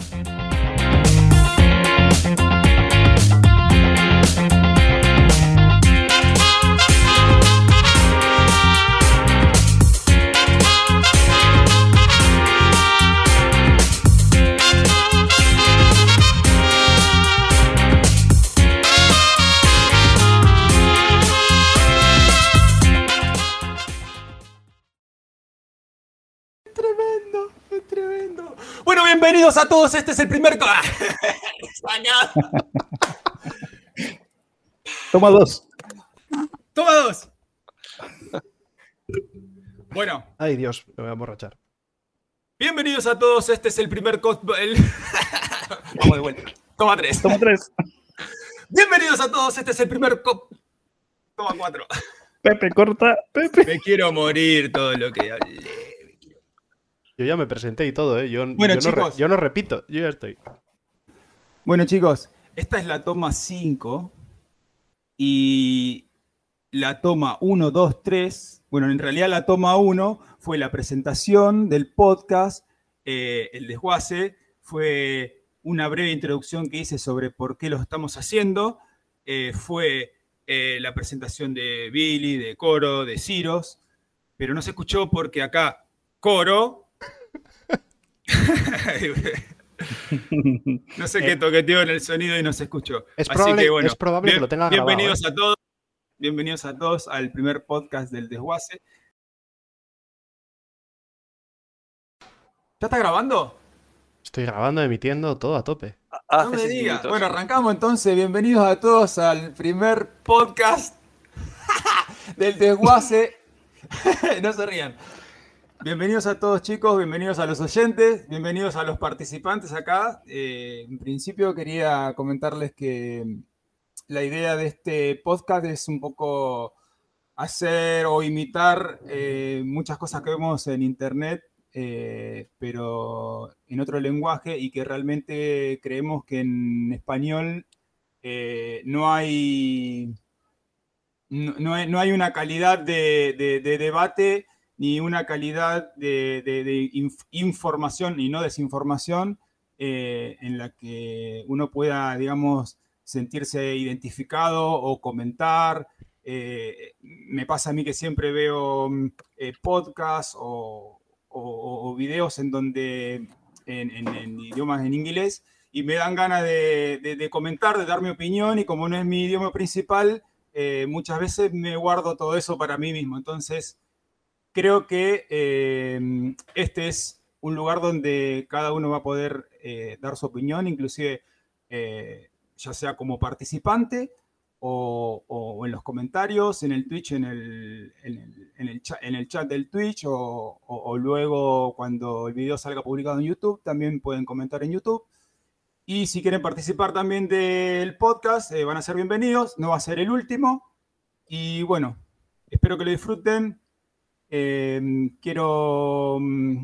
Tremendo, bienvenidos a todos. Este es el primer. España. Toma dos. Toma dos. Bueno, Ay, Dios, me voy a emborrachar. bienvenidos a todos. Este es el primer. el- Vamos de vuelta. Toma tres. Toma tres. Bienvenidos a todos. Este es el primer. co- Toma cuatro. Pepe, corta. Pepe. Me quiero morir todo lo que hablé. Yo ya me presenté y todo, ¿eh? Yo, Bueno, yo no, re- chicos. yo no repito, yo ya estoy. Bueno, chicos, esta es la toma 5 y la toma 1, 2, 3. Bueno, en realidad la toma 1 fue la presentación del podcast, eh, el desguace, fue una breve introducción que hice sobre por qué lo estamos haciendo, eh, fue eh, la presentación de Billy, de Coro, de Ciros, pero no se escuchó porque acá Coro... No sé qué toqueteo en el sonido y no se escuchó. Eh. Es Así probable- que bueno, es probable que lo tenga grabado, Bienvenidos ¿eh? a todos. Bienvenidos a todos al primer podcast del desguace. ¿Ya está grabando? Estoy grabando, emitiendo todo a tope. Hace no me digas. Bueno, arrancamos entonces. Bienvenidos a todos al primer podcast del desguace. no se rían. Bienvenidos a todos chicos, bienvenidos a los oyentes, bienvenidos a los participantes acá. Eh, en principio quería comentarles que la idea de este podcast es un poco hacer o imitar eh, muchas cosas que vemos en internet, eh, pero en otro lenguaje y que realmente creemos que en español no hay no, hay, una calidad de debate ni una calidad de, de- de inf- información y no desinformación eh, en la que uno pueda, digamos, sentirse identificado o comentar. Eh, me pasa a mí que siempre veo mm, eh, podcasts o, o- videos en donde en, idiomas en inglés y me dan ganas de, comentar, de dar mi opinión y como no es mi idioma principal, muchas veces me guardo todo eso para mí mismo. Entonces, creo que eh, este es un lugar donde cada uno va a poder eh, dar su opinión, inclusive eh, ya sea como participante o, en los comentarios, en el Twitch, en el, en el, en el, chat del Twitch o, o- luego cuando el video salga publicado en YouTube, también pueden comentar en YouTube. Y si quieren participar también del podcast, van a ser bienvenidos. No va a ser el último. Y bueno, espero que lo disfruten. Eh, quiero mm,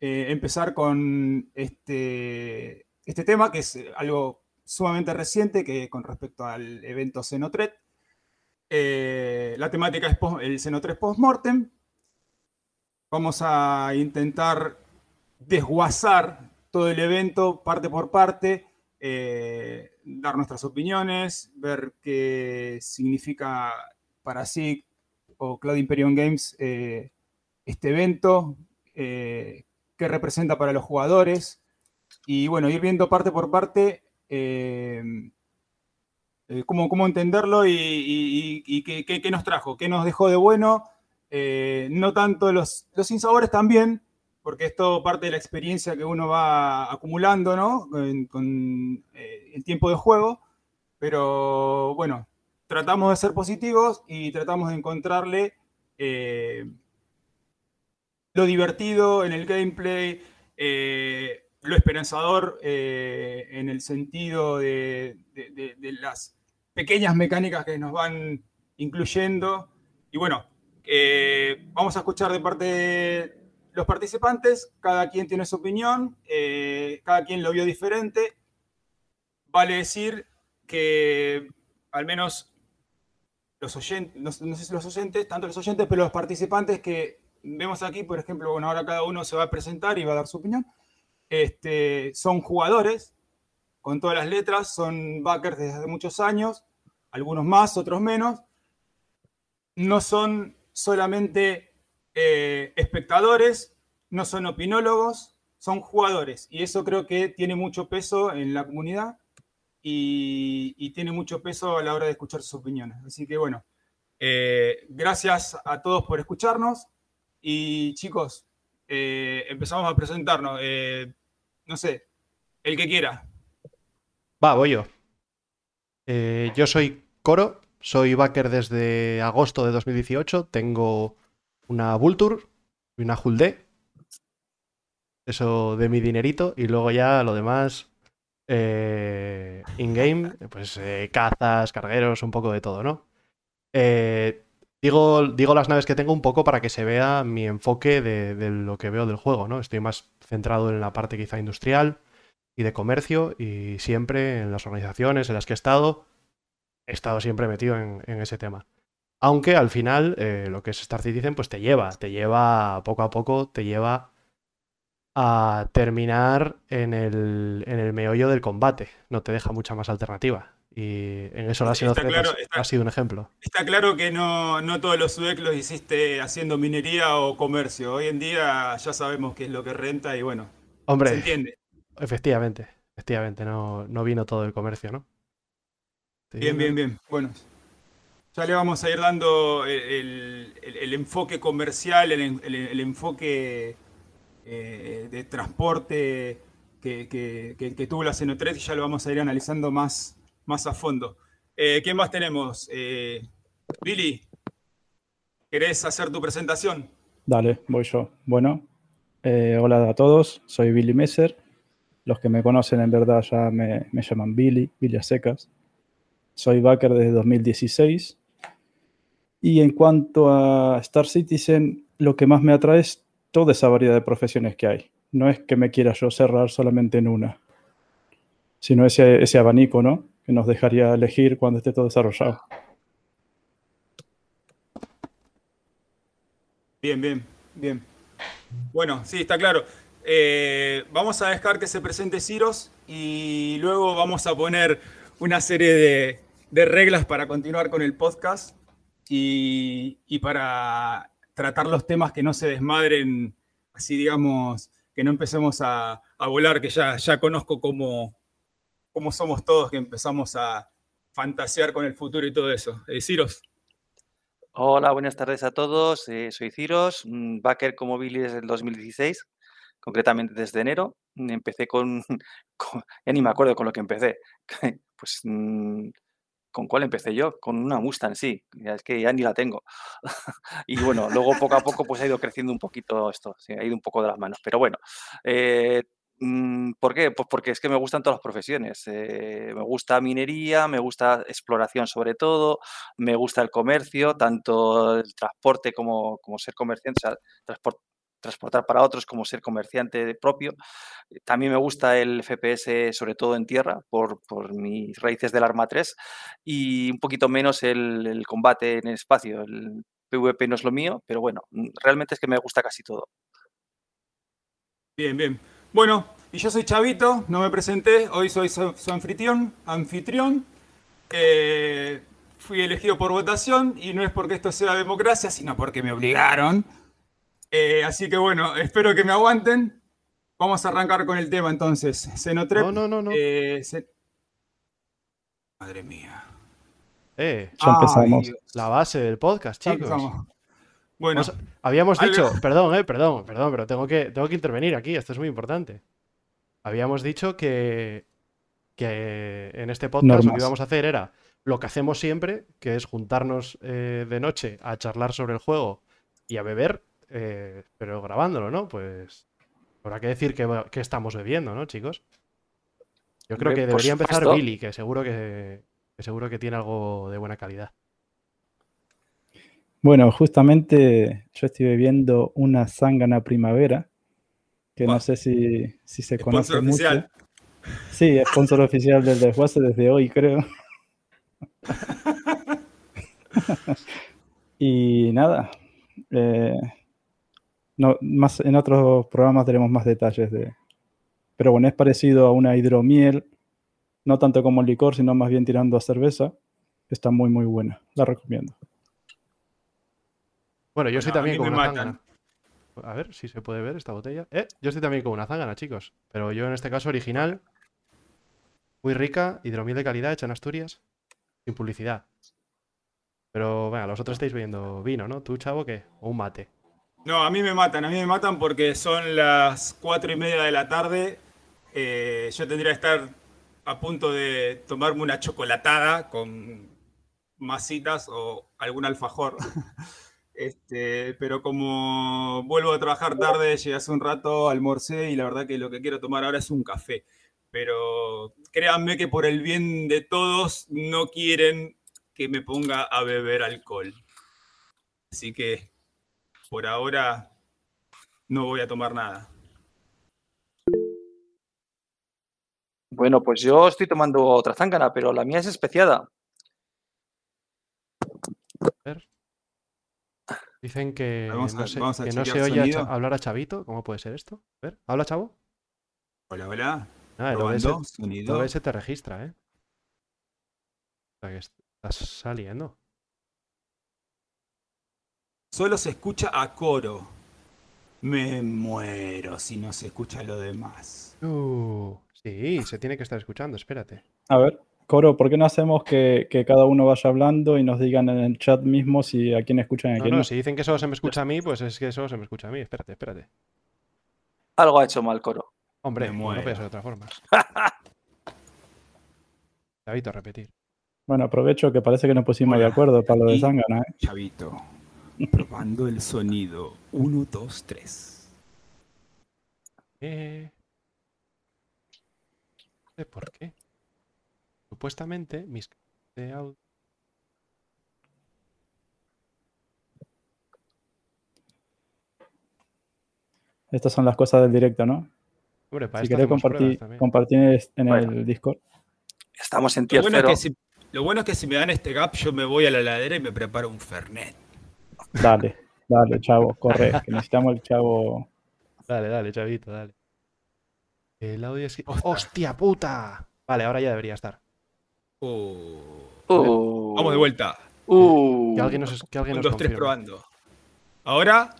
eh, empezar con este, este tema, que es algo sumamente reciente que con respecto al evento Xenotret. Eh, la temática es el Xenotret Postmortem. Vamos a intentar desguazar todo el evento parte por parte, eh, dar nuestras opiniones, ver qué significa para SIG o Cloud Imperium Games eh, este evento, eh, qué representa para los jugadores. Y bueno, ir viendo parte por parte eh, eh, cómo, cómo entenderlo y, y- qué, qué- nos trajo, qué nos dejó de bueno, no tanto los, los sinsabores también, porque es todo parte de la experiencia que uno va acumulando, ¿no? Con, el tiempo de juego, pero bueno, tratamos de ser positivos y tratamos de encontrarle eh, lo divertido en el gameplay, eh, lo esperanzador eh, en el sentido de, las pequeñas mecánicas que nos van incluyendo. Y bueno, vamos a escuchar de parte de los participantes, cada quien tiene su opinión, cada quien lo vio diferente. Vale decir que al menos los oyentes, no, sé si los oyentes, tanto los oyentes, pero los participantes que vemos aquí, por ejemplo, bueno, ahora cada uno se va a presentar y va a dar su opinión. este, son jugadores, con todas las letras, son backers desde hace muchos años, algunos más, otros menos. No son solamente eh, espectadores, no son opinólogos, son jugadores. Y eso creo que tiene mucho peso en la comunidad y, tiene mucho peso a la hora de escuchar sus opiniones. Así que bueno, eh, gracias a todos por escucharnos y chicos, eh, empezamos a presentarnos. Eh, no sé, el que quiera. Va, voy yo. yo soy Coro, soy backer desde agosto de 2018, tengo una Vulture y una Hulde. Eso de mi dinerito y luego ya lo demás eh, in-game, pues eh, cazas, cargueros, un poco de todo, ¿no? Eh, digo, digo las naves que tengo un poco para que se vea mi enfoque de, lo que veo del juego, ¿no? Estoy más centrado en la parte quizá industrial y de comercio y siempre en las organizaciones en las que he estado, he estado siempre metido en, ese tema. Aunque al final lo que es Star Citizen pues te lleva, te lleva poco a poco, te lleva a terminar en el, en el meollo del combate. No te deja mucha más alternativa. Y en eso la sido ha sido un ejemplo. Está claro que no, no todos los UDEC los hiciste haciendo minería o comercio. Hoy en día ya sabemos qué es lo que renta y bueno, Hombre, se entiende. Efectivamente, efectivamente, no, no vino todo el comercio, ¿no? Bien, bien, bien. Bueno, ya le vamos a ir dando el, enfoque comercial, el enfoque eh, de transporte que, tuvo la Seno 3 y ya lo vamos a ir analizando más, más a fondo. Eh, ¿Quién más tenemos? Eh, Billy, ¿querés hacer tu presentación? Dale, voy yo. Bueno, hola a todos, soy Billy Messer. Los que me conocen en verdad ya me, me llaman Billy, Billy a secas. Soy backer desde 2016. Y en cuanto a Star Citizen, lo que más me atrae es toda esa variedad de profesiones que hay. No es que me quiera yo cerrar solamente en una, sino ese, ese abanico, ¿no? Que nos dejaría elegir cuando esté todo desarrollado. Bien, bien, bien. Bueno, sí, está claro. Eh, vamos a dejar que se presente Ciros y luego vamos a poner una serie de, de reglas para continuar con el podcast y, y para tratar los temas que no se desmadren, así digamos, que no empecemos a, volar, que ya, ya conozco cómo, cómo somos todos, que empezamos a fantasear con el futuro y todo eso. Eh, Ciros. Hola, buenas tardes a todos. Eh, soy Ciros, backer como Billy desde el 2016, concretamente desde enero. Empecé con, ya ni me acuerdo con lo que empecé. Pues mm, ¿Con cuál empecé yo? Con una Mustang, sí. Es que ya ni la tengo. y bueno, luego poco a poco pues ha ido creciendo un poquito esto. ha ido un poco de las manos. Pero bueno, eh, mm, ¿por qué? Pues porque es que me gustan todas las profesiones. Eh, me gusta minería, me gusta exploración sobre todo, me gusta el comercio, tanto el transporte como, como ser comerciante, o sea, transportar para otros como ser comerciante propio. También me gusta el FPS, sobre todo en tierra, por, mis raíces del Arma 3, y un poquito menos el, combate en el espacio. El PvP no es lo mío, pero bueno, mm, realmente es que me gusta casi todo. Bien, bien. Bueno, y yo soy Chavito, no me presenté, hoy soy su, anfitrión. anfitrión. Fui elegido por votación y no es porque esto sea democracia, sino porque me obligaron eh, así que bueno, espero que me aguanten. Vamos a arrancar con el tema entonces. Senotrep. No, no, no, no. Eh, Madre mía. Eh, ya empezamos. La base del podcast, chicos. Bueno, habíamos dicho, perdón, eh, perdón, perdón, pero tengo que, tengo que intervenir aquí, esto es muy importante. Habíamos dicho que, que en este podcast lo que íbamos a hacer era lo que hacemos siempre, que es juntarnos eh, de noche a charlar sobre el juego y a beber eh, pero grabándolo, ¿no? Pues habrá que decir que, estamos bebiendo, ¿no, chicos? Yo creo que debería empezar Billy, que seguro que, seguro que tiene algo de buena calidad. Bueno, justamente yo estoy bebiendo una zángana primavera, que no sé si, se conoce mucho. Oficial. Sí, sponsor oficial del desguace desde hoy, creo. y nada, eh, no, más, en otros programas tenemos más detalles de, pero bueno, es parecido a una hidromiel, no tanto como el licor, sino más bien tirando a cerveza. Está muy, muy buena, la recomiendo. Bueno, yo a también con una zángana. A ver si se puede ver esta botella. Eh, yo estoy también con una zángana, chicos. Pero yo en este caso original. Muy rica, hidromiel de calidad, hecha en Asturias. Sin publicidad. Pero venga, los otros estáis bebiendo vino, ¿no? ¿Tú, chavo, qué? O un mate. No, a mí me matan, a mí me matan porque son las cuatro y media de la tarde. Eh, yo tendría que estar a punto de tomarme una chocolatada con masitas o algún alfajor. Este, pero como vuelvo a trabajar tarde, llegué hace un rato, almorcé y la verdad que lo que quiero tomar ahora es un café. Pero créanme que por el bien de todos no quieren que me ponga a beber alcohol. Así que por ahora no voy a tomar nada. Bueno, pues yo estoy tomando otra zángana, pero la mía es especiada. A ver. Dicen que Vamos a- no se, vamos a que no se oye a hablar a Chavito. ¿Cómo puede ser esto? A ver, ¿habla Chavo? Hola, hola. Ah, el OBS, Probando, el sonido. OBS te registra, ¿eh? O sea que estás saliendo. Solo se escucha a coro. Me muero si no se escucha lo demás. Uh, sí, se tiene que estar escuchando, espérate. A ver, Coro, ¿por qué no hacemos que, que cada uno vaya hablando y nos digan en el chat mismo si a quién escuchan y a No, quién no, no? si dicen que solo se me escucha a mí, pues es que solo se me escucha a mí. Espérate, espérate. Algo ha hecho mal coro. Hombre, Me como no puede muero. ser de otra forma. Chavito, a repetir. Bueno, aprovecho que parece que nos pusimos de acuerdo para lo de Zangana, ¿eh? Chavito. Probando el sonido. 1, 2, 3. Eh... No sé por qué. Supuestamente mis de audio. Estas son las cosas del directo, ¿no? Hombre, para Si querés compartir, en Bueno. el Discord. Estamos en Lo tier bueno, es cero. que si, lo bueno es que si me dan este gap, yo me voy a la heladera y me preparo un Fernet. Dale, dale, chavo, corre, que necesitamos el chavo. Dale, dale, chavito, dale. El audio es... ¡Hostia puta! Vale, ahora ya debería estar. Oh. Uh, Vamos de vuelta. uh. Que alguien nos, que alguien 1, nos 2, 3 confirme. probando. Ahora,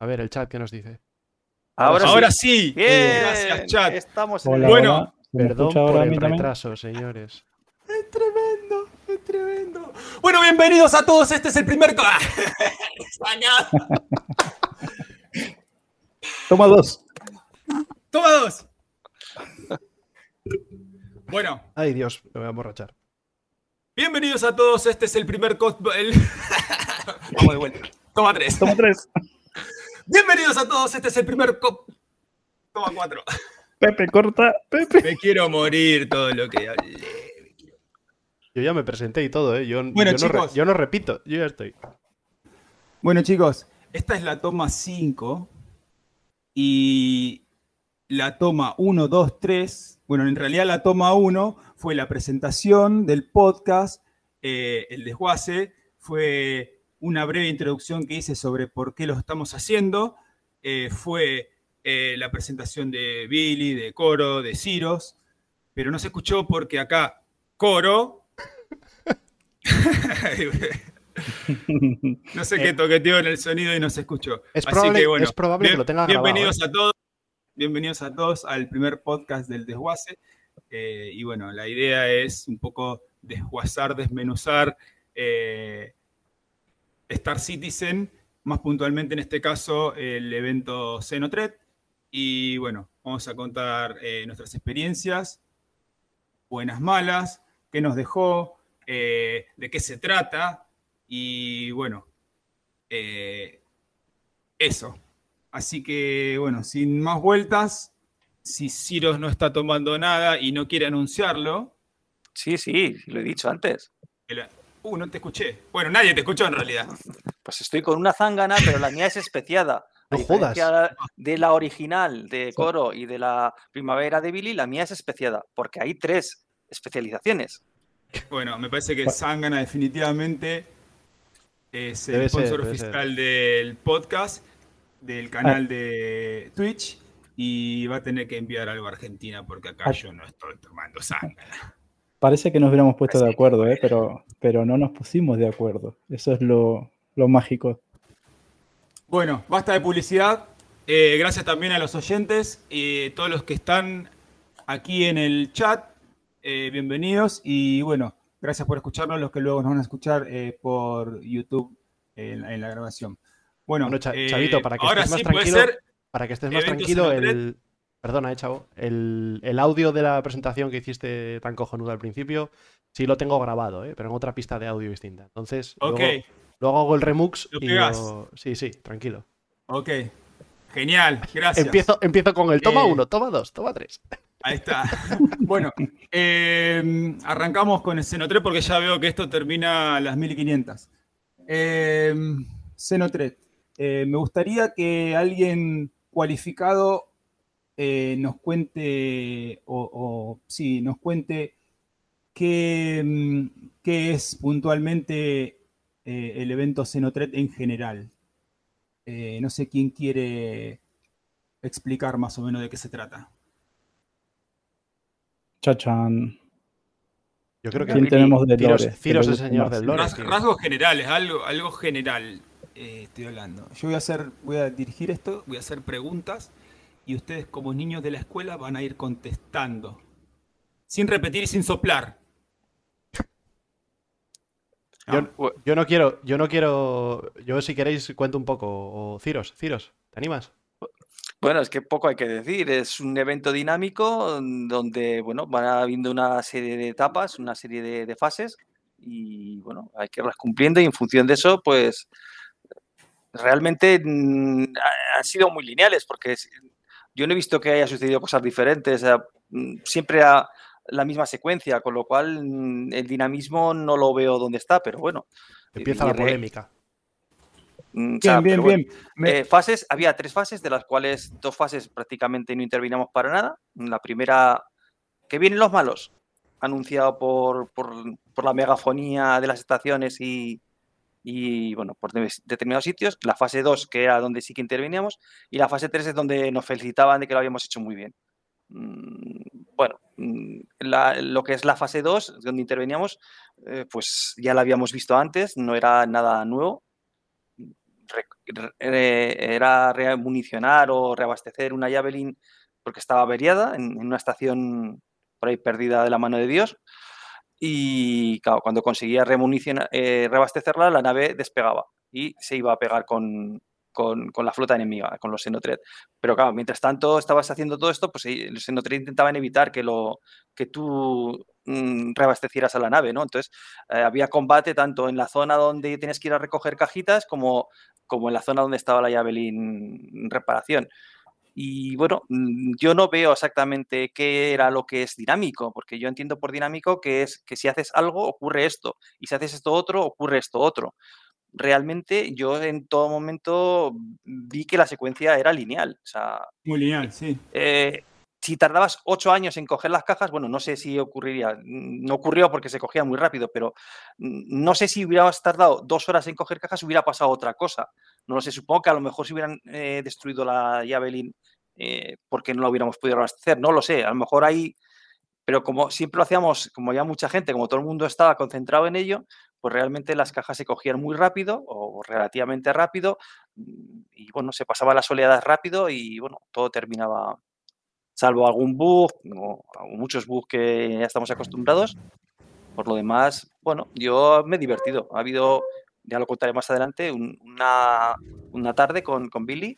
A ver, el chat, ¿qué nos dice? Ahora, ahora sí. sí. Bien. Gracias, chat. Estamos en Hola, el- Bueno, hola. ¿Se me Perdón por el retraso, señores. Es tremendo, es tremendo. Bueno, bienvenidos a todos. Este es el primer. Toma dos. Toma dos. Bueno, Ay, Dios, me voy a emborrachar. bienvenidos a todos. Este es el primer. el- Vamos de vuelta. Toma tres. Toma tres. Bienvenidos a todos. Este es el primer. Toma cuatro. Pepe, corta. Pepe. Me quiero morir todo lo que hablé. Yo ya me presenté y todo, ¿eh? Yo, Bueno, yo no, re- chicos. yo no repito, yo ya estoy. Bueno, chicos, esta es la toma 5 y la toma 1, 2, 3. Bueno, en realidad la toma 1 fue la presentación del podcast, eh, el desguace, fue una breve introducción que hice sobre por qué lo estamos haciendo, eh, fue eh, la presentación de Billy, de Coro, de Ciros, pero no se escuchó porque acá Coro... No sé qué toqueteó en el sonido y no se escuchó. Es Así probable- que bueno, es probable que lo tengas grabado, ¿eh? Bienvenidos a todos. Bienvenidos a todos al primer podcast del desguace. Eh, y bueno, la idea es un poco desguazar, desmenuzar eh, Star Citizen, más puntualmente en este caso el evento Xenotret. Y bueno, vamos a contar eh, nuestras experiencias, buenas, malas, qué nos dejó, eh, de qué se trata. Y bueno, eh, eso. Así que, bueno, sin más vueltas, si Ciros no está tomando nada y no quiere anunciarlo, Sí, sí, lo he dicho antes. el- uh, no te escuché. Bueno, nadie te escuchó en realidad. Pues estoy con una zángana, pero la mía es especiada. No jodas. De la original de Coro y de la primavera de Billy, la mía es especiada, porque hay tres especializaciones. Bueno, me parece que Sangana definitivamente es el Debe ser, sponsor ser. oficial del podcast, del canal de Twitch. y va a tener que enviar algo a Argentina porque acá Ah. yo no estoy tomando sangre. Parece que nos hubiéramos puesto de acuerdo, ¿eh? pero, pero no nos pusimos de acuerdo. Eso es lo, lo mágico. Bueno, basta de publicidad. Eh, gracias también a los oyentes y todos los que están aquí en el chat. Eh, bienvenidos y bueno, gracias por escucharnos, los que luego nos van a escuchar eh, por YouTube en, en la grabación. Bueno, eh, Chavito, para que estés más sí tranquilo. Para que estés más tranquilo, el. Perdona, eh, chavo. El, el audio de la presentación que hiciste tan cojonudo al principio, sí lo tengo grabado, ¿eh? pero en otra pista de audio distinta. Entonces, luego, luego hago el remux Lo y lo- Sí, sí, tranquilo. ok. Genial, gracias. Empiezo, empiezo con el toma Eh, uno, toma dos, toma tres. Ahí está. bueno, eh, arrancamos con el porque ya veo que esto termina a las 1500. Eh, Cenotret, eh, me gustaría que alguien cualificado eh, nos cuente, o, o sí, nos cuente qué, mm, qué es puntualmente eh, el evento Cenotret en general. Eh, no sé quién quiere explicar más o menos de qué se trata. Chachan. Yo creo que ¿Quién tenemos de Ciros, Lore? Ciros es guste señor del Lore. Ras- rasgos generales, algo, algo general eh, estoy hablando. Yo voy a hacer, voy a dirigir esto, voy a hacer preguntas y ustedes como niños de la escuela van a ir contestando. Sin repetir y sin soplar. Yo, yo no quiero, yo no quiero. Yo si queréis cuento un poco. O Ciros, Ciros, ¿te animas? Bueno, es que poco hay que decir. Es un evento dinámico mm, donde, bueno, van habiendo una serie de etapas, una serie de, de fases y, bueno, hay que irlas cumpliendo y en función de eso, pues, realmente mm, ha- han sido muy lineales porque es- yo no he visto que haya sucedido cosas diferentes. o sea, mm, siempre a la misma secuencia, con lo cual el dinamismo no lo veo dónde está, pero bueno. Empieza y la polémica. Mm, Bien, bien, pero bueno, bien. Me- eh, fases, había tres fases, de las cuales dos fases prácticamente no intervinamos para nada. La primera, que vienen los malos, anunciado por, por, por la megafonía de las estaciones y, y, bueno, por de- determinados sitios. La fase 2, que era donde sí que interveníamos. Y la fase 3 es donde nos felicitaban de que lo habíamos hecho muy bien. Mm, Bueno, mm, la- lo que es la fase 2, donde interveníamos, eh, pues ya la habíamos visto antes, no era nada nuevo era remunicionar o reabastecer una Javelin porque estaba averiada en, una estación por ahí perdida de la mano de Dios. Y cuando conseguía eh, reabastecerla, la nave despegaba y se iba a pegar con, con- la flota enemiga, con los Xenotred. Pero claro, mientras tanto estabas haciendo todo esto, pues los Xenotred intentaban evitar que, lo, que tú mm, reabastecieras a la nave, ¿no? Entonces, eh, había combate tanto en la zona donde tienes que ir a recoger cajitas como, como en la zona donde estaba la Javelin reparación. Y bueno, mm, yo no veo exactamente qué era lo que es dinámico, porque yo entiendo por dinámico que es que si haces algo ocurre esto, y si haces esto otro, ocurre esto otro. Realmente yo en todo momento vi que la secuencia era lineal. O sea, Muy lineal, sí. eh, si tardabas ocho años en coger las cajas, bueno, no sé si ocurriría, mm, no ocurrió porque se cogía muy rápido, pero mm, no sé si hubieras tardado dos horas en coger cajas, hubiera pasado otra cosa. No lo sé, supongo que a lo mejor si hubieran eh, destruido la Javelin eh, porque no la hubiéramos podido abastecer, no lo sé, a lo mejor ahí, pero como siempre lo hacíamos, como ya mucha gente, como todo el mundo estaba concentrado en ello, pues realmente las cajas se cogían muy rápido o relativamente rápido mm, y bueno, se pasaban las oleadas rápido y bueno, todo terminaba salvo algún bug o muchos bugs que ya estamos acostumbrados. Por lo demás, bueno, yo me he divertido. Ha habido, ya lo contaré más adelante, un- una, una tarde con, con Billy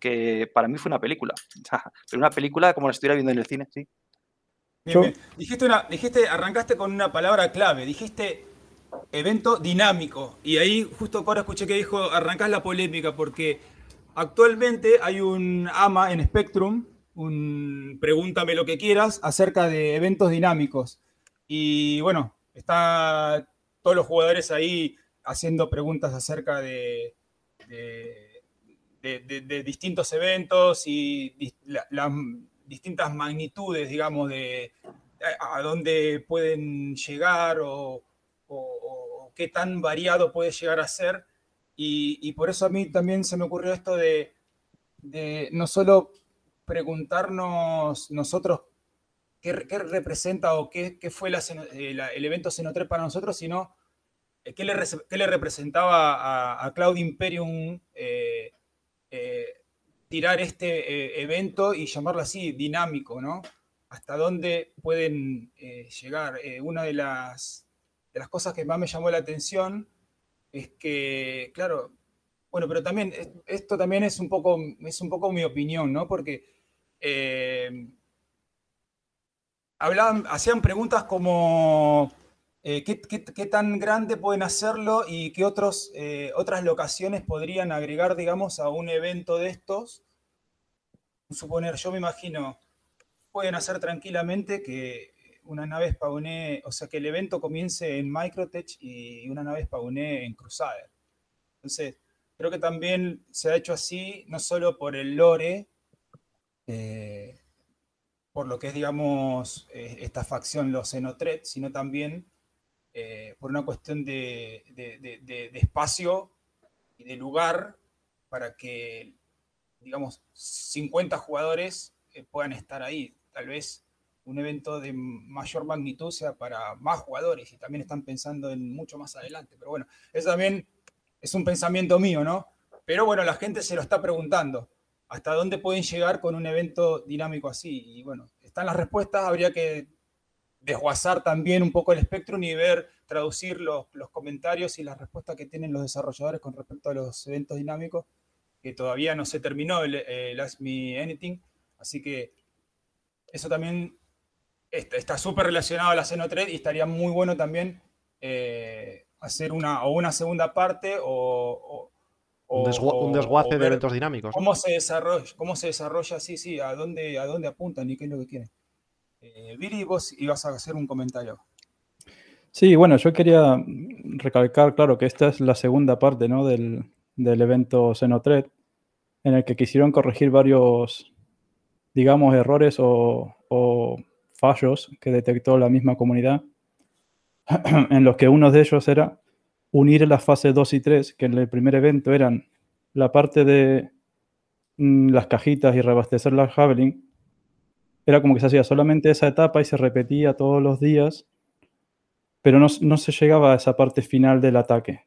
que para mí fue una película. Pero una película como la estuviera viendo en el cine, sí. Bien, bien. Dijiste, una, dijiste, arrancaste con una palabra clave, dijiste evento dinámico. Y ahí justo ahora escuché que dijo, arrancás la polémica, porque actualmente hay un AMA en Spectrum, un pregúntame lo que quieras, acerca de eventos dinámicos. Y bueno, está todos los jugadores ahí haciendo preguntas acerca de, de- de- de- distintos eventos y dis- la- las distintas magnitudes, digamos, de a, a dónde pueden llegar o, o- o qué tan variado puede llegar a ser. Y, y por eso a mí también se me ocurrió esto de no solo preguntarnos nosotros qué, representa o qué, fue eh, el evento Seno3 para nosotros, sino eh, qué le, le representaba a, Cloud Imperium tirar este evento y llamarlo así, dinámico, ¿no? Hasta dónde pueden llegar. una de las, de las cosas que más me llamó la atención es que, claro, bueno, pero también esto también es un poco, es un poco mi opinión, ¿no? Porque eh, hablaban, hacían preguntas como eh, ¿qué, tan grande pueden hacerlo y qué eh, otras locaciones podrían agregar, digamos, a un evento de estos. Suponer, yo me imagino, pueden hacer tranquilamente que una nave spawné, o sea, que el evento comience en Microtech y una nave spawné en Crusader. Entonces, Creo que también se ha hecho así, no solo por el lore, eh, por lo que es, digamos, eh, esta facción, los Xenotret, sino también eh, por una cuestión de, espacio y de lugar para que, digamos, 50 jugadores puedan estar ahí. Tal vez un evento de mayor magnitud sea para más jugadores y también están pensando en mucho más adelante. Pero bueno, eso también es un pensamiento mío, ¿no? Pero bueno, la gente se lo está preguntando. ¿Hasta dónde pueden llegar con un evento dinámico así? Y bueno, están las respuestas, habría que desguazar también un poco el espectro y ver, traducir los, comentarios y las respuestas que tienen los desarrolladores con respecto a los eventos dinámicos, que todavía no se terminó el, Ask Me Anything. Así que eso también está súper relacionado a la Xenothread y estaría muy bueno también eh, hacer una, o una segunda parte o... un, desguace de eventos dinámicos. ¿Cómo se desarrolla? ¿Cómo se desarrolla? Sí, sí, a dónde, a dónde apuntan y qué es lo que quieren. Eh, Billy, vos ibas a hacer un comentario. Sí, bueno, yo quería recalcar, claro, que esta es la segunda parte ¿no? del, del evento Xenotred, en el que quisieron corregir varios, digamos, errores o, o fallos que detectó la misma comunidad en los que uno de ellos era unir las fases 2 y 3, que en el primer evento eran la parte de mm, las cajitas y reabastecer la Javelin, era como que se hacía solamente esa etapa y se repetía todos los días, pero no, se llegaba a esa parte final del ataque.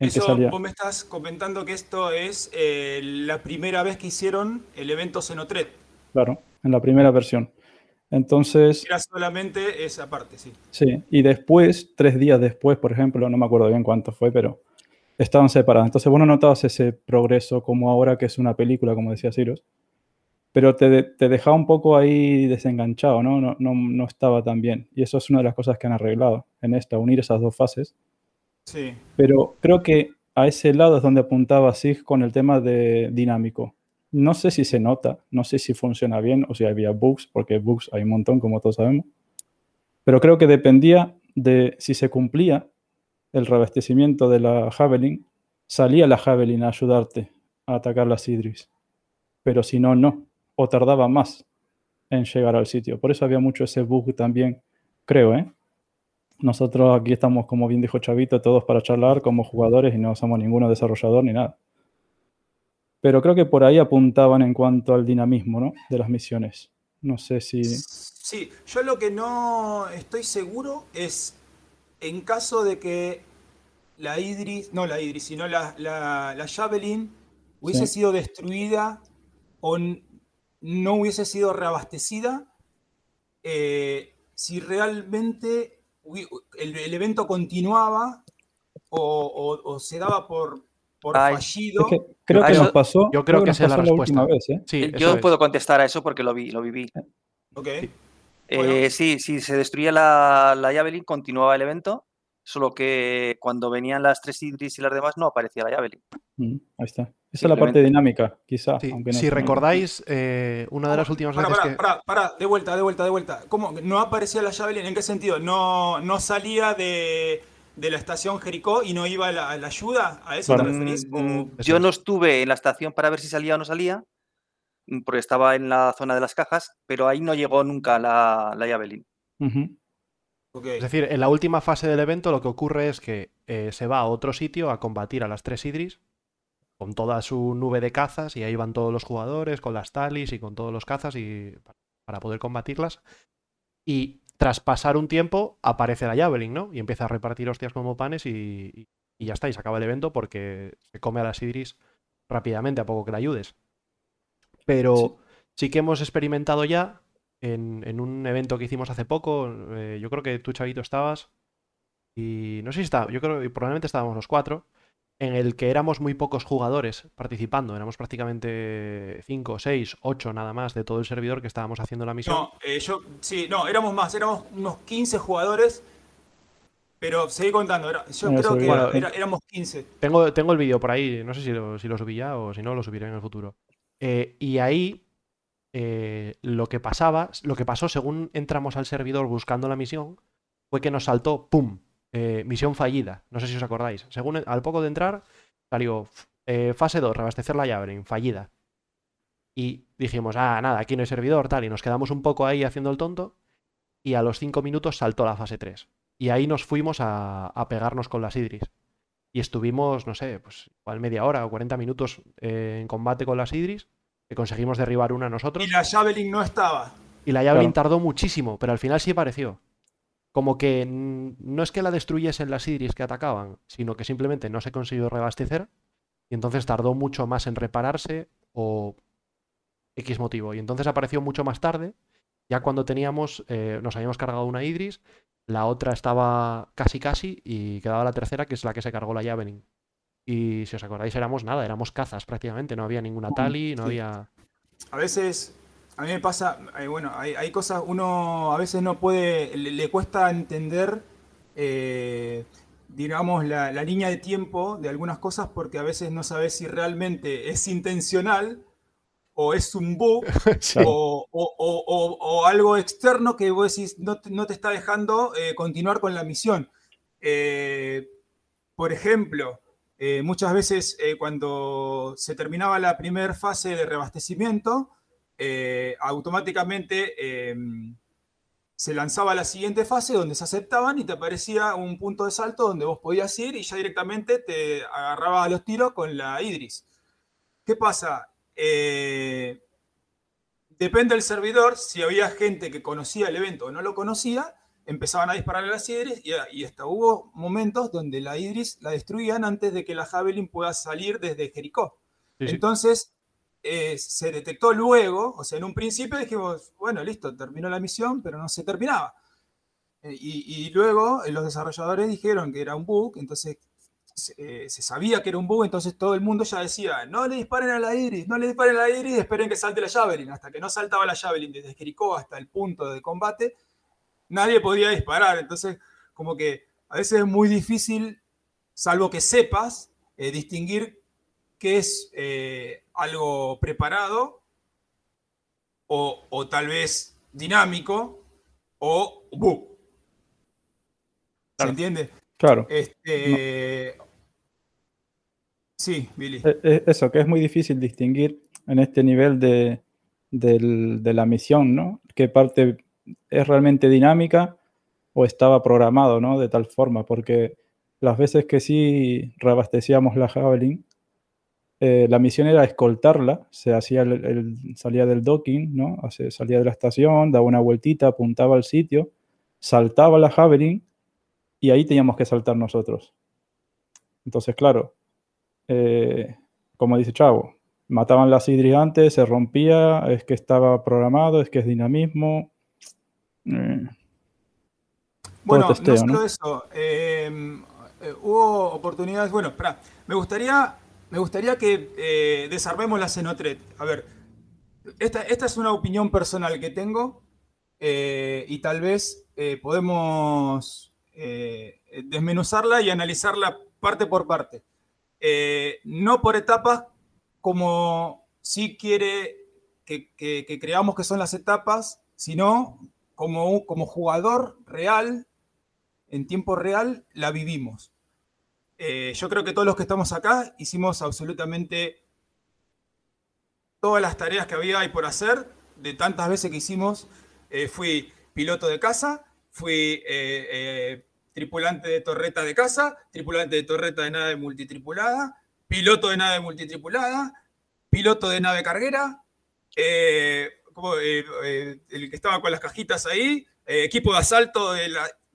Eso, vos me estás comentando que esto es eh, la primera vez que hicieron el evento Xenotret. Claro, en la primera versión. Entonces... Era solamente esa parte, sí. Sí, y después, tres días después, por ejemplo, no me acuerdo bien cuánto fue, pero estaban separadas. Entonces vos no notabas ese progreso como ahora que es una película, como decía Cyrus, pero te, te dejaba un poco ahí desenganchado, ¿no? No, ¿no? no estaba tan bien. Y eso es una de las cosas que han arreglado en esta, unir esas dos fases. Sí. Pero creo que a ese lado es donde apuntaba Sig con el tema de dinámico. No sé si se nota, no sé si funciona bien o si había bugs, porque bugs hay un montón, como todos sabemos. Pero creo que dependía de si se cumplía el reabastecimiento de la Javelin, salía la Javelin a ayudarte a atacar las Idris. Pero si no, no. O tardaba más en llegar al sitio. Por eso había mucho ese bug también, creo, ¿eh? Nosotros aquí estamos, como bien dijo Chavito, todos para charlar como jugadores y no somos ninguno desarrollador ni nada. Pero creo que por ahí apuntaban en cuanto al dinamismo ¿no? de las misiones. No sé si... Sí, yo lo que no estoy seguro es en caso de que la Idris, no la Idris, sino la, la, Javelin hubiese sido destruida o no hubiese sido reabastecida, eh, si realmente el, evento continuaba o, se daba por, por fallido. creo que nos pasó. Yo creo, que, esa es la respuesta. Vez, ¿eh? sí, yo puedo contestar a eso porque lo vi, lo viví. Ok. Eh, sí, si se destruía la, la Javelin, continuaba el evento, solo que cuando venían las tres Idris y las demás no aparecía la Javelin. Mm, ahí está. Esa es la parte dinámica, quizá. si recordáis, eh, una de las últimas para, veces para, que... Para, para, de vuelta, de vuelta, de vuelta. ¿Cómo? ¿No aparecía la Javelin? ¿En qué sentido? ¿No, no salía de, de la estación Jericó y no iba a la, ayuda? ¿A eso te referís? Mm, yo no estuve en la estación para ver si salía o no salía, mm, porque estaba en la zona de las cajas, pero ahí no llegó nunca la, la Javelin. Es decir, en la última fase del evento lo que ocurre es que eh, se va a otro sitio a combatir a las tres Idris con toda su nube de cazas y ahí van todos los jugadores con las talis y con todos los cazas y para poder combatirlas. Y tras pasar un tiempo aparece la Javelin, ¿no? Y empieza a repartir hostias como panes y, y ya está, y se acaba el evento porque se come a las Idris rápidamente a poco que la ayudes. Pero sí, que hemos experimentado ya en, un evento que hicimos hace poco, eh, yo creo que tú, Chavito, estabas, y no sé si está, yo creo que probablemente estábamos los cuatro, en el que éramos muy pocos jugadores participando, éramos prácticamente 5, 6, 8 nada más de todo el servidor que estábamos haciendo la misión. No, eh, yo, sí, no, éramos más, éramos unos 15 jugadores, pero seguí contando, yo creo que éramos 15. Tengo, tengo el vídeo por ahí, no sé si lo, si lo subí ya o si no, lo subiré en el futuro. Eh, y ahí eh, lo que pasaba, lo que pasó según entramos al servidor buscando la misión, fue que nos saltó, ¡pum! Eh, misión fallida. No sé si os acordáis. Según al poco de entrar, salió eh, fase 2, reabastecer la llave, fallida. Y dijimos, ah, nada, aquí no hay servidor, tal. Y nos quedamos un poco ahí haciendo el tonto. Y a los 5 minutos saltó la fase 3. Y ahí nos fuimos a, pegarnos con las Idris. Y estuvimos, no sé, pues igual media hora o 40 minutos en combate con las Idris que conseguimos derribar una nosotros. Y la Javelin no estaba. Y la Javelin tardó muchísimo, pero al final sí apareció. Como que no es que la destruyesen las Idris que atacaban, sino que simplemente no se consiguió reabastecer y entonces tardó mucho más en repararse o X motivo. Y entonces apareció mucho más tarde, ya cuando teníamos, eh, nos habíamos cargado una Idris, la otra estaba casi casi y quedaba la tercera, que es la que se cargó la Javelin. Y si os acordáis, éramos nada, éramos cazas prácticamente, no había ninguna tali, no había. A veces, a mí me pasa, eh, bueno, hay, cosas, uno a veces no puede, le, cuesta entender, eh, digamos, la, línea de tiempo de algunas cosas porque a veces no sabes si realmente es intencional o es un bug o, algo externo que vos decís no te, no te está dejando eh, continuar con la misión. por ejemplo, eh, muchas veces eh, cuando se terminaba la primera fase de reabastecimiento, eh, automáticamente em, se lanzaba la siguiente fase donde se aceptaban y te aparecía un punto de salto donde vos podías ir y ya directamente te agarraba a los tiros con la Idris. ¿Qué pasa? depende del servidor, si había gente que conocía el evento o no lo conocía, empezaban a disparar a las Idris y, hasta hubo momentos donde la Idris la destruían antes de que la Javelin pueda salir desde Jericó. Entonces, eh, se detectó luego, o sea, en un principio dijimos, bueno, listo, terminó la misión, pero no se terminaba. Eh, y, luego eh, los desarrolladores dijeron que era un bug, entonces se sabía que era un bug, entonces todo el mundo ya decía, no le disparen a la Iris, no le disparen a la Iris, esperen que salte la Javelin. Hasta que no saltaba la Javelin desde Jericó hasta el punto de combate, nadie podía disparar. Entonces, como que a veces es muy difícil, salvo que sepas, distinguir qué es eh, algo preparado o, tal vez dinámico o bug. ¿Se entiende? Claro. Este, Sí, Billy. E, e, eso, que es muy difícil distinguir en este nivel de, de la misión, ¿no? ¿Qué parte es realmente dinámica o estaba programado, ¿no? De tal forma, porque las veces que sí reabastecíamos la Javelin, eh, la misión era escoltarla, se hacía el, salía del docking, ¿no? salía de la estación, daba una vueltita, apuntaba al sitio, saltaba la Javelin y ahí teníamos que saltar nosotros. Entonces, claro, eh, como dice Chavo, mataban las antes, se rompía, es que estaba programado, es que es dinamismo, Mm. Bueno, no solo eso. Eh, hubo oportunidades. Bueno, espera. Me gustaría, me gustaría que eh, desarmemos la Cenotret. A ver, esta, esta, es una opinión personal que tengo eh, y tal vez podemos desmenuzarla y analizarla parte por parte. no por etapas, como si quiere que, que creamos que son las etapas, sino como, jugador real, en tiempo real, la vivimos. Eh, yo creo que todos los que estamos acá hicimos absolutamente todas las tareas que había y por hacer, de tantas veces que hicimos. Eh, fui piloto de casa, fui eh, tripulante de torreta de casa, tripulante de torreta de nave multitripulada, piloto de nave multitripulada, piloto de nave carguera, el que estaba con las cajitas ahí, equipo de asalto,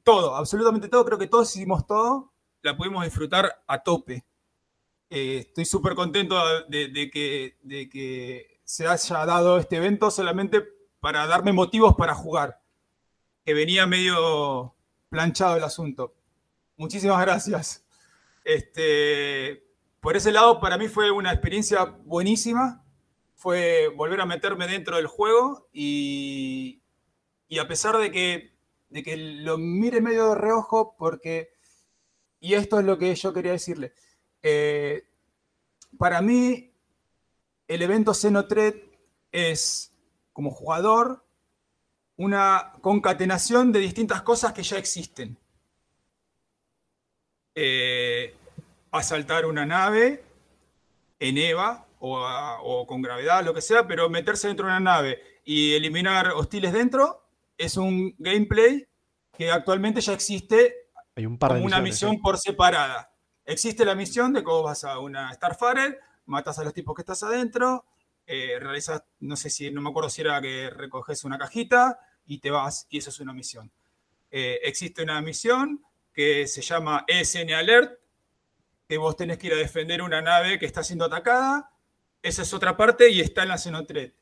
todo, absolutamente todo. Creo que todos hicimos todo, la pudimos disfrutar a tope. Eh, estoy súper contento de, de que, de que se haya dado este evento solamente para darme motivos para jugar, que venía medio planchado el asunto. Muchísimas gracias. Este, por ese lado, para mí fue una experiencia buenísima. Fue volver a meterme dentro del juego y, y a pesar de que, de que lo mire medio de reojo, porque, y esto es lo que yo quería decirle, eh, para mí el evento Xenotred es, como jugador, una concatenación de distintas cosas que ya existen. Eh, asaltar una nave en EVA o, o con gravedad, lo que sea, pero meterse dentro de una nave y eliminar hostiles dentro es un gameplay que actualmente ya existe Hay un par de como una misiones, misión por separada. Existe la misión de cómo vas a una Starfarer, matas a los tipos que estás adentro, eh, realizas, no sé si, no me acuerdo si era que recoges una cajita y te vas, y eso es una misión. Eh, existe una misión que se llama ESN Alert, que vos tenés que ir a defender una nave que está siendo atacada. Esa es otra parte y está en la Xenotred.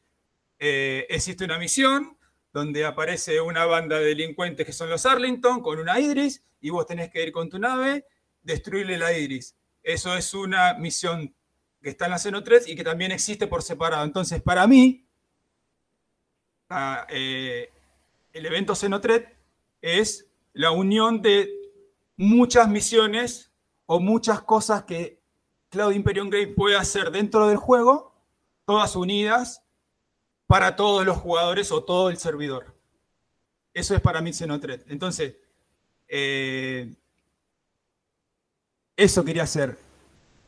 Eh, existe una misión donde aparece una banda de delincuentes que son los Arlington con una Idris y vos tenés que ir con tu nave, destruirle la Idris. Eso es una misión que está en la Xenotred y que también existe por separado. Entonces, para mí, eh, el evento Xenotred es la unión de muchas misiones o muchas cosas que Cloud Imperium Grey puede hacer dentro del juego, todas unidas para todos los jugadores o todo el servidor. Eso es para mí Xenotred. Entonces, eh, eso quería hacer.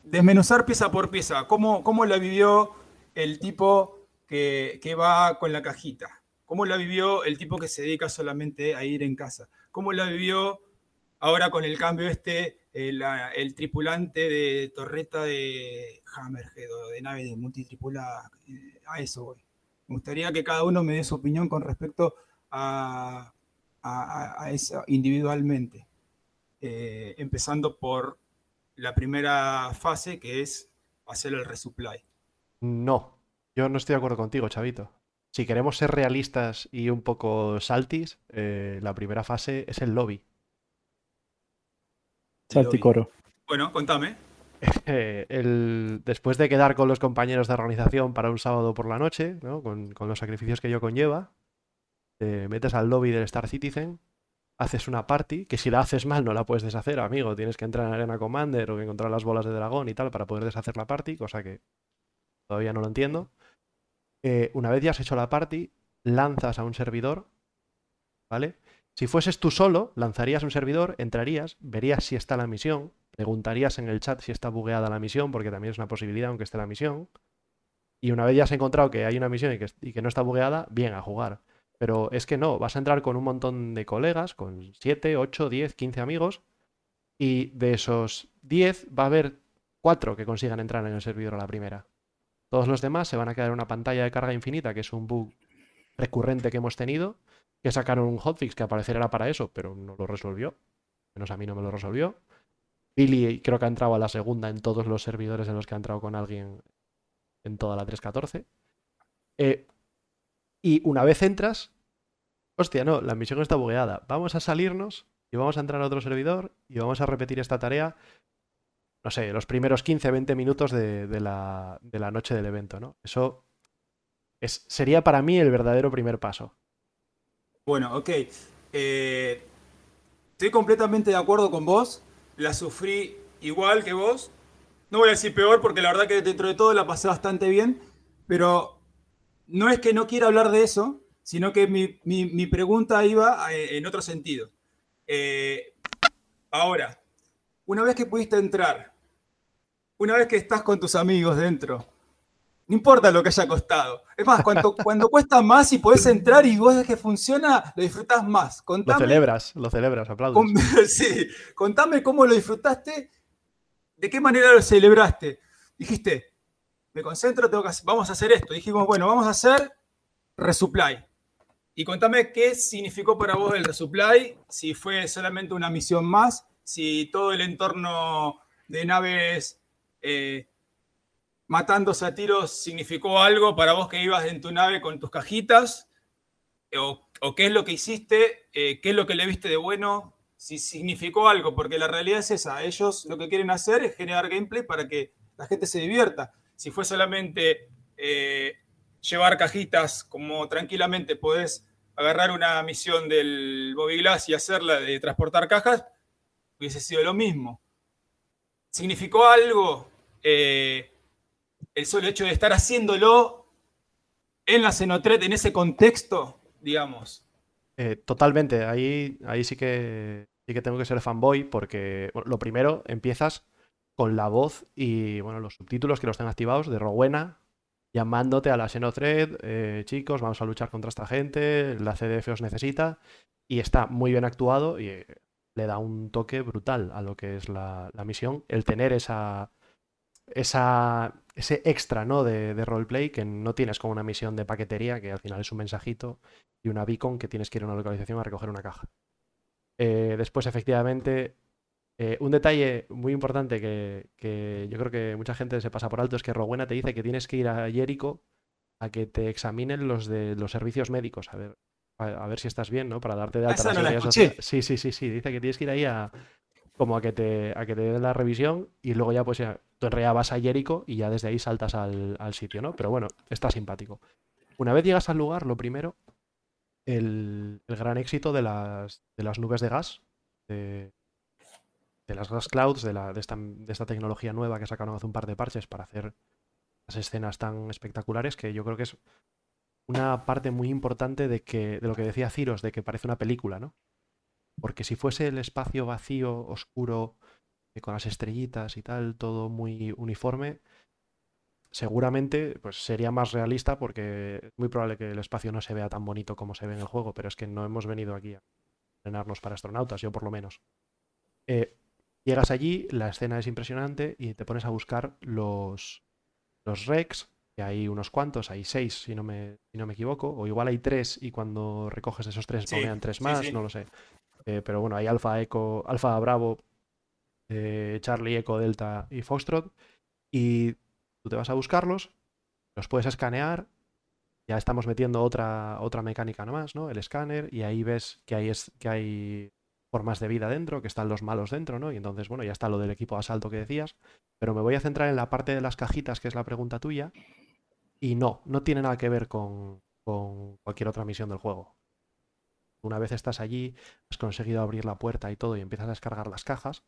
Desmenuzar pieza por pieza. ¿Cómo, cómo la vivió el tipo que, que va con la cajita? ¿Cómo la vivió el tipo que se dedica solamente a ir en casa? ¿Cómo la vivió ahora con el cambio este, eh, la- el tripulante de torreta de Hammerhead o de nave de multitripulada? Eh, A eso voy. Me gustaría que cada uno me dé su opinión con respecto a, a- a eso individualmente. Eh, empezando por la primera fase, que es hacer el resupply. No, yo no estoy de acuerdo contigo, Chavito. Si queremos ser realistas y un poco saltis, eh, la primera fase es el lobby. Salticoro. Bueno, contame. Eh, el- después de quedar con los compañeros de organización para un sábado por la noche, ¿no? con, con los sacrificios que ello conlleva, te metes al lobby del Star Citizen, haces una party, que si la haces mal no la puedes deshacer, amigo. Tienes que entrar en Arena Commander o encontrar las bolas de dragón y tal para poder deshacer la party, cosa que todavía no lo entiendo. Eh, una vez ya has hecho la party, lanzas a un servidor, ¿vale? Si fueses tú solo, lanzarías un servidor, entrarías, verías si está la misión, preguntarías en el chat si está bugueada la misión, porque también es una posibilidad aunque esté la misión. Y una vez ya has encontrado que hay una misión y que, y que no está bugueada, bien a jugar. Pero es que no, vas a entrar con un montón de colegas, con 7, 8, 10, 15 amigos, y de esos 10 va a haber 4 que consigan entrar en el servidor a la primera. Todos los demás se van a quedar en una pantalla de carga infinita, que es un bug recurrente que hemos tenido, que sacaron un hotfix que al parecer era para eso, pero no lo resolvió. Menos a mí no me lo resolvió. Billy creo que ha entrado a la segunda en todos los servidores en los que ha entrado con alguien en toda la 3.14. Eh, y una vez entras, hostia, no, la misión está bugueada. Vamos a salirnos y vamos a entrar a otro servidor y vamos a repetir esta tarea, no sé, los primeros 15, 20 minutos de, de la, de la noche del evento, ¿no? Eso es, sería para mí el verdadero primer paso. Bueno, ok. Eh, estoy completamente de acuerdo con vos. La sufrí igual que vos. No voy a decir peor porque la verdad que dentro de todo la pasé bastante bien. Pero no es que no quiera hablar de eso, sino que mi, mi- mi pregunta iba eh, en otro sentido. Eh, ahora, una vez que pudiste entrar, una vez que estás con tus amigos dentro, no importa lo que haya costado. Es más, cuando, cuando cuesta más y podés entrar y vos ves que funciona, lo disfrutás más. Lo celebras, lo celebras, aplaudes. con- sí, contame cómo lo disfrutaste, de qué manera lo celebraste. dijiste, me concentro, tengo que vamos a hacer esto. Dijimos, bueno, vamos a hacer resupply. Y contame qué significó para vos el resupply, si fue solamente una misión más, si todo el entorno de naves eh, matándose a tiros significó algo para vos que ibas en tu nave con tus cajitas, o, qué es lo que hiciste, eh, qué es lo que le viste de bueno, si significó algo, porque la realidad es esa, ellos lo que quieren hacer es generar gameplay para que la gente se divierta. Si fue solamente eh, llevar cajitas como tranquilamente podés agarrar una misión del Bobby Glass y hacerla de transportar cajas, hubiese sido lo mismo. ¿Significó algo eh, el solo hecho de estar haciéndolo en la Cenotret, en ese contexto, digamos? Eh, totalmente, ahí, ahí sí, que, sí que tengo que ser fanboy porque lo primero, empiezas con la voz y bueno, los subtítulos que los tengan activados de Rowena, llamándote a la Xenothread, eh, chicos, vamos a luchar contra esta gente, la CDF os necesita, y está muy bien actuado y eh, le da un toque brutal a lo que es la, misión, el tener esa, esa, ese extra ¿no? de, de, roleplay que no tienes como una misión de paquetería, que al final es un mensajito y una beacon que tienes que ir a una localización a recoger una caja. Eh, después, efectivamente, eh, un detalle muy importante que, yo creo que mucha gente se pasa por alto es que Rowena te dice que tienes que ir a Jericho a que te examinen los de los servicios médicos, a ver, a, ver si estás bien, ¿no? Para darte de alta la Sí, sí, sí, sí. Dice que tienes que ir ahí a como a que te, a que te den la revisión y luego ya pues ya, tú en realidad vas a Jericho y ya desde ahí saltas al, sitio, ¿no? Pero bueno, está simpático. Una vez llegas al lugar, lo primero, el, gran éxito de las, de las nubes de gas, de, de las Gas Clouds, de, la, de, esta, de, esta, tecnología nueva que sacaron hace un par de parches para hacer las escenas tan espectaculares, que yo creo que es una parte muy importante de, que, de lo que decía Ciros, de que parece una película, ¿no? Porque si fuese el espacio vacío, oscuro, eh, con las estrellitas y tal, todo muy uniforme, seguramente pues sería más realista porque es muy probable que el espacio no se vea tan bonito como se ve en el juego, pero es que no hemos venido aquí a entrenarnos para astronautas, yo por lo menos. Eh, Llegas allí, la escena es impresionante y te pones a buscar los, los Rex, que hay unos cuantos, hay seis si no, me, si no me equivoco, o igual hay tres y cuando recoges esos tres sí, tres más, no lo sé. Eh, pero bueno, hay Alfa, Eco, Alfa Bravo, eh, Charlie, Eco, Delta y Foxtrot. Y tú te vas a buscarlos, los puedes escanear. Ya estamos metiendo otra, otra mecánica nomás, ¿no? El escáner, y ahí ves que hay, es, que hay formas de vida dentro, que están los malos dentro, ¿no? Y entonces, bueno, ya está lo del equipo de asalto que decías, pero me voy a centrar en la parte de las cajitas, que es la pregunta tuya, y no, no tiene nada que ver con, cualquier otra misión del juego. Una vez estás allí, has conseguido abrir la puerta y todo y empiezas a descargar las cajas,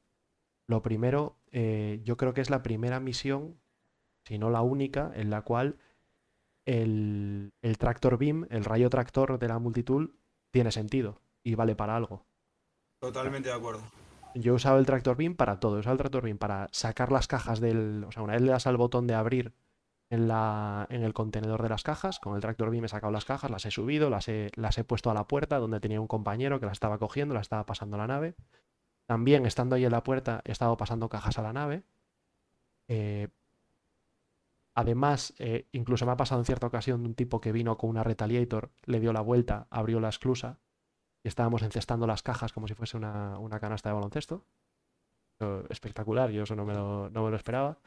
lo primero, eh, yo creo que es la primera misión, si no la única, en la cual el, el tractor beam, el rayo tractor de la multitud, tiene sentido y vale para algo. Totalmente de acuerdo. Yo he usado el tractor beam para todo. He usado el tractor beam para sacar las cajas del. O sea, una vez le das al botón de abrir en, la, en el contenedor de las cajas, con el tractor beam he sacado las cajas, las he subido, las he, las he puesto a la puerta donde tenía un compañero que las estaba cogiendo, las estaba pasando a la nave. También, estando ahí en la puerta, he estado pasando cajas a la nave. Eh, además, eh, incluso me ha pasado en cierta ocasión un tipo que vino con una Retaliator, le dio la vuelta, abrió la esclusa y estábamos encestando las cajas como si fuese una, canasta de baloncesto. Espectacular, yo eso no me lo, esperaba.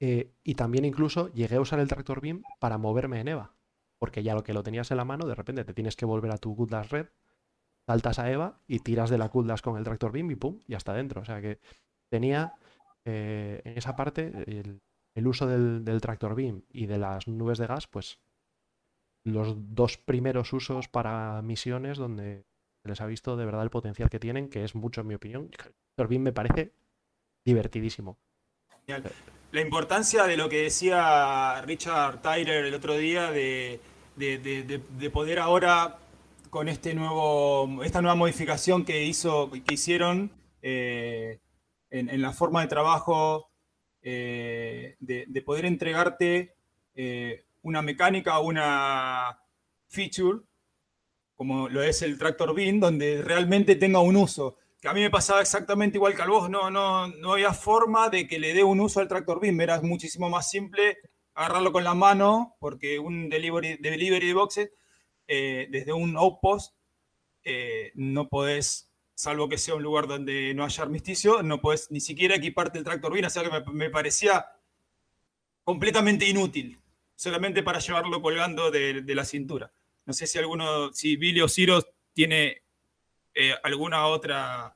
Eh, y también incluso llegué a usar el tractor beam para moverme en EVA. Porque ya lo que lo tenías en la mano, de repente te tienes que volver a tu Goodlash Red, saltas a EVA y tiras de la Goodlash con el tractor beam y pum, ya está dentro. O sea que tenía eh, en esa parte el, uso del, del, tractor beam y de las nubes de gas, pues los dos primeros usos para misiones donde se les ha visto de verdad el potencial que tienen, que es mucho en mi opinión. Torbin me parece divertidísimo. La importancia de lo que decía Richard Tyler el otro día de, poder ahora con este nuevo, esta nueva modificación que hizo, que hicieron eh, en, la forma de trabajo, eh, de, poder entregarte eh, una mecánica o una feature, como lo es el tractor beam, donde realmente tenga un uso, que a mí me pasaba exactamente igual que al vos, no, no, no había forma de que le dé un uso al tractor beam, era muchísimo más simple agarrarlo con la mano, porque un delivery, delivery de boxes, eh, desde un outpost, eh, no podés, salvo que sea un lugar donde no haya armisticio, no podés ni siquiera equiparte el tractor beam, o sea que me, me parecía completamente inútil, solamente para llevarlo colgando de, la cintura. No sé si alguno, si Billy o Ciro tiene eh, alguna otra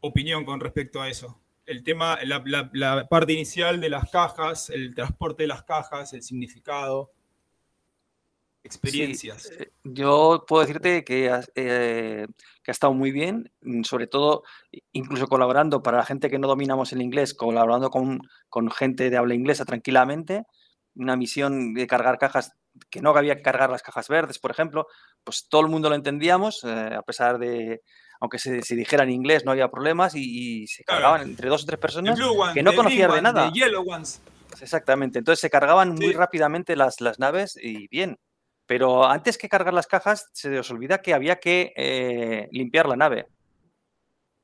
opinión con respecto a eso. El tema, la, parte inicial de las cajas, el transporte de las cajas, el significado, experiencias. Eh, yo puedo decirte que, eh, que, ha estado muy bien, mm, sobre todo incluso colaborando para la gente que no dominamos el inglés, colaborando con, con gente de habla inglesa tranquilamente. Una misión de cargar cajas que no había que cargar las cajas verdes, por ejemplo, pues todo el mundo lo entendíamos, eh, a pesar de, aunque se, se, dijera en inglés, no había problemas y, y se cargaban claro. entre dos o tres personas one, que no conocían de nada. Ones. Exactamente, entonces se cargaban muy rápidamente las, las, naves y bien. Pero antes que cargar las cajas, se os olvida que había que eh, limpiar la nave.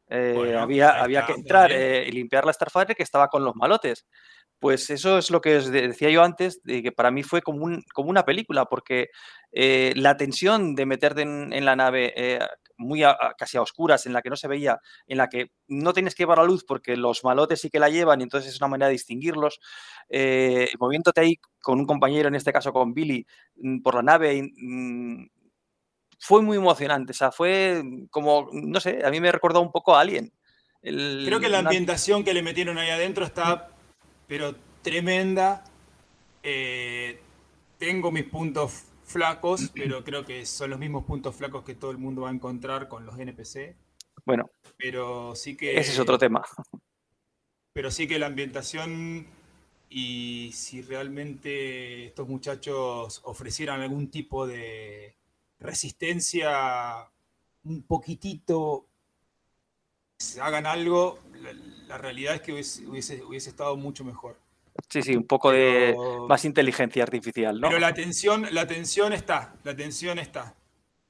Eh, bueno, había, había que entrar y limpiar la Starfighter que estaba con los malotes. Pues eso es lo que os decía yo antes, de que para mí fue como, un, como una película, porque eh, la tensión de meterte en, en la nave eh, muy a, casi a oscuras, en la que no se veía, en la que no tienes que llevar la luz porque los malotes sí que la llevan y entonces es una manera de distinguirlos, eh, moviéndote ahí con un compañero, en este caso con Billy, mm, por la nave, mmm, fue muy emocionante, o sea, fue como, no sé, a mí me recordó un poco a Alien. El, Creo que la ambientación una... que le metieron ahí adentro está pero tremenda. Eh, tengo mis puntos flacos, pero creo que son los mismos puntos flacos que todo el mundo va a encontrar con los NPC. Bueno, pero sí que. Ese es otro tema. Pero sí que la ambientación y si realmente estos muchachos ofrecieran algún tipo de resistencia un poquitito, hagan algo, la, la realidad es que hubiese, hubiese, hubiese, estado mucho mejor. Sí, sí, un poco pero, de más inteligencia artificial, ¿no? Pero la tensión, la tensión está, la tensión está.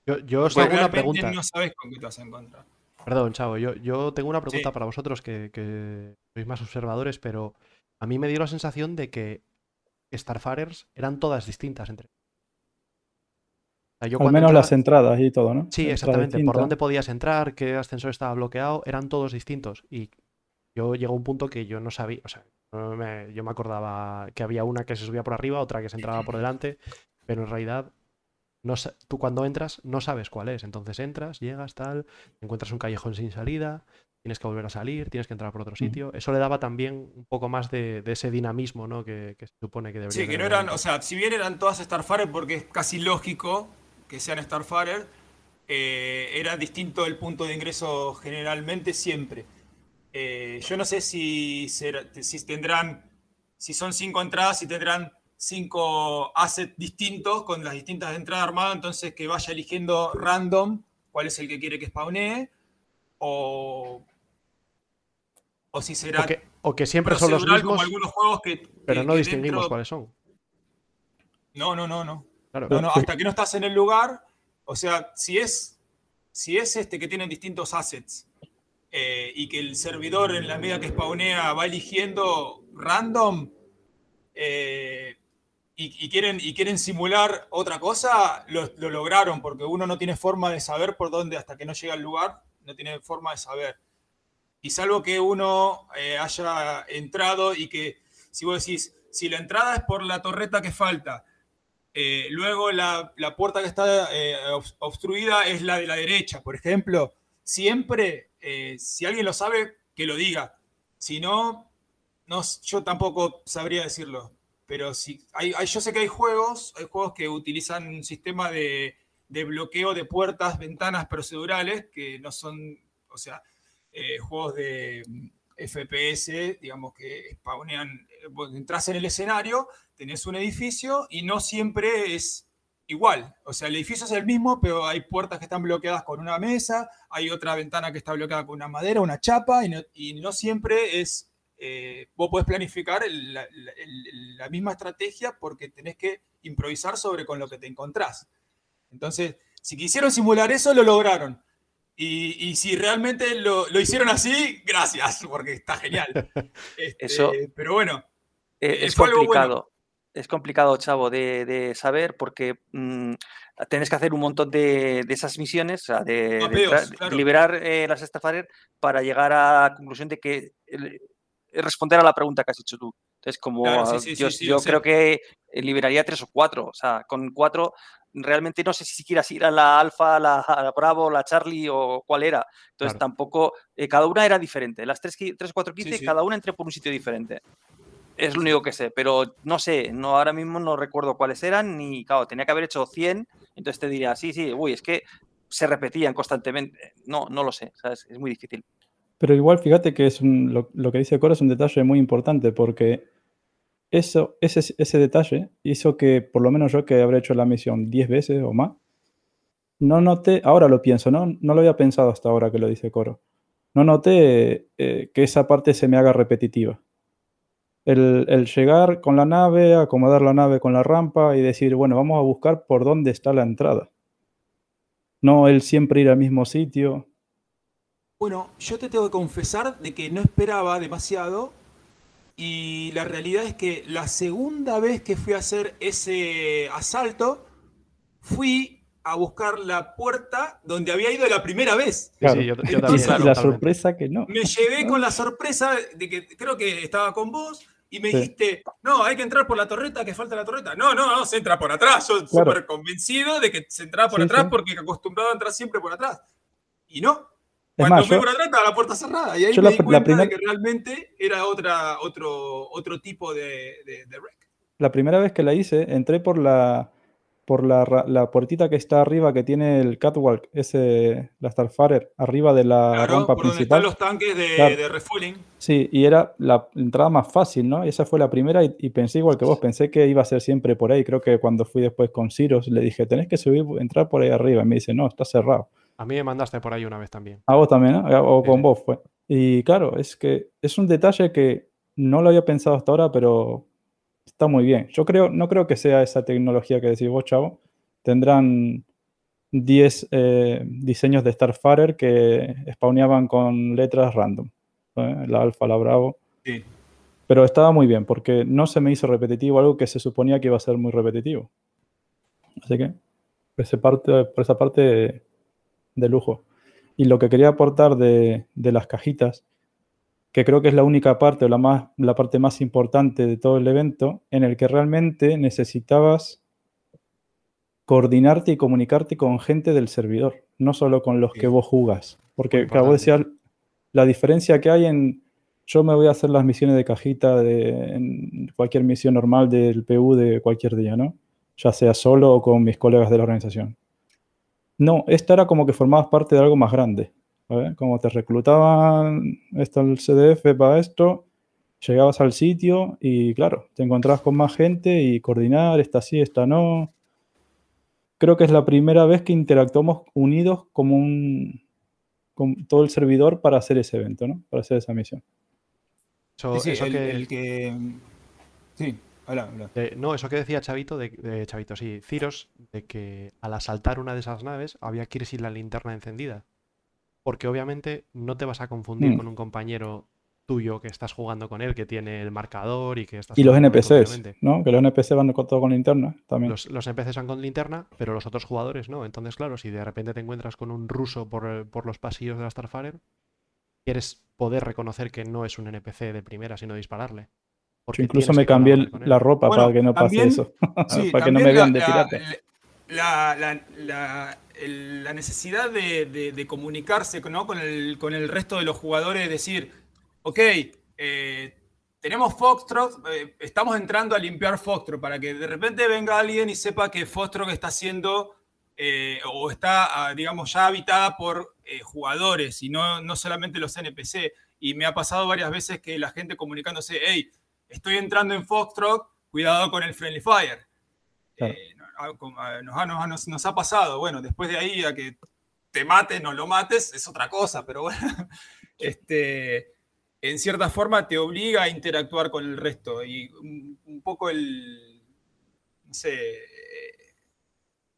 Yo, yo os hago una pregunta. No sabes con qué te vas a encontrar. Perdón, Chavo, yo, yo tengo una pregunta sí. para vosotros que, que, sois más observadores, pero a mí me dio la sensación de que Starfarers eran todas distintas entre sea, yo Al menos entraba... las entradas y todo, ¿no? Sí, exactamente. Por dónde podías entrar, qué ascensor estaba bloqueado, eran todos distintos. Y yo llegó a un punto que yo no sabía, o sea, no me, yo me acordaba que había una que se subía por arriba, otra que se entraba por delante, pero en realidad no, tú cuando entras no sabes cuál es. Entonces entras, llegas, tal, encuentras un callejón sin salida, tienes que volver a salir, tienes que entrar por otro sitio. Mm. Eso le daba también un poco más de, de ese dinamismo, ¿no? Que, que, se supone que debería Sí, que no eran, o sea, si bien eran todas Starfarer, porque es casi lógico que sean Starfarer, eh, era distinto el punto de ingreso generalmente siempre. Eh, yo no sé si, si tendrán, si son cinco entradas, si tendrán cinco assets distintos con las distintas entradas armadas, entonces que vaya eligiendo random cuál es el que quiere que spawnee, o, o si será... O que, o que siempre son los mismos, como algunos juegos que... Pero que, no que distinguimos dentro... cuáles son. No, no, no, no. Claro. no, no hasta que no estás en el lugar, o sea, si es, si es este que tienen distintos assets, eh, y que el servidor en la medida que spawnea va eligiendo random eh, y, y, quieren, y quieren simular otra cosa, lo, lo, lograron porque uno no tiene forma de saber por dónde hasta que no llega al lugar, no tiene forma de saber. Y salvo que uno eh, haya entrado y que, si vos decís, si la entrada es por la torreta que falta, eh, luego la, la, puerta que está eh, obstruida es la de la derecha, por ejemplo, siempre eh, si alguien lo sabe, que lo diga. Si no, no, yo tampoco sabría decirlo. Pero si hay, yo sé que hay juegos, hay juegos que utilizan un sistema de, de bloqueo de puertas, ventanas procedurales, que no son, o sea, juegos de FPS, digamos que spawnean, entras en el escenario, tenés un edificio y no siempre es igual. O sea, el edificio es el mismo, pero hay puertas que están bloqueadas con una mesa, hay otra ventana que está bloqueada con una madera, una chapa, y no, siempre es. Eh, vos podés planificar la, la, misma estrategia porque tenés que improvisar sobre con lo que te encontrás. Entonces, si quisieron simular eso, lo lograron. Y, y si realmente lo, lo hicieron así, gracias, porque está genial. Este, Eso- pero bueno, Eh, Eh, es bueno. complicado. Es complicado, chavo, de, de saber porque mm, tenés que hacer un montón de, de esas misiones, o sea, de, de Mapeos, tra- de claro. liberar eh, las Starfire para llegar a la conclusión de que el- eh, responder a la pregunta que has hecho tú. Entonces, como Claro, sí, ah, sí, yo, sí, sí, yo lo sé. creo que liberaría tres o cuatro. O sea, con cuatro realmente no sé si quieras ir a la Alfa, la, Bravo, la Charlie o cuál era. Entonces, Claro. tampoco, eh, cada una era diferente. Las tres, qui- tres o cuatro que Sí, hice, sí. cada una entré por un sitio diferente. Es lo único que sé, pero no sé, no ahora mismo no recuerdo cuáles eran, ni claro, tenía que haber hecho 100, entonces te diría, sí, sí, uy, es que se repetían constantemente. No, no lo sé, ¿sabes? Es muy difícil. Pero igual fíjate que es un- lo, lo que dice Cora es un detalle muy importante porque eso, ese, ese detalle hizo que por lo menos yo que habré hecho la misión 10 veces o más, no noté, ahora lo pienso, ¿no? No lo había pensado hasta ahora que lo dice Coro. No noté eh, que esa parte se me haga repetitiva. El, el llegar con la nave, acomodar la nave con la rampa y decir, bueno, vamos a buscar por dónde está la entrada. No el siempre ir al mismo sitio. Bueno, yo te tengo que confesar de que no esperaba demasiado y la realidad es que la segunda vez que fui a hacer ese asalto, fui a buscar la puerta donde había ido la primera vez. Claro. sí, yo, yo Y Y, también. y la sorpresa que no. Me llevé con la sorpresa de que creo que estaba con vos y me Sí. dijiste, no, hay que entrar por la torreta, que falta la torreta. No, no, no, se entra por atrás. Yo Claro. súper convencido de que se entraba por Sí, atrás sí. porque acostumbrado a entrar siempre por atrás. Y no. Cuando más, fui yo, por atrás estaba la puerta cerrada. Y ahí yo me la- di la cuenta primer- de que realmente era otra, otro, otro tipo de, de, de rec. la primera vez que la hice, entré por la por la, la puertita que está arriba que tiene el catwalk, ese, la Starfarer, arriba de la Claro, rampa por donde principal. están los tanques de, Claro. de refueling. Sí, y era la entrada más fácil, ¿no? Esa fue la primera y, y pensé igual que vos, pensé que iba a ser siempre por ahí. Creo que cuando fui después con Ciros le dije, tenés que subir, entrar por ahí arriba. Y me dice, no, está cerrado. A mí me mandaste por ahí una vez también. A vos también, ¿no? O con sí. vos fue. Y claro, es que es un detalle que no lo había pensado hasta ahora, pero está muy bien. Yo creo, no creo que sea esa tecnología que decís vos, chavo. Tendrán 10 eh, diseños de Starfarer que spawneaban con letras random. ¿eh? La alfa, la bravo. Sí. Pero estaba muy bien, porque no se me hizo repetitivo, algo que se suponía que iba a ser muy repetitivo. Así que, por esa parte, por esa parte de lujo. Y lo que quería aportar de, de las cajitas, que creo que es la única parte o la, más, la parte más importante de todo el evento, en el que realmente necesitabas coordinarte y comunicarte con gente del servidor, no solo con los Sí. que vos jugás. Porque, vos importante. decías la diferencia que hay en yo me voy a hacer las misiones de cajita de en cualquier misión normal del PU de cualquier día, ¿no? Ya sea solo o con mis colegas de la organización. No, esta era como que formabas parte de algo más grande. ¿vale? Como te reclutaban esto el CDF para esto, llegabas al sitio y claro, te encontrabas con más gente y coordinar, esta sí, esta no. Creo que es la primera vez que interactuamos unidos como un con todo el servidor para hacer ese evento, ¿no? Para hacer esa misión. Sí, sí, eso el, que, el que. Sí, habla, habla. eh, no, eso que decía Chavito, de, de Chavito, sí, Ciros, de que al asaltar una de esas naves había que ir sin la linterna encendida. Porque obviamente no te vas a confundir Mm. con un compañero tuyo que estás jugando con él, que tiene el marcador y que estás Y los NPCs. ¿no? Que los NPCs van con todo con linterna también. Los, los NPCs van con linterna, pero los otros jugadores no. Entonces, claro, si de repente te encuentras con un ruso por, eh, por los pasillos de la Starfire, quieres poder reconocer que no es un NPC de primera, sino dispararle. Yo Porque incluso me cambié la ropa Bueno, para que no pase eso. Sí, para que no me vean la- de pirata. La, la- la- el- la necesidad de, de- de comunicarse ¿no? con, el, con el resto de los jugadores, decir, ok, eh, tenemos Foxtrot, eh, estamos entrando a limpiar Foxtrot para que de repente venga alguien y sepa que Foxtrot está siendo eh, o está, ah, digamos, ya habitada por eh, jugadores y no, no solamente los NPC. Y me ha pasado varias veces que la gente comunicándose, hey, estoy entrando en Foxtrot, cuidado con el Friendly Fire. Claro. Eh, nos, ha- nos ha- nos- nos ha pasado. Bueno, después de ahí a que te mates, no lo mates, es otra cosa, pero bueno, este, en cierta forma te obliga a interactuar con el resto y un, un poco el, no sé, eh,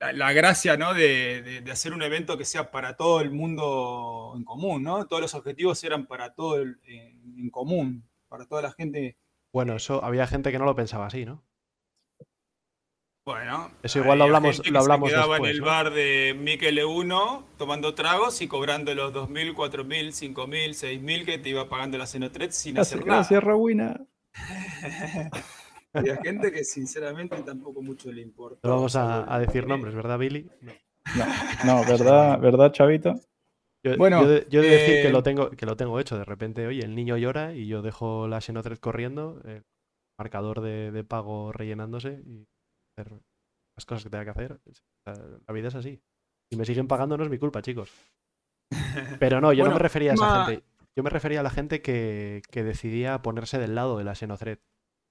la, la gracia, ¿no? De, de- de hacer un evento que sea para todo el mundo en común, ¿no? Todos los objetivos eran para todo el- en, en común, para toda la gente. Bueno, eso había gente que no lo pensaba así, ¿no? Bueno, Eso igual lo hablamos- gente lo que se hablamos quedaba después, en el ¿no? bar de Mikel 1 tomando tragos y cobrando los 2.000, 4.000, 5.000, 6.000 que te iba pagando la Cenotret sin Gracias, hacer nada. gracias Rowena. Había gente que sinceramente tampoco mucho le importa. No vamos a, a decir nombres, ¿verdad, Billy? No. No, no, ¿verdad, ¿verdad, Chavito? Yo, Bueno, yo de, yo de decir que eh, lo tengo que lo tengo hecho. De repente, oye, el niño llora y yo dejo la Xenotred corriendo, el marcador de, de pago rellenándose y hacer las cosas que tenga que hacer. La, la vida es así. Si me siguen pagando no es mi culpa, chicos. Pero no, yo no me refería a esa gente. Yo me refería a la gente que, que decidía ponerse del lado de la Xenotred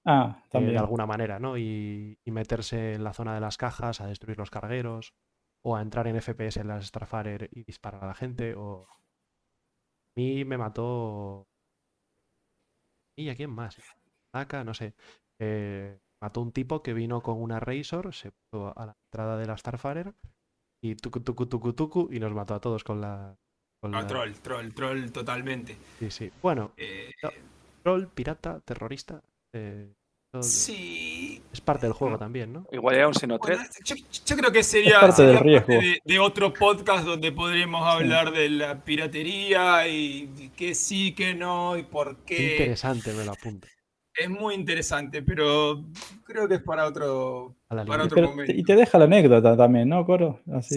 Ah, eh, también. de alguna manera, ¿no? Y, y meterse en la zona de las cajas a destruir los cargueros o a entrar en FPS en las Starfire y disparar a la gente o... A mí me mató... ¿Y a quién más? Naka, no sé. Eh, mató un tipo que vino con una Razor, se puso a la entrada de la Starfire y tucu tucu tucu tucu y nos mató a todos con la... Con Ah, la- troll, troll, troll totalmente. Sí, sí. Bueno, Eh, troll, pirata, terrorista. eh, sí. Es parte del juego también, ¿no? Igual era un Xenotred. Bueno, yo, yo creo que sería, parte del parte riesgo. de, de otro podcast donde podremos hablar de la piratería y que sí, que no y por Qué qué. interesante, me lo apunto. Es muy interesante, pero creo que es para otro, para otro Pero- momento. y te deja la anécdota también, ¿no, Coro? Así.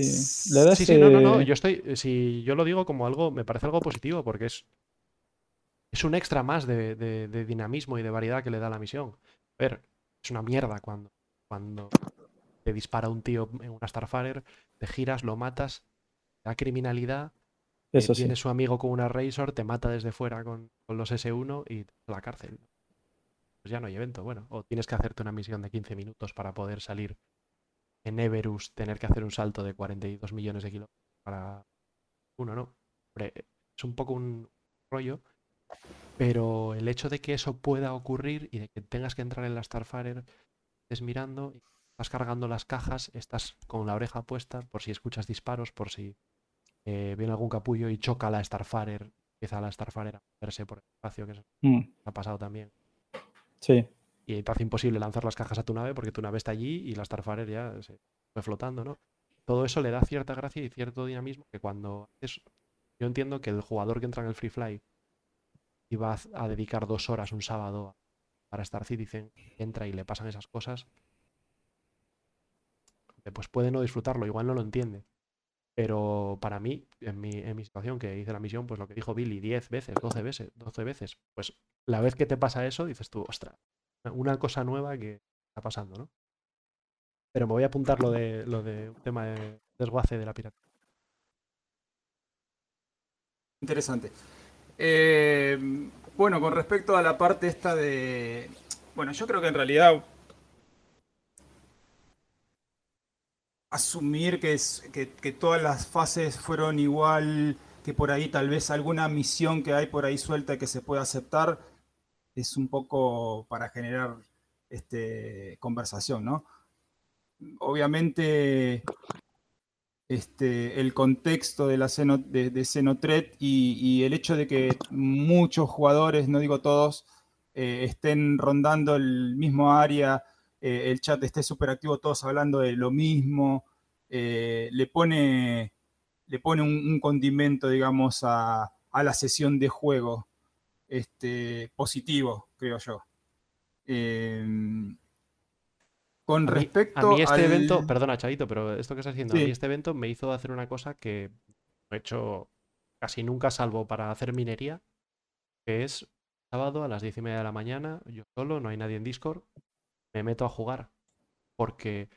Le das Sí, sí, no, no, no. Yo estoy. Si yo lo digo como algo. Me parece algo positivo porque es. Es un extra más de, de- de dinamismo y de variedad que le da la misión. A ver, es una mierda cuando. Cuando te dispara un tío en una Starfire, te giras, lo matas, da criminalidad. eh, Eso sí. Viene su amigo con una Razor, te mata desde fuera con, con los S1 y te a la cárcel. Pues ya no hay evento. Bueno, o tienes que hacerte una misión de 15 minutos para poder salir en Everus, tener que hacer un salto de 42 millones de kilómetros para uno, ¿no? Hombre, es un poco un rollo, pero el hecho de que eso pueda ocurrir y de que tengas que entrar en la Starfire, estés mirando, y estás cargando las cajas, estás con la oreja puesta por si escuchas disparos, por si eh, viene algún capullo y choca la Starfire, empieza la Starfire a moverse por el espacio, que eso Mm, ha pasado también. sí. Y te hace imposible lanzar las cajas a tu nave porque tu nave está allí y la Starfire ya se fue flotando, ¿no? Todo eso le da cierta gracia y cierto dinamismo que cuando haces... Yo entiendo que el jugador que entra en el Free Fly y va a, dedicar dos horas un sábado para Star Citizen, entra y le pasan esas cosas, eh, pues puede no disfrutarlo, igual no lo entiende. Pero para mí, en mi, en mi situación que hice la misión, pues lo que dijo Billy, 10 veces, 12 veces, 12 veces, pues la vez que te pasa eso, dices tú, ostras, una cosa nueva que está pasando, ¿no? Pero me voy a apuntar lo de, lo de un tema de desguace de la pirata. Interesante. Eh, bueno, con respecto a la parte esta de... Bueno, yo creo que en realidad asumir que, todas las fases fueron igual, que por ahí tal vez alguna misión que hay por ahí suelta que se pueda aceptar, es un poco para generar este, conversación, ¿no? Obviamente este, el contexto de la de, y, el hecho de que muchos jugadores, no digo todos, eh, estén rondando el mismo área, eh, el chat esté súper activo, todos hablando de lo mismo, eh, le pone, le pone un, condimento, digamos, a, a la sesión de juego este, positivo, creo yo. Con A mí- respecto a mí este al- evento, perdona Chavito, pero esto que estás haciendo, a mí este evento me hizo hacer una cosa que no he hecho casi nunca salvo para hacer minería, que es sábado a las diez y media de la mañana, yo solo, no hay nadie en Discord, me meto a jugar, porque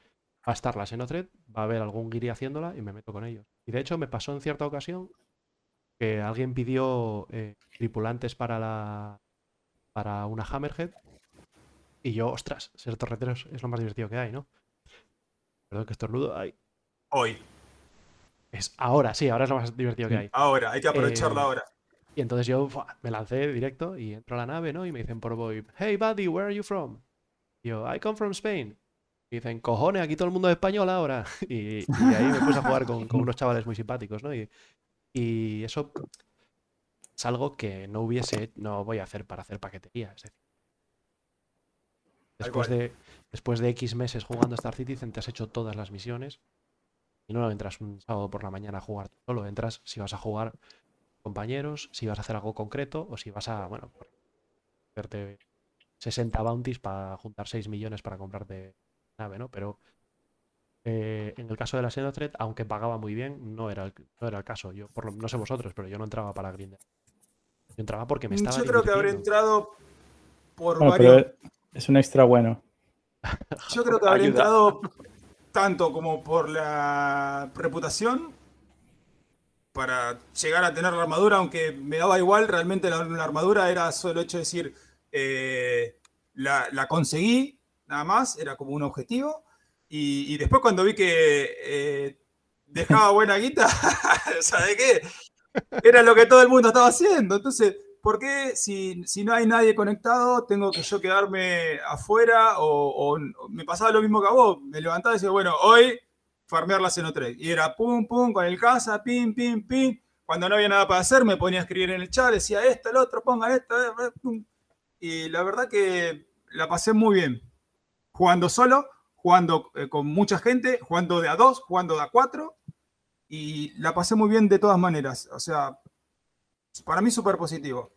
va a estar la Xenotred, va a haber algún guiri haciéndola y me meto con ellos. Y de hecho me pasó en cierta ocasión que alguien pidió eh, tripulantes para la para una Hammerhead y yo, ostras, ser torretero es, es lo más divertido que hay, ¿no? Perdón que estornudo. Ay, Hoy, es ahora, sí, ahora es lo más divertido que hay. ahora, hay que aprovecharla Eh, ahora. Y entonces yo ¡fua! me lancé directo y entro a la nave, ¿no? Y me dicen por VoIP, hey buddy, where are you from? Y yo, I come from Spain. Y dicen, cojones, aquí todo el mundo es español ahora. Y, y ahí me puse a jugar con, con unos chavales muy simpáticos, ¿no? Y, y eso es algo que no hubiese, no voy a hacer para hacer paquetería. Es decir, después de, después de X meses jugando Star Citizen, te has hecho todas las misiones y no entras un sábado por la mañana a jugar solo. Entras si vas a jugar compañeros, si vas a hacer algo concreto o si vas a, bueno, hacerte 60 bounties para juntar 6 millones para comprarte nave, ¿no? Pero eh, en el caso de la Xenothread, aunque pagaba muy bien, no era el, no era el caso. Yo, por lo- no sé vosotros, pero yo no entraba para Grinder. Yo entraba porque me estaba Yo creo que habré entrado por Bueno, varios. pero es un extra bueno. Yo creo que habré Ayuda. entrado tanto como por la reputación para llegar a tener la armadura, aunque me daba igual, realmente la, la armadura era solo hecho de decir, eh, la, la conseguí, nada más, era como un objetivo. Y, y después cuando vi que eh, dejaba buena guita, ¿sabes qué? Era lo que todo el mundo estaba haciendo. Entonces, ¿por qué si, si no hay nadie conectado, tengo que yo quedarme afuera? O, me pasaba lo mismo que a vos. Me levantaba y decía, bueno, hoy farmear la Xenotrade. Y era pum, pum, con el casa, pim, pim, pim. Cuando no había nada para hacer, me ponía a escribir en el chat, decía esto, el otro, pongan esto. eh, eh. Y la verdad que la pasé muy bien. Jugando solo, jugando eh, con mucha gente, jugando de a dos, jugando de a cuatro. Y la pasé muy bien de todas maneras. O sea, para mí súper positivo.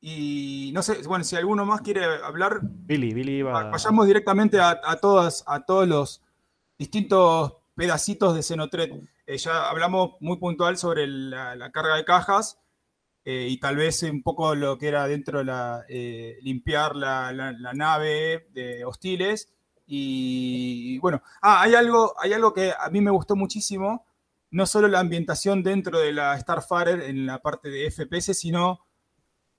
Y no sé, bueno, si alguno más quiere hablar, Billy, Billy iba. vayamos directamente a, a todas, a todos los distintos pedacitos de Xenotret. Eh, ya hablamos muy puntual sobre la, la carga de cajas eh, y tal vez un poco lo que era dentro de la, eh, limpiar la, la- la nave de hostiles. Y, bueno, ah, hay algo, hay algo que a mí me gustó muchísimo, no solo la ambientación dentro de la Starfighter en la parte de FPS, sino,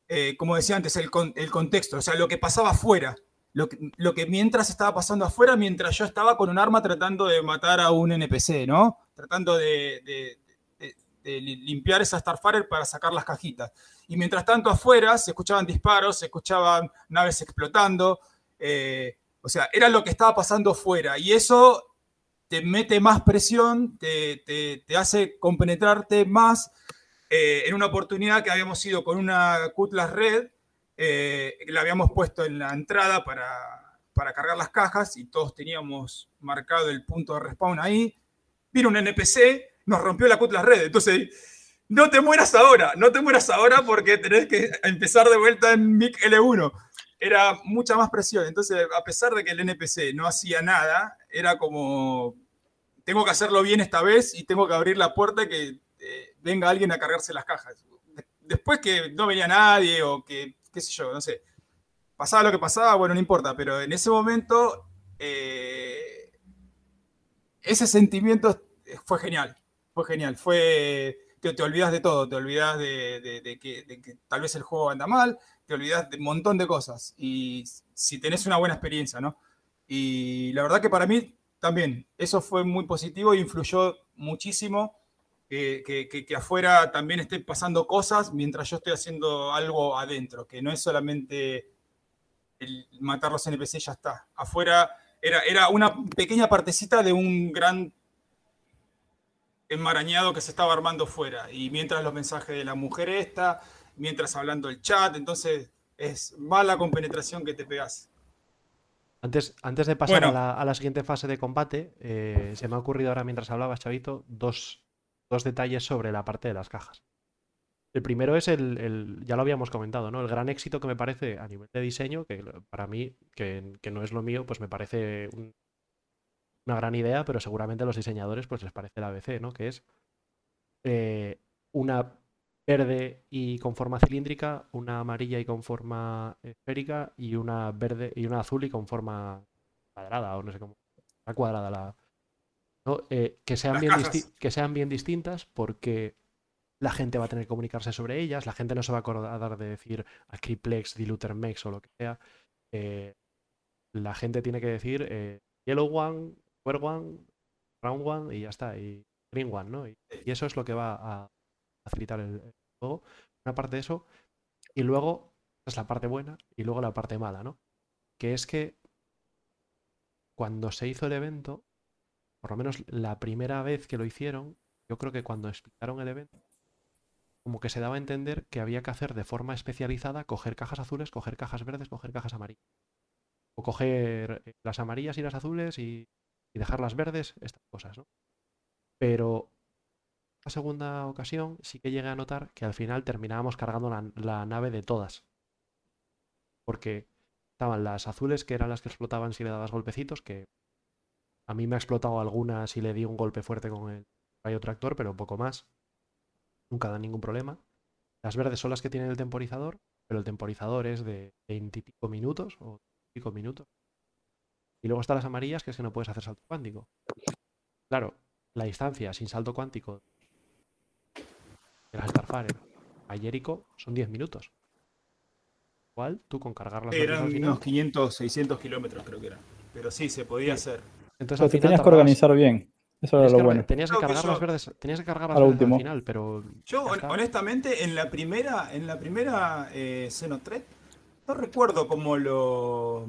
eh, como decía antes, el, el contexto, o sea, lo que pasaba afuera lo que, lo que mientras estaba pasando afuera, mientras yo estaba con un arma tratando de matar a un NPC, ¿no? Tratando de, de- de- de li- limpiar esa Starfighter para sacar las cajitas. Y mientras tanto afuera se escuchaban disparos, se escuchaban naves explotando, eh, o sea, era lo que estaba pasando afuera. Y eso te mete más presión, te, te- hace compenetrarte más eh, en una oportunidad que habíamos ido con una Cutlass Red, eh, la habíamos puesto en la entrada para, para cargar las cajas y todos teníamos marcado el punto de respawn ahí. Vino un NPC, nos rompió la Cutlass Red. Entonces, no te mueras ahora, no te mueras ahora porque tenés que empezar de vuelta en MIC L1. Era mucha más presión. Entonces, a pesar de que el NPC no hacía nada, era como, tengo que hacerlo bien esta vez y tengo que abrir la puerta que eh, venga alguien a cargarse las cajas. De- Después que no venía nadie o que, qué sé yo, no sé, pasaba lo que pasaba, bueno, no importa, pero en ese momento eh, ese sentimiento fue genial, fue genial, fue, te, te olvidas de todo, te olvidas de, de- de que, de que tal vez el juego anda mal, te olvidas de un montón de cosas y si tenés una buena experiencia, ¿no? Y la verdad que para mí también eso fue muy positivo e influyó muchísimo que, que- afuera también estén pasando cosas mientras yo estoy haciendo algo adentro, que no es solamente el matar los NPC ya está. Afuera era, era una pequeña partecita de un gran enmarañado que se estaba armando fuera. Y mientras los mensajes de la mujer esta, mientras hablando el chat, entonces es mala compenetración que te pegas. Antes, antes de pasar Bueno. a, la, a la siguiente fase de combate, eh, se me ha ocurrido ahora mientras hablabas, Chavito, dos, dos detalles sobre la parte de las cajas. El primero es el, el- ya lo habíamos comentado, ¿no? El gran éxito que me parece a nivel de diseño, que para mí, que, que no es lo mío, pues me parece un- una gran idea, pero seguramente a los diseñadores pues les parece la ABC, ¿no? Que es eh, una verde y con forma cilíndrica, una amarilla y con forma esférica y una verde y una azul y con forma cuadrada o no sé cómo. La cuadrada la. ¿no? Eh, que, sean bien que sean bien distintas porque la gente va a tener que comunicarse sobre ellas, la gente no se va a acordar de decir Acriplex, Diluter Mex o lo que sea. Eh, la gente tiene que decir eh, Yellow One, Square One, Round One y ya está. Y Green One, ¿no? Y, y eso es lo que va a facilitar el, el juego. Una parte de eso. Y luego, es la parte buena, y luego la parte mala, ¿no? Que es que cuando se hizo el evento, por lo menos la primera vez que lo hicieron, yo creo que cuando explicaron el evento, como que se daba a entender que había que hacer de forma especializada coger cajas azules, coger cajas verdes, coger cajas amarillas. O coger eh, las amarillas y las azules y, y dejarlas verdes, estas cosas, ¿no? Pero la segunda ocasión sí que llegué a notar que al final terminábamos cargando la, nave de todas. Porque estaban las azules, que eran las que explotaban si le dabas golpecitos, que a mí me ha explotado alguna si le di un golpe fuerte con el rayo tractor, pero poco más. Nunca da ningún problema. Las verdes son las que tienen el temporizador, pero el temporizador es de 20 y pico minutos o pico minutos. Y luego están las amarillas, que es que no puedes hacer salto cuántico. Claro, la distancia sin salto cuántico las Starfire a Jericho son 10 minutos. Igual tú con cargar las al Eran final. unos 500, 600 kilómetros creo que eran. Pero sí, se podía hacer. Entonces Pero al final tenías que organizar bien. Eso era lo que- bueno. Tenías que que cargar yo- las verdes, tenías que cargar las verdes al último. final, pero Yo, honestamente, en la primera, en la primera eh, Xenothread, no recuerdo cómo lo.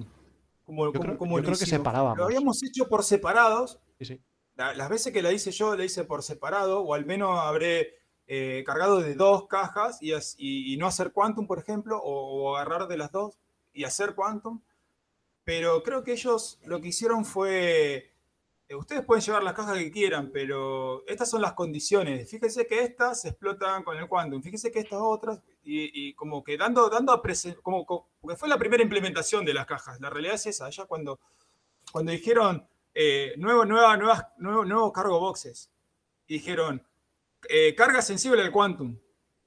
Cómo, Yo creo- cómo yo lo creo que separábamos. Lo habíamos hecho por separados. Sí, sí. La- las veces que la hice yo, la hice por separado, o al menos habré eh, cargado de dos cajas y, no hacer Quantum, por ejemplo, o, o agarrar de las dos y hacer Quantum. Pero creo que ellos lo que hicieron fue. eh, ustedes pueden llevar las cajas que quieran, pero estas son las condiciones. Fíjense que estas se explotan con el Quantum. Fíjense que estas otras. Y, y como que dando, dando a como, como- porque fue la primera implementación de las cajas. La realidad es esa. Ya cuando, cuando dijeron eh, nuevo, nueva, nuevas, nuevo, nuevo cargo boxes. Dijeron, eh, carga sensible al quantum.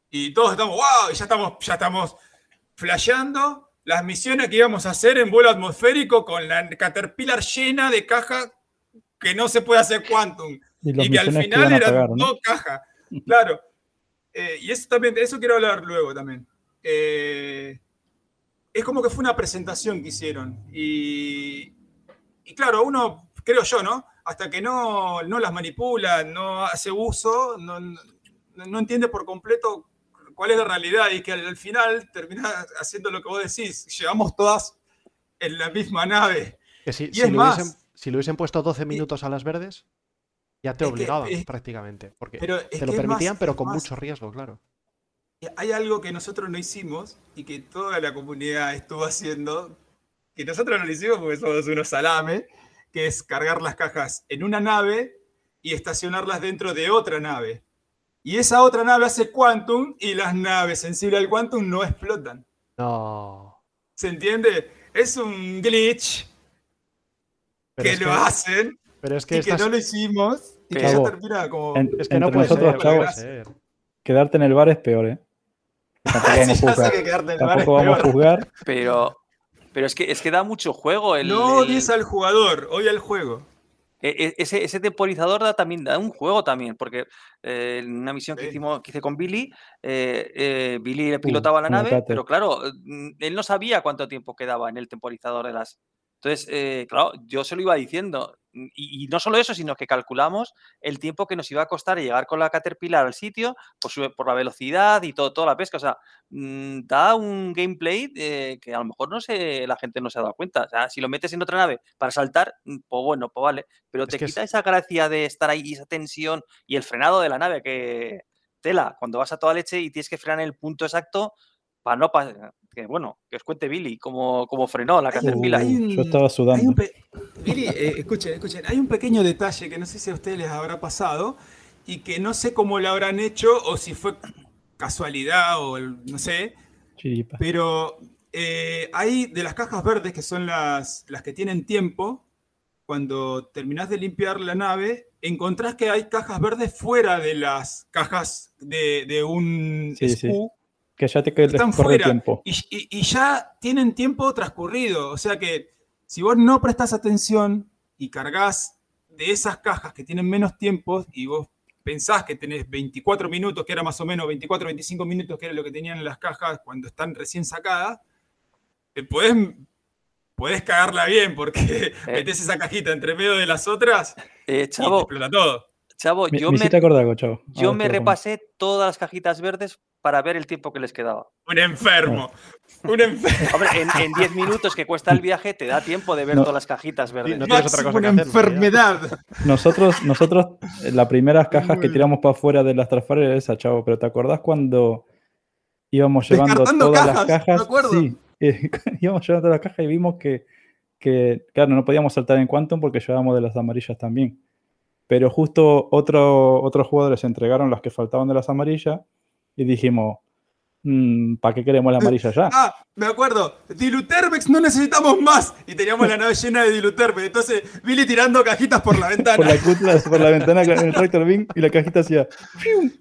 Y todos estamos, wow, y ya estamos, ya estamos flasheando las misiones que íbamos a hacer en vuelo atmosférico con la Caterpillar llena de cajas que no se puede hacer quantum. Y que al final eran pagar, ¿no? dos cajas. Claro. Eh, y eso también, de eso quiero hablar luego también. Eh, es como que fue una presentación que hicieron. Y, y claro, uno, creo yo, ¿no? Hasta que no, no las manipula, no hace uso, no, no- no entiende por completo cuál es la realidad y que al, al final termina haciendo lo que vos decís. Llevamos todas en la misma nave. Que si, Y si es le más- hubiesen, si le hubiesen puesto 12 minutos a las verdes, ya te Es que- obligaban es- prácticamente. Porque Pero te que lo permitían, más- pero con más. mucho riesgo, claro. hay algo que nosotros no hicimos y que toda la comunidad estuvo haciendo, que nosotros no lo hicimos porque somos unos salame, que es cargar las cajas en una nave y estacionarlas dentro de otra nave. Y esa otra nave hace quantum y las naves sensibles al quantum no explotan. No. ¿Se entiende? Es un glitch Pero que es lo que, hacen pero es que y que no lo hicimos y que ya termina como... En- es que no puede nosotros, ser, chavos, ser. quedarte en el bar es peor, ¿eh? Tampoco Sí, vamos a que Tampoco vamos juzgar. Pero, pero es que es que da mucho juego el, No el- odies al jugador, odia al juego. e- e- ese, ese temporizador da también da un juego también, porque eh, en una misión que hicimos que hice con Billy, eh, eh, Billy pilotaba la el nave, pero claro, mm, él no sabía cuánto tiempo quedaba en el temporizador de las. Entonces, eh, claro, yo se lo iba diciendo. mm, Y, y no solo eso, sino que calculamos el tiempo que nos iba a costar llegar con la Caterpillar al sitio por, la velocidad y todo, toda la pesca. O sea, mm, da un gameplay eh, que a lo mejor no sé, la gente no se ha dado cuenta. O sea, si lo metes en otra nave para saltar, mm, pues bueno, pues vale. Pero Es te que es- quita esa gracia de estar ahí, esa tensión y el frenado de la nave, que tela, cuando vas a toda leche y tienes que frenar en el punto exacto para no pasar. Que bueno, que os cuente Billy cómo, cómo frenó la Caterpillar. hay un- Yo estaba Hay sudando. Billy, eh, escuchen, escuchen, hay un pequeño detalle que no sé si a ustedes les habrá pasado y que no sé cómo lo habrán hecho o si fue casualidad o el- no sé, Chiripa. pero eh, hay de las cajas verdes que son las, las que tienen tiempo, cuando terminás de limpiar la nave, encontrás que hay cajas verdes fuera de las cajas de, de un Sí, sí. Que ya te están fuera tiempo. y, y- y ya tienen tiempo transcurrido. O sea que si vos no prestás atención y cargas de esas cajas que tienen menos tiempo y vos pensás que tenés 24 minutos, que era más o menos 24, 25 minutos, que era lo que tenían las cajas cuando están recién sacadas, te podés, podés cagarla bien porque metés esa cajita entre medio de las otras Eh, y te chavo, explota todo. chavo, Me, yo me algo, chavo. yo me repasé todas las cajitas verdes para ver el tiempo que les quedaba. Un enfermo. Un enfermo. Hombre, en, en 10 minutos que cuesta el viaje, te da tiempo de ver No. todas las cajitas verdes. no tienes otra cosa que una hacer, ¿no? enfermedad. Nosotros, nosotros, eh, las primeras cajas que tiramos para afuera de las Trafalgar era esa, chavo, pero ¿te acordás cuando íbamos llevando Descartando todas cajas, las cajas? me acuerdo. Sí, eh, íbamos llevando todas las cajas y vimos que, que, claro, no podíamos saltar en Quantum porque llevábamos de las amarillas también. Pero justo otro, otros jugadores entregaron las que faltaban de las amarillas y dijimos, ¿para qué queremos la amarilla ya? Ah, me acuerdo. Diluterbex no necesitamos más. Y teníamos la nave llena de Diluterbex. Entonces, Billy tirando cajitas por la ventana. Por la, cutla- por la ventana con el tractor beam y la cajita hacía,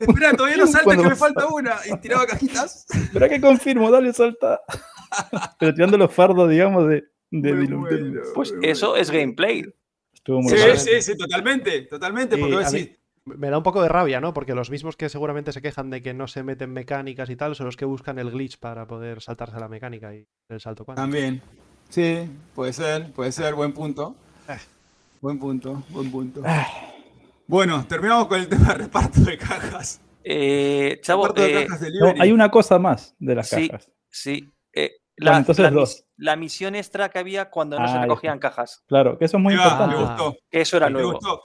Espera, todavía no salta que me falta una. Y tiraba cajitas. ¿Pero que confirmo? Dale, salta. Pero tirando los fardos, digamos, de, de Muy Diluter. bueno. Pues eso es gameplay. Estuvo muy Sí, sí, sí, totalmente. Totalmente. Porque a vos decís, me da un poco de rabia, ¿no? Porque los mismos que seguramente se quejan de que no se meten mecánicas y tal son los que buscan el glitch para poder saltarse la mecánica y el salto cuántico. También. Sí, puede ser, puede ser, buen punto. Ah. Buen punto, buen punto. Bueno, terminamos con el tema de reparto de cajas. Eh, Chavo, reparto de eh, cajas de No, hay una cosa más de las Sí. cajas. sí. eh, Bueno, la, entonces la dos. la misión extra que había cuando no se Ah, ahí recogían cajas. Claro, que eso es muy importante. me gustó. Eso era me nuevo. gustó.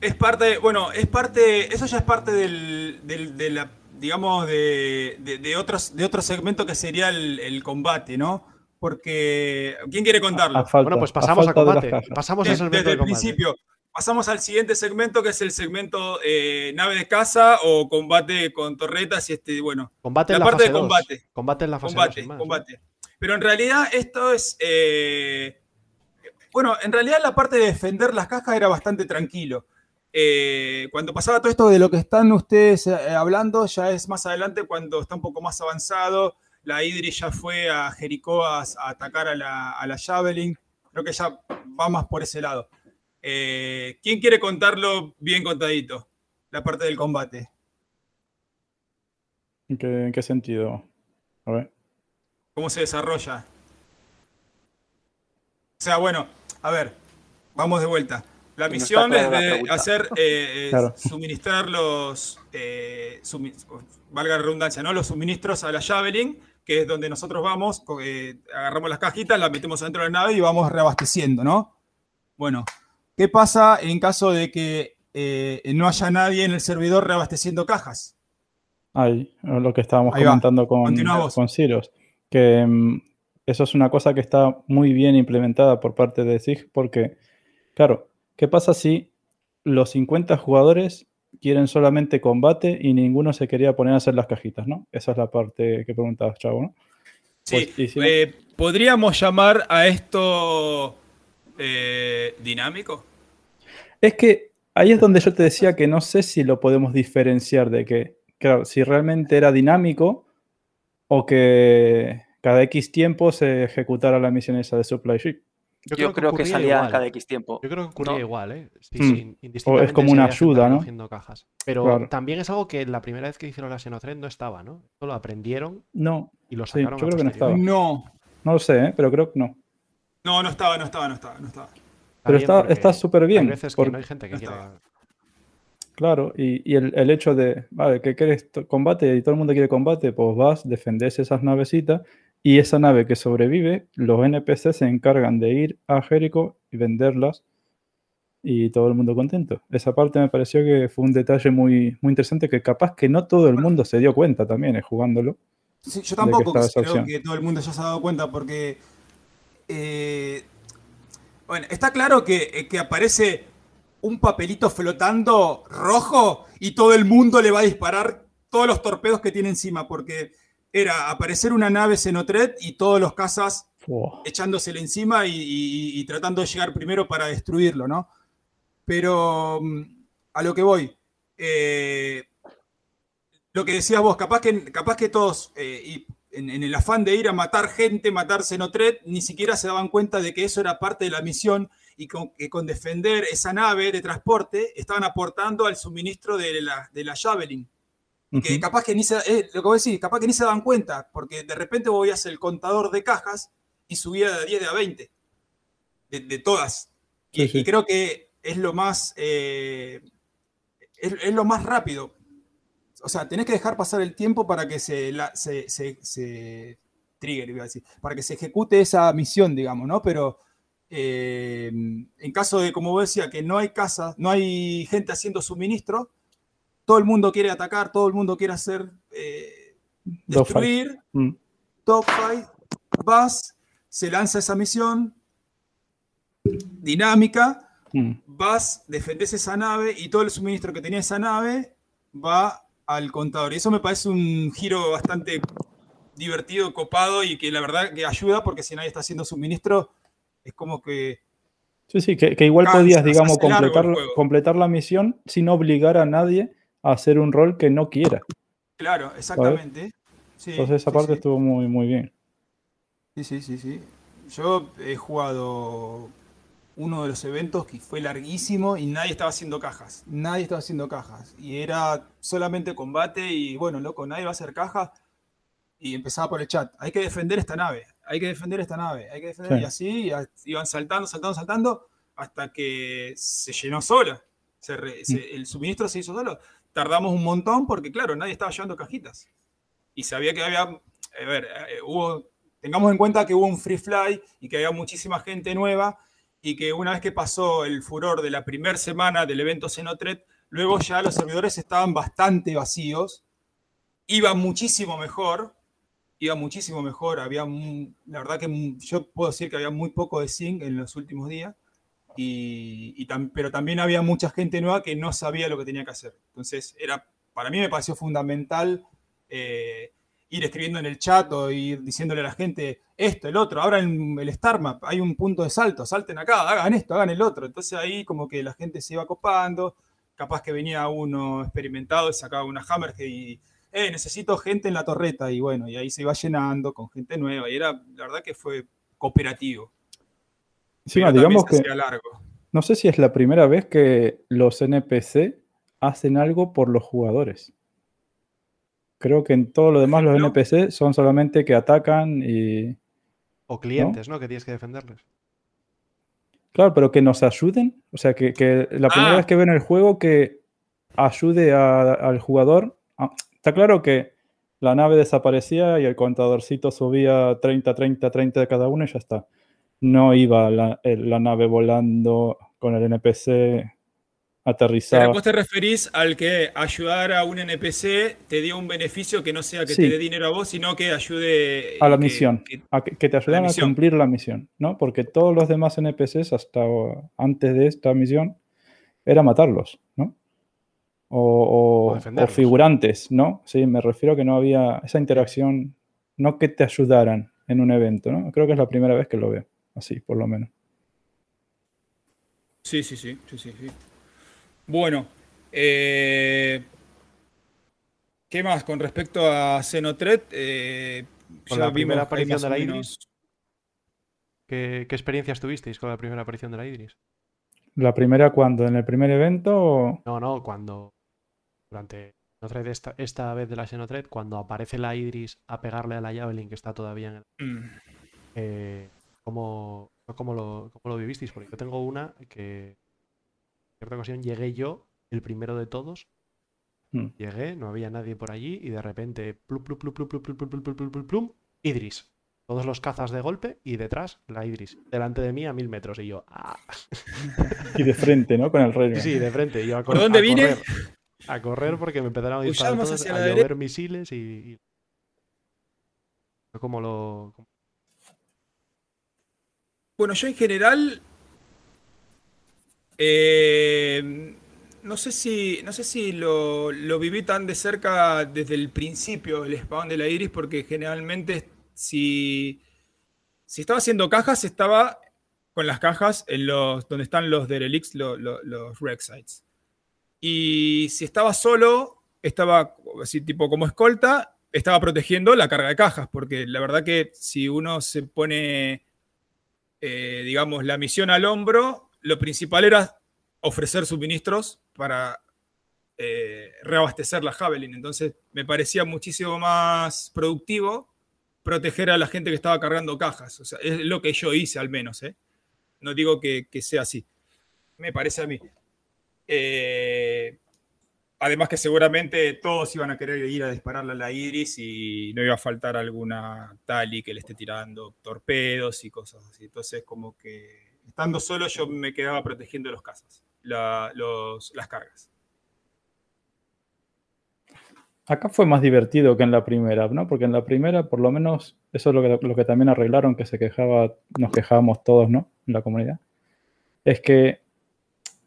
Es parte, bueno, es parte, eso ya es parte del, del- de la, digamos, de, de, de otros, de otro segmento que sería el, el combate, ¿no? Porque, ¿quién quiere contarlo? A falta, Bueno, pues pasamos a, combate. Pasamos al segmento desde de el principio. Pasamos al siguiente segmento, que es el segmento eh, nave de caza o combate con torretas y este, bueno, Combate La en la parte fase de dos. combate. Combate en la fase combate, dos, combate. Pero en realidad esto es, eh, bueno, en realidad la parte de defender las cajas era bastante tranquilo. Eh, cuando pasaba todo esto de lo que están ustedes eh, hablando, ya es más adelante cuando está un poco más avanzado. La Idri ya fue a Jericó a, a atacar a la, a la Javelin. Creo que ya va más por ese lado. Eh, ¿Quién quiere contarlo bien contadito? La parte del combate. ¿En qué, en qué sentido? A ver. ¿Cómo se desarrolla? O sea, bueno, a ver, vamos de vuelta. La misión es de hacer, eh, eh, Claro. suministrar los, eh, sumi- valga la redundancia, ¿no? Los suministros a la Javelin, que es donde nosotros vamos, eh, agarramos las cajitas, las metemos dentro de la nave y vamos reabasteciendo, ¿no? Bueno, ¿qué pasa en caso de que eh, no haya nadie en el servidor reabasteciendo cajas? Ahí, lo que estábamos Ahí va. comentando con, con Ciros. Que mm, eso es una cosa que está muy bien implementada por parte de SIG, porque, claro, ¿qué pasa si los 50 jugadores quieren solamente combate y ninguno se quería poner a hacer las cajitas, ¿no? Esa es la parte que preguntabas, Chavo, ¿no? Sí, Pues, no- eh, ¿podríamos llamar a esto eh, dinámico? Es que ahí es donde yo te decía que no sé si lo podemos diferenciar de que, claro, si realmente era dinámico o que cada X tiempo se ejecutara la misión esa de Supply Ship. Yo creo que ocurría salía igual. cada X tiempo. Yo creo que ocurría ¿no? igual, ¿eh? Sí, Hmm. sí, O es como una ayuda, ¿no? cajas. Pero Claro. también es algo que la primera vez que hicieron la Xenothread no estaba, ¿no? Solo aprendieron No, y lo Sí, sacaron yo a creo que no estaba. No, no lo sé, ¿eh? pero creo que no. no, no estaba, no estaba, no estaba, no estaba. Pero está está súper bien. Hay veces que no hay gente que no estaba. Claro, y, y el, el hecho de, vale, que quieres combate y todo el mundo quiere combate, pues vas, defendes esas navecitas y esa nave que sobrevive, los NPC se encargan de ir a Jericho y venderlas y todo el mundo contento. Esa parte me pareció que fue un detalle muy, muy interesante que capaz que no todo el mundo se dio cuenta también eh, jugándolo. Sí, yo tampoco creo opción. que todo el mundo ya se ha dado cuenta porque. eh, bueno, está claro que, eh, que aparece un papelito flotando rojo y todo el mundo le va a disparar todos los torpedos que tiene encima, porque era aparecer una nave Xenotret y todos los cazas Fua. echándosele encima y, y- y tratando de llegar primero para destruirlo, ¿no? Pero mm, a lo que voy, eh, lo que decías vos, capaz que, capaz que todos, eh, y en, en el afán de ir a matar gente, matar Xenotret, ni siquiera se daban cuenta de que eso era parte de la misión y con, que con defender esa nave de transporte estaban aportando al suministro de la, de la Javelin que capaz que ni se, eh, lo que voy a decir, capaz que ni se dan cuenta, porque de repente vos veías el contador de cajas y subía de 10 de a 20, de, de todas. Y, Sí, sí. y creo que es lo más, eh, es, es lo más rápido. o sea, tenés que dejar pasar el tiempo para que se, la, se, se, se trigger, iba a decir, para que se ejecute esa misión, digamos, ¿no? Pero eh, en caso de, como vos decía, que no hay casa, no hay gente haciendo suministro, todo el mundo quiere atacar, todo el mundo quiere hacer, eh, destruir, Mm. top fight, vas, se lanza esa misión dinámica, Mm. vas, defendés esa nave y todo el suministro que tenía esa nave va al contador. Y eso me parece un giro bastante divertido, copado y que la verdad que ayuda porque si nadie está haciendo suministro es como que... Sí, sí, que, que igual Cansa, podías, digamos, completar, completar la misión sin obligar a nadie hacer un rol que no quiera. Claro, exactamente. Sí, Entonces esa sí, parte sí. estuvo muy, muy bien. Sí, sí, sí, sí. Yo he jugado uno de los eventos que fue larguísimo y nadie estaba haciendo cajas. Nadie estaba haciendo cajas. Y era solamente combate y bueno, loco, nadie va a hacer caja. Y empezaba por el chat. Hay que defender esta nave. Hay que defender esta nave. Hay que defender. Y así y iban saltando, saltando, saltando hasta que se llenó sola. Se re- se- el suministro se hizo solo. Tardamos un montón porque, claro, nadie estaba llevando cajitas. Y sabía que había. A ver, eh, hubo tengamos en cuenta que hubo un free fly y que había muchísima gente nueva y que una vez que pasó el furor de la primera semana del evento Xenotret, luego ya los servidores estaban bastante vacíos, iba muchísimo mejor, iba muchísimo mejor, había, la verdad que yo puedo decir que había muy poco de sync en los últimos días, y, pero también había mucha gente nueva que no sabía lo que tenía que hacer. Entonces, era, para mí me pareció fundamental eh, ir escribiendo en el chat o ir diciéndole a la gente esto, el otro, ahora en el Star Map hay un punto de salto, salten acá, hagan esto, hagan el otro. Entonces ahí como que la gente se iba copando, capaz que venía uno experimentado y sacaba una Hammerhead y, eh, necesito gente en la torreta y bueno, y ahí se iba llenando con gente nueva y era, la verdad que fue cooperativo. Encima, digamos que largo. no sé si es la primera vez que los NPC hacen algo por los jugadores. Creo que en todo lo demás los ¿No? NPC son solamente que atacan y... O clientes, ¿no? Que tienes que defenderles. Claro, pero que nos ayuden. O sea, que, que la primera Ah. vez que ven el juego que ayude a- al jugador. Ah, está claro que la nave desaparecía y el contadorcito subía 30, 30, 30 de cada uno y ya está. No iba la, nave volando con el NPC Pero aterrizaba. vos te referís al que ayudar a un NPC te dio un beneficio que no sea que Sí. te dé dinero a vos, sino que ayude A la que- misión. que- a que, que te ayudan a cumplir la misión, ¿no? Porque todos los demás NPCs hasta antes de esta misión era matarlos, ¿no? O, o- O o defenderlos. figurantes, ¿no? Sí, me refiero a que no había esa interacción, no que te ayudaran en un evento, ¿no? Creo que es la primera vez que lo veo, así, por lo menos. Sí, sí, sí, sí, sí, sí. Bueno, eh, ¿qué más con respecto a Xenotret? Eh, Con ya la primera aparición de la menos- Idris. ¿Qué, qué experiencias tuvisteis con la primera aparición de la Idris? La primera cuando, en el primer evento, o- No, no, cuando durante esta, esta vez de la Xenotret, cuando aparece la Idris a pegarle a la Javelin que está todavía en el... Mm, eh, ¿cómo, cómo lo, cómo lo vivisteis? Porque yo tengo una que en cierta ocasión llegué yo, el primero de todos, Mm. llegué, no había nadie por allí y de repente plum, plum, plum, plum, plum, plum, plum, plum, plum, plum, plum, plum, Idris. Todos los cazas de golpe y detrás la Idris. Delante de mí a mil metros y yo... ¡ah! y de frente, ¿no? Con el rey. Sí, de frente. yo a ¿Por cor- dónde a vine? correr. A correr porque me empezaron a disparar todos, hacia a la llover derecha. misiles y... y- Como lo... Bueno, yo en general. eh, no sé si, no sé si lo, lo viví tan de cerca desde el principio el spawn de la Iris, porque generalmente si, si estaba haciendo cajas, estaba con las cajas en los, donde están los lo- los wreck sites. Y si estaba solo, estaba así tipo como escolta, estaba protegiendo la carga de cajas, porque la verdad que si uno se pone eh, digamos, la misión al hombro, lo principal era ofrecer suministros para eh, reabastecer la Javelin. Entonces me parecía muchísimo más productivo proteger a la gente que estaba cargando cajas. Es lo que yo hice al menos. ¿eh? No digo que, que sea así. Me parece a mí. Eh, Además que seguramente todos iban a querer ir a dispararle a la Idris y no iba a faltar alguna Tali que le esté tirando torpedos y cosas así. Entonces, como que estando solo yo me quedaba protegiendo los casas, las cargas. Acá fue más divertido que en la primera, ¿no? Porque en la primera, por lo menos, eso es lo que, lo que también arreglaron, que se quejaba, nos quejábamos todos, ¿no? En la comunidad. Es que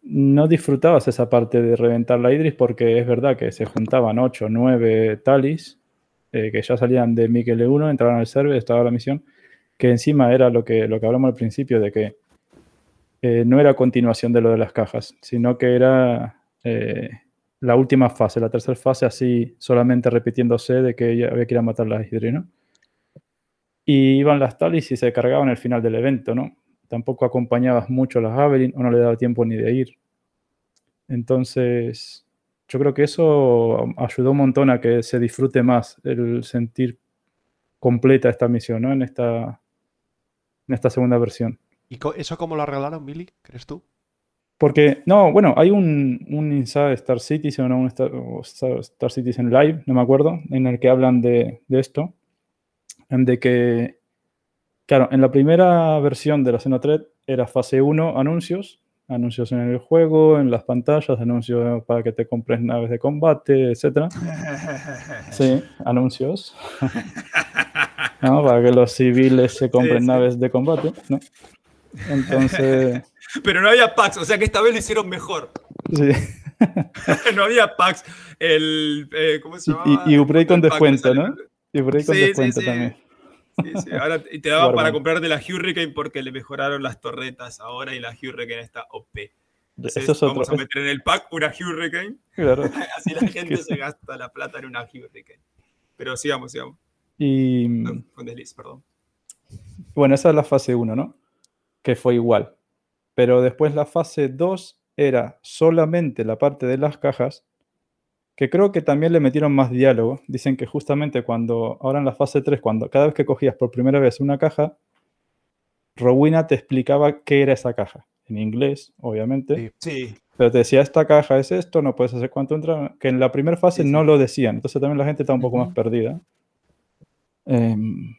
no disfrutabas esa parte de reventar la Idris porque es verdad que se juntaban 8, 9 talis eh, que ya salían de Miquel 1, entraban al server, estaba la misión, que encima era lo que, lo que hablamos al principio, de que eh, no era continuación de lo de las cajas, sino que era eh, la última fase, la tercera fase, así solamente repitiéndose de que había que ir a matar las Hydri, ¿no? Y iban las talis y se cargaban al final del evento, ¿no? Tampoco acompañabas mucho a las Javelin o no le daba tiempo ni de ir. Entonces, yo creo que eso ayudó un montón a que se disfrute más el sentir completa esta misión, ¿no? En esta, en esta segunda versión. ¿Y eso cómo lo arreglaron, Billy? ¿Crees tú? Porque, no, bueno, hay un, un Inside Star Citizen o no, un Star, o Star, Citizen Live, no me acuerdo, en el que hablan de, de esto, en de que, claro, en la primera versión de la Xenothread era fase 1 anuncios, anuncios en el juego, en las pantallas, anuncios para que te compres naves de combate, etc. Sí, anuncios. ¿no? Para que los civiles se compren sí. naves de combate, ¿no? Entonces, Pero no había packs, o sea que esta vez lo hicieron mejor. sí. no había packs. El, eh, ¿Cómo se Y- llama? y- y upgrade con descuento, ¿no? Y ahí con Sí, descuento también. Sí, sí. Ahora y te daban para comprarte la Hurricane porque le mejoraron las torretas ahora y la Hurricane está OP. Entonces, Eso es otro. vamos a meter en el pack una Hurricane, claro. así la gente se gasta la plata en una Hurricane. Pero sigamos, sigamos. Y No, con desliz, perdón. bueno, esa es la fase 1, ¿no? Que fue igual. Pero después la fase 2 era solamente la parte de las cajas, que creo que también le metieron más diálogo. Dicen que justamente cuando, ahora en la fase 3, cuando cada vez que cogías por primera vez una caja, Rowena te explicaba qué era esa caja. En inglés, obviamente. Sí. Sí, Pero te decía, esta caja es esto, no puedes hacer cuánto entra. Que en la primera fase Sí, sí. no lo decían. Entonces también la gente está un poco más perdida. Em,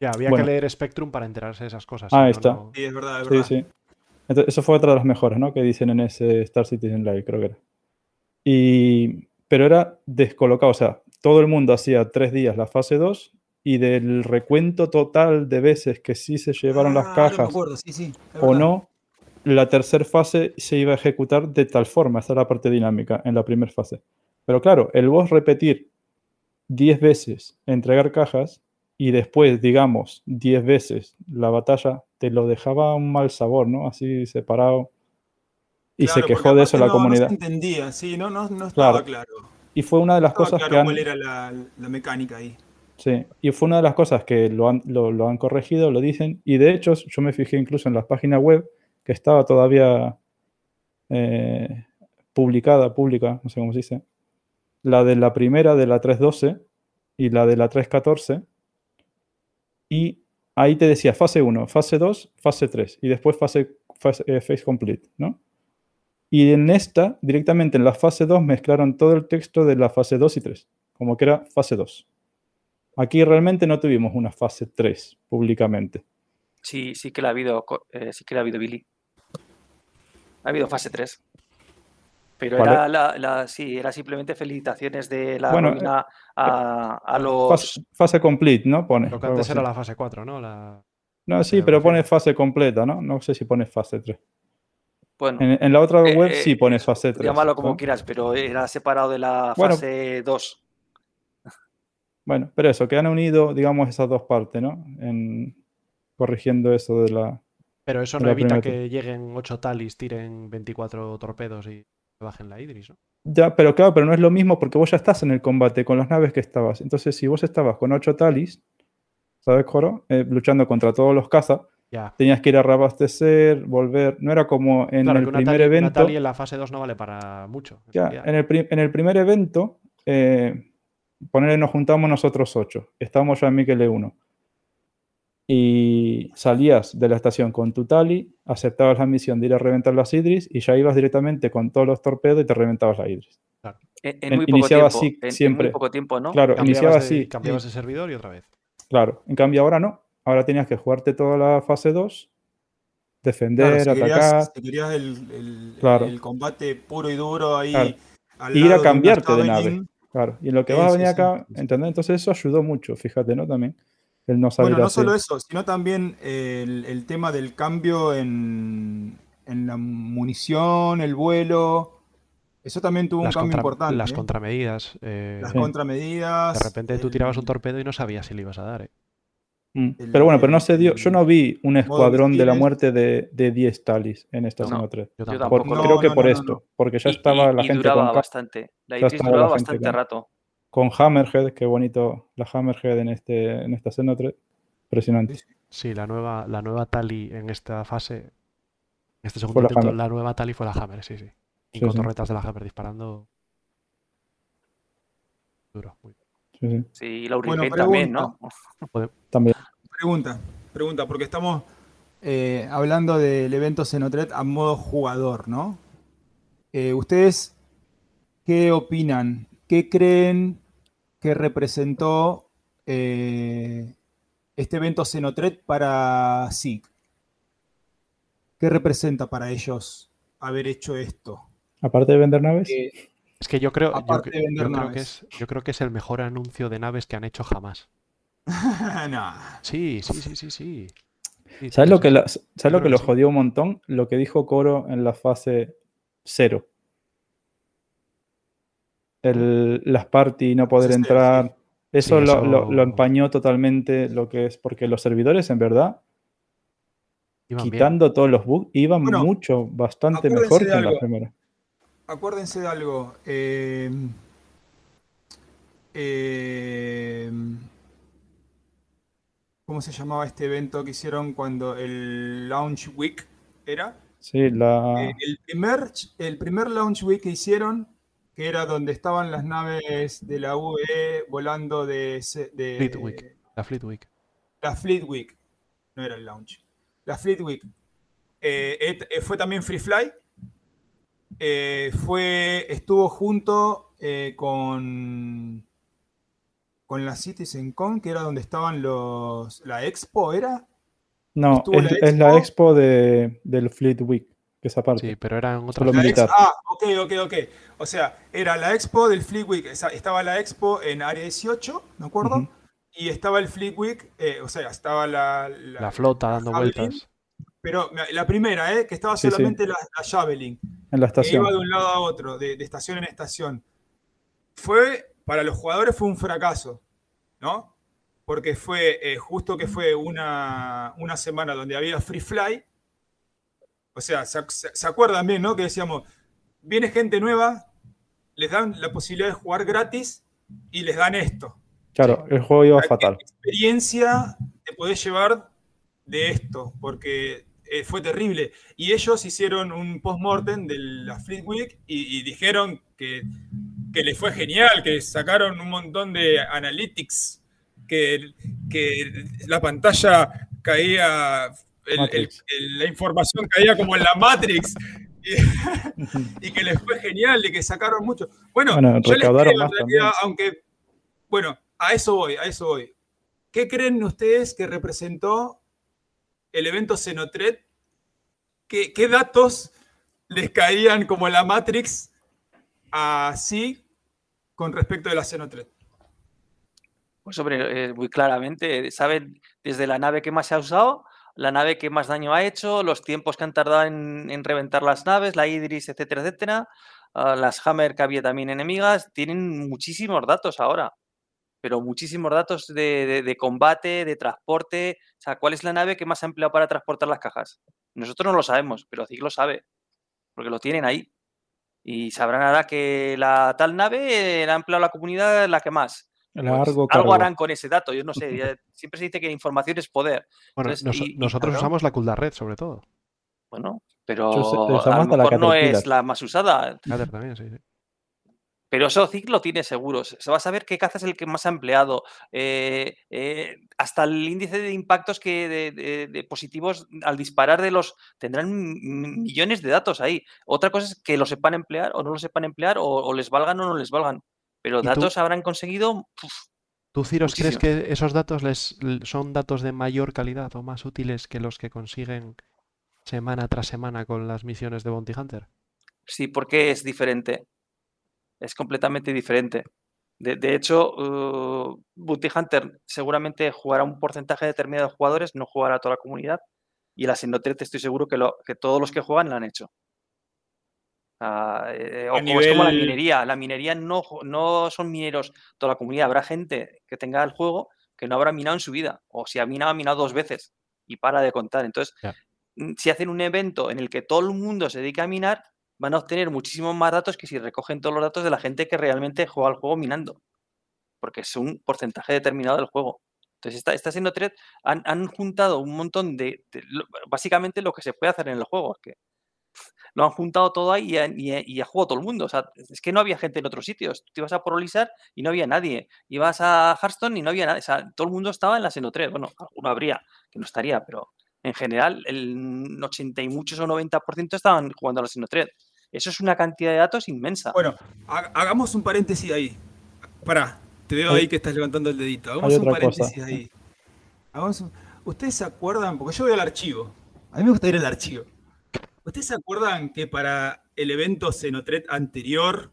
Ya, había Bueno. que leer Spectrum para enterarse de esas cosas. Ah, está. no- sí, es verdad, es sí, verdad. sí. Entonces, eso fue otra de las mejores, ¿no? Que dicen en ese Star Citizen Live, creo que era. Y, pero era descolocado. O sea, todo el mundo hacía tres días la fase 2 y del recuento total de veces que sí se llevaron las Ah, cajas sí, sí, o verdad. no, la tercera fase se iba a ejecutar de tal forma. Esa es la parte dinámica en la primera fase. Pero claro, el boss repetir 10 veces entregar cajas y después, digamos, 10 veces la batalla, te lo dejaba un mal sabor, ¿no? Así separado. Y se quejó de eso la no- comunidad. No se entendía, sí, no, no, no estaba Claro. claro. Y fue una de las estaba cosas claro que han... cuál era la, la mecánica ahí. Sí, y fue una de las cosas que lo han, lo, lo han corregido, lo dicen, y de hecho yo me fijé incluso en las páginas web que estaba todavía eh, publicada, pública, no sé cómo se dice, la de la primera de la 3.12 y la de la 3.14, y ahí te decía fase 1, fase 2, fase 3, y después fase, fase eh, phase complete, ¿no? Y en esta, directamente en la fase 2, mezclaron todo el texto de la fase 2 y 3, como que era fase 2. Aquí realmente no tuvimos una fase 3 públicamente. Sí, sí que la ha habido, eh, sí que la ha habido Billy. Ha habido fase 3. Pero Vale. era, la, la- sí, era simplemente felicitaciones de la Bueno, ruina a, a los... Fase, fase complete, ¿no? Pone. Lo que antes era así. la fase 4, ¿no? La... No, sí, pero pone fase completa, ¿no? No sé si pone fase 3. Bueno, En, en la otra Eh, web eh, sí pone fase 3. llámalo como ¿no? quieras, pero era separado de la Bueno. fase 2. Bueno, pero eso, que han unido, digamos, esas dos partes, ¿no? En, corrigiendo eso de la... Pero eso no evita que lleguen 8 talis, tiren 24 torpedos y bajen la Idris, ¿no? Ya, pero claro, pero no es lo mismo porque vos ya estás en el combate con las naves que estabas. Entonces, si vos estabas con 8 talis, ¿sabes, Joro? Eh, luchando contra todos los cazas, Ya. tenías que ir a reabastecer, volver. No era como en claro, el que una primer tali, una evento. tali en la fase 2 no vale para mucho. en Ya, en el, en el primer evento, eh, ponerle, nos juntamos nosotros ocho. Estábamos ya en Miquel 1. Y salías de la estación con tu tali, aceptabas la misión de ir a reventar las Idris y ya ibas directamente con todos los torpedos y te reventabas la Idris. En, en En- muy poco iniciaba tiempo. así en- en siempre. muy poco tiempo, ¿no? Claro, iniciaba Cambiabas, de, así. cambiabas de servidor y otra vez. Claro, en cambio ahora no. Ahora tenías que jugarte toda la fase 2, defender, Claro, si atacar, querías, si querías el, el- Claro. el combate puro y duro ahí. Claro. al Ir a lado cambiarte de nave. Claro. Y en lo que Sí, vas a venir sí, acá, sí. ¿entendés? Entonces eso ayudó mucho, fíjate, ¿no? También el no saber Bueno, no hacer. solo eso, sino también el, el tema del cambio en, en la munición, el vuelo. Eso también tuvo un cambio contra- importante. las ¿eh? contramedidas. eh, Las Sí. contramedidas. de repente tú tirabas un torpedo y no sabías si le ibas a dar. ¿eh? Mm. el- Pero bueno, pero no se dio. Yo no vi un escuadrón de la muerte de, de 10 talis en esta No, zona 3. Yo Yo tampoco. Por- tampoco. creo No, que no, por no, no, esto, no. porque ya estaba y- la y gente duraba con, bastante. La ya la duraba gente bastante con- rato. con Hammerhead, qué bonito la Hammerhead en, este, en esta zona 3. Impresionante. Sí, Sí, la nueva, la nueva Tali en esta fase. En este segundo la intento, la nueva Tali fue la Hammer, sí, sí. Y Sí, con sí. torretas de la Hammer disparando. Duro. muy- Sí, sí. Sí, la Bueno, también, ¿no? También. Pregunta, pregunta, porque estamos eh, hablando del evento Xenotret a modo jugador, ¿no? Eh, ¿Ustedes qué opinan? ¿Qué creen que representó eh, este evento Xenotret para SIG? ¿Qué representa para ellos haber hecho esto? Aparte de vender naves, Eh, Es que yo creo, yo, creo que es, yo creo que es el mejor anuncio de naves que han hecho jamás. no. Sí, sí, sí, sí, sí. Sí, ¿sabes lo que, sí. la- ¿sabes lo, que jodió un montón? Lo que dijo Coro en la fase 0. El, las party no poder cero, entrar. Eso, Sí, lo, lo- eso- lo empañó totalmente lo que es, porque los servidores en verdad, Iban bien. quitando todos los bugs, iban Bueno, mucho, bastante mejor que en la primera. Acuérdense de algo. eh, eh, ¿Cómo se llamaba este evento que hicieron cuando el Launch Week era? Sí, la, Eh, el, primer, el primer Launch Week que hicieron, que era donde estaban las naves de la UE volando de, Fleet Week. La Fleet Week. la Fleet Week, no era el launch. La Fleet Week. Eh, eh, fue también Free Fly. Eh, fue, estuvo junto eh, con, con la CitizenCon, que era donde estaban los. La Expo, ¿era? no, es, la es la Expo. de, del Fleet Week, que es aparte. Sí, pero eran otras Solo La militar. Ex- ah, ok, ok, ok. O sea, era la Expo del Fleet Week. esa- Estaba la Expo en Área 18, ¿me acuerdo? Y estaba el Fleet Week, eh, o sea, estaba la, la- La flota dando Javelin, vueltas. Pero la primera, ¿eh? que estaba Sí, sí. solamente La, la Javelin, En la que estación. iba de un lado a otro, de, de estación en estación. Fue, para los jugadores fue un fracaso, ¿no? Porque fue eh, justo que fue una, una semana donde había free fly. O sea, se, se- acuerdan bien, ¿no? Que decíamos, viene gente nueva, les dan la posibilidad de jugar gratis y les dan esto. Claro, el juego iba ¿Qué fatal. experiencia te podés llevar de esto? Porque eh, fue terrible. Y ellos hicieron un post-mortem de la Fleet Week y, y dijeron que, que les fue genial, que sacaron un montón de analytics, que, que la pantalla caía, el- el- Matrix. el- la información caía como en la Matrix. Y, y que les fue genial, de que sacaron mucho. Bueno, Bueno, yo les recaudaron creo, en más realidad, también. aunque, bueno, a eso voy, a eso voy. ¿Qué creen ustedes que representó el evento Xenotret? ¿Qué, datos les caían como la Matrix así con respecto de la Xenotret? Pues hombre, eh, muy claramente, saben desde la nave que más se ha usado, la nave que más daño ha hecho, los tiempos que han tardado en, en reventar las naves, la Idris, etcétera, etcétera, ah, las Hammer que había también enemigas, tienen muchísimos datos ahora, pero muchísimos datos de, de- de combate, de transporte, o sea, ¿cuál es la nave que más ha empleado para transportar las cajas? Nosotros no lo sabemos, pero CIG lo sabe, porque lo tienen ahí. Y sabrán ahora que la tal nave la ha empleado la comunidad la que más. Pues algo harán con ese dato, yo no sé. ya siempre se dice que información es poder. Bueno, Entonces, nos- y- y nosotros claro. usamos la Coolda Red, sobre todo. Bueno, pero Yo a lo la mejor no es la más usada. También, sí, sí. Pero eso Zig lo tiene seguro. Se va a saber qué caza es el que más ha empleado. eh, eh, hasta el índice de impactos que de, de- de positivos al disparar de los. Tendrán millones de datos ahí. Otra cosa es que lo sepan emplear o no lo sepan emplear, o, o les valgan o no les valgan. Pero datos habrán conseguido. ¿Tú, Ciros, crees que esos datos les, son datos de mayor calidad o más útiles que los que consiguen semana tras semana con las misiones de Bounty Hunter? Sí, porque es diferente. Es completamente diferente. De, de hecho, uh, Bounty Hunter seguramente jugará un porcentaje determinado de jugadores, no jugará toda la comunidad. Y la Sinotret estoy seguro que, lo, que todos los que juegan la han hecho. Eh, o es como la minería. La minería no, no son mineros toda la comunidad. Habrá gente que tenga el juego que no habrá minado en su vida. O si ha minado, ha minado dos veces y para de contar. Entonces, mm, si hacen un evento en el que todo el mundo se dedica a minar, van a obtener muchísimos más datos que si recogen todos los datos de la gente que realmente juega al juego minando. Porque es un porcentaje determinado del juego. Entonces, esta, esta Xenothread han, han juntado un montón de, Básicamente lo que se puede hacer en el juego. Es que lo han juntado todo ahí y, ha- y jugado todo el mundo. O sea, es que no había gente en otros sitios. Tú ibas a Prolizar y no había nadie. Ibas a Hearthstone y no había nadie. O sea, todo el mundo estaba en la Xenothread. Bueno, alguno habría que no estaría, pero en general el 80 y muchos o 90% estaban jugando a la Xenothread. Eso es una cantidad de datos inmensa. Bueno, ha- hagamos un paréntesis ahí. Pará, te veo ahí que estás levantando el dedito. Hagamos un cosa. paréntesis ahí. Hagamos un- ¿Ustedes se acuerdan? Porque yo voy al archivo. A mí me gusta ir al archivo. ¿Ustedes se acuerdan que para el evento Xenotret anterior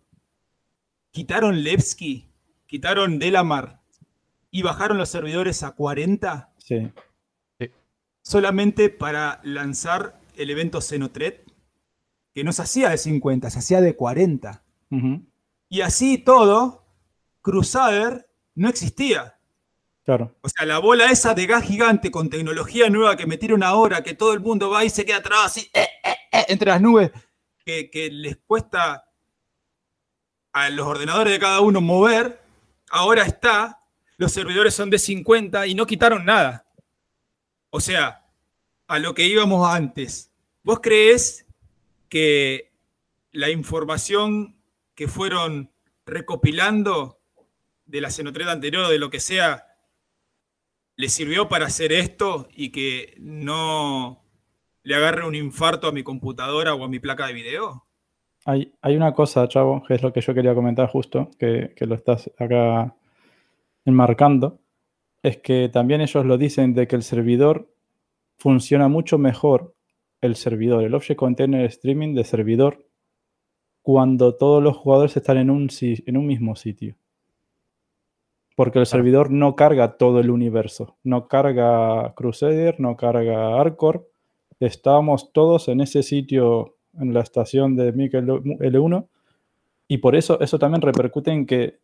quitaron Levski, quitaron Delamar y bajaron los servidores a 40 Sí, solamente para lanzar el evento Xenotret? Que no se hacía de 50, se hacía de 40. ujú, Y así todo, Crusader no existía. claro. O sea, la bola esa de gas gigante con tecnología nueva que metieron ahora, que todo el mundo va y se queda atrás así, eh, eh, eh, entre las nubes, que, que les cuesta a los ordenadores de cada uno mover, ahora está, los servidores son de 50 y no quitaron nada. O sea, a lo que íbamos antes. ¿Vos crees que la información que fueron recopilando de la Xenothread anterior o de lo que sea, le sirvió para hacer esto y que no le agarre un infarto a mi computadora o a mi placa de video? Hay, hay una cosa, Chavo, que es lo que yo quería comentar justo, que, que lo estás acá enmarcando, es que también ellos lo dicen de que el servidor funciona mucho mejor, el servidor, el Object Container Streaming de servidor, cuando todos los jugadores están en un, en un mismo sitio. Porque el servidor no carga todo el universo, no carga Crusader, no carga Arcor, estábamos todos en ese sitio en la estación de MIC L1 y por eso eso también repercute en que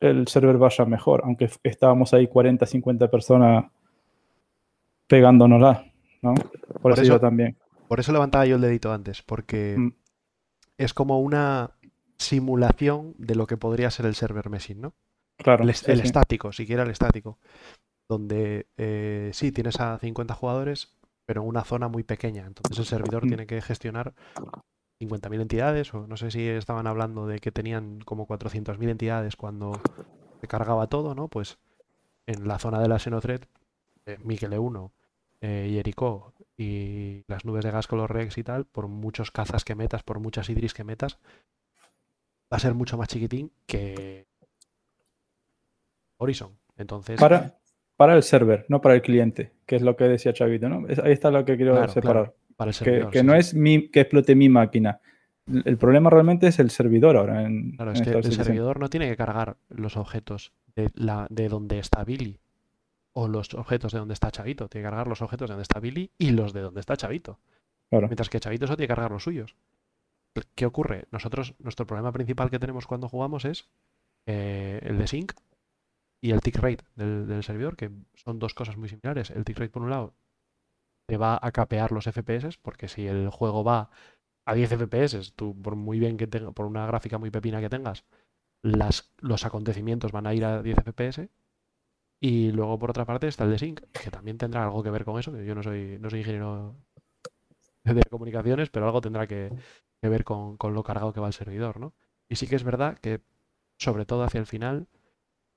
el server vaya mejor, aunque estábamos ahí 40, 50 personas pegándonosla, ¿no? Por, Por eso, eso- yo también. Por eso levantaba yo el dedito antes, porque Mm. es como una simulación de lo que podría ser el server meshing, ¿no? Claro, El, sí, el sí. estático, siquiera el estático. Donde eh, sí, tienes a 50 jugadores, pero en una zona muy pequeña. Entonces el servidor Mm. tiene que gestionar 50.000 entidades, o no sé si estaban hablando de que tenían como 400.000 entidades cuando se cargaba todo, ¿no? Pues en la zona de la Xenothread, eh, Miquel 1 eh, Jericho y las nubes de gas con los Rex y tal, por muchos cazas que metas, por muchas Idris que metas, va a ser mucho más chiquitín que Horizon. Entonces, Para, para el server, no para el cliente, que es lo que decía Chavito, ¿no? Ahí está lo que quiero Claro, separar. claro, para el Que, servidor. que sí, no sí. es mi, que explote mi máquina. El problema realmente es el servidor ahora. En, Claro, en es que el servidor no tiene que cargar los objetos de, la, de donde está Billy o los objetos de donde está Chavito. Tiene que cargar los objetos de donde está Billy y los de donde está Chavito. Claro. Mientras que Chavito solo tiene que cargar los suyos. ¿Qué ocurre? Nosotros, nuestro problema principal que tenemos cuando jugamos es eh, el de sync y el tick rate del, del servidor, que son dos cosas muy similares. El tick rate, por un lado, te va a capear los FPS, porque si el juego va a 10 FPS, tú, por muy bien que tenga, por una gráfica muy pepina que tengas, las, los acontecimientos van a ir a 10 FPS. Y luego, por otra parte, está el de sync, que también tendrá algo que ver con eso. que Yo no soy, no soy ingeniero de comunicaciones, pero algo tendrá que, que ver con, con lo cargado que va el servidor, ¿no? Y sí que es verdad que sobre todo hacia el final.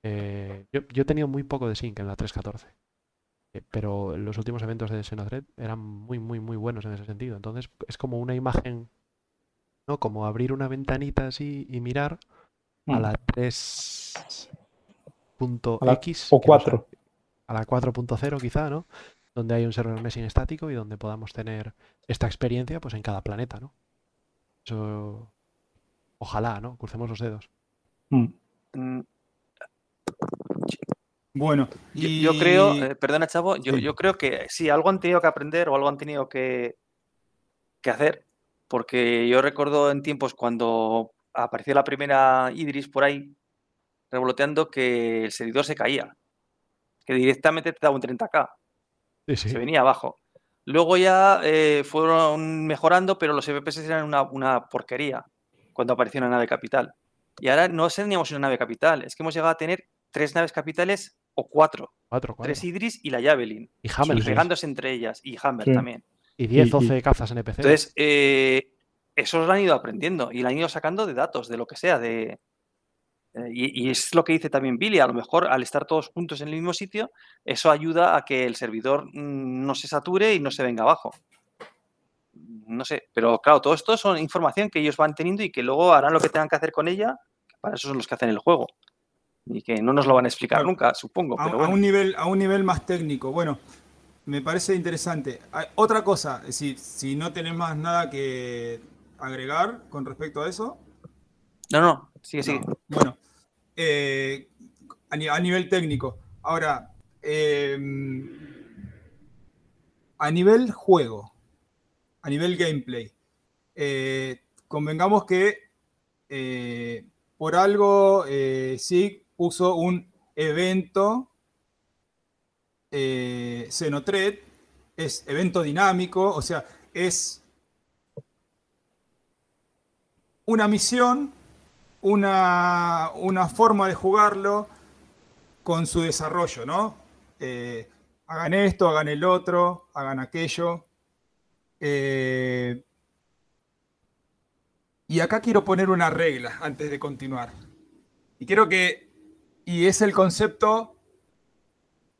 eh, yo, yo he tenido muy poco de sync en la 3.14. eh, Pero los últimos eventos de Xenothread eran muy, muy, muy buenos en ese sentido. Entonces es como una imagen, ¿no? Como abrir una ventanita así y mirar a Mm. la 3.x A la- que o no sé, 4. a la 4.0 quizá, ¿no? Donde hay un server meshing estático y donde podamos tener esta experiencia pues en cada planeta, ¿no? Eso ojalá, ¿no? Crucemos los dedos. Mm. Mm, Bueno, Yo, creo, eh, perdona Chavo, yo, Sí. yo creo que sí, algo han tenido que aprender o algo han tenido que, que hacer, porque yo recuerdo en tiempos cuando apareció la primera Idris por ahí, revoloteando, que el servidor se caía, que directamente te daba un 30k, Sí, sí. se venía abajo. Luego ya eh, fueron mejorando, pero los FPS eran una, una porquería cuando apareció una nave capital. Y ahora no teníamos una nave capital, es que hemos llegado a tener tres naves capitales o cuatro. Cuatro, cuatro. Tres Idris y la Javelin. Y Hammer. y pegándose entre ellas. Y Hammer Sí. también. Y 10, Y- y- 12 cazas NPC. Entonces, eh, eso lo han ido aprendiendo y lo han ido sacando de datos, de lo que sea. de y, y es lo que dice también Billy. A lo mejor al estar todos juntos en el mismo sitio, eso ayuda a que el servidor mm, no se sature y no se venga abajo. No sé, pero claro, todo esto son información que ellos van teniendo y que luego harán lo que tengan que hacer con ella. que Para eso son los que hacen el juego. Y que no nos lo van a explicar Claro. nunca, supongo. a, Pero a bueno. un nivel, a un nivel más técnico. Bueno, me parece interesante. Hay otra cosa, si, si no tenés más nada que agregar con respecto a eso. No, no, sigue, sigue. No. Bueno, eh, a, ni- a nivel técnico. Ahora, eh, a nivel juego, a nivel gameplay, eh, convengamos que eh, por algo SIG puso un evento Xenotred, es evento dinámico, o sea, es una misión una, una forma de jugarlo con su desarrollo, ¿no? Eh, hagan esto, hagan el otro, hagan aquello. Eh, y acá quiero poner una regla antes de continuar. Y quiero que, y es el concepto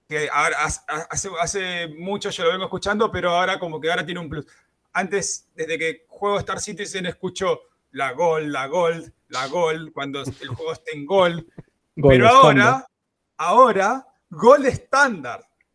que hace, hace mucho yo lo vengo escuchando, pero ahora como que ahora tiene un plus. Antes, desde que juego Star Citizen, escucho la Gold, la Gold, la Gold, cuando el juego esté en Gold. Gold Pero estándar. ahora, ahora, Gold estándar.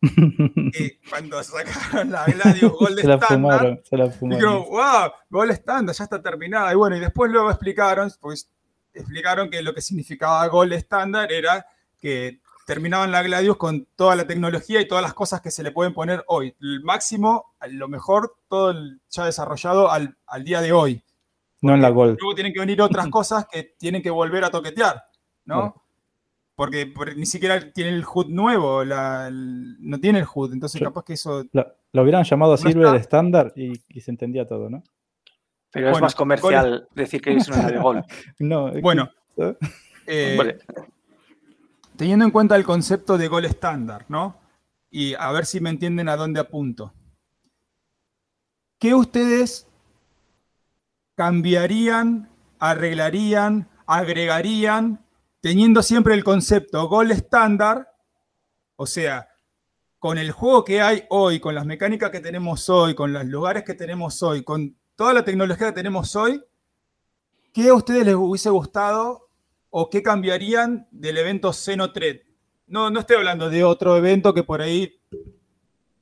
Y cuando sacaron la Gladius Gold se la estándar, fumaron, se la fumaron. dijeron, wow, Gold estándar, ya está terminada. Y bueno, y después luego explicaron, pues explicaron que lo que significaba Gold estándar era que terminaban la Gladius con toda la tecnología y todas las cosas que se le pueden poner hoy. El máximo, lo mejor, todo el- ya desarrollado al, al día de hoy. No en la Gold. Luego tienen que venir otras cosas que tienen que volver a toquetear, ¿no? Porque, por- ni siquiera tiene el HUD nuevo, la- el- no tiene el HUD, entonces capaz que eso... Lo, lo hubieran llamado No Silver está. estándar y, y se entendía todo, ¿no? Pero es más comercial decir que es una nave Gold. No, Bueno, ¿eh? eh, Vale. teniendo en cuenta el concepto de gol estándar, ¿no? Y a ver si me entienden a dónde apunto. ¿Qué ustedes cambiarían, arreglarían, agregarían, teniendo siempre el concepto gol estándar? O sea, con el juego que hay hoy, con las mecánicas que tenemos hoy, con los lugares que tenemos hoy, con toda la tecnología que tenemos hoy, ¿qué a ustedes les hubiese gustado o qué cambiarían del evento Xenotred? No, no estoy hablando de otro evento que por ahí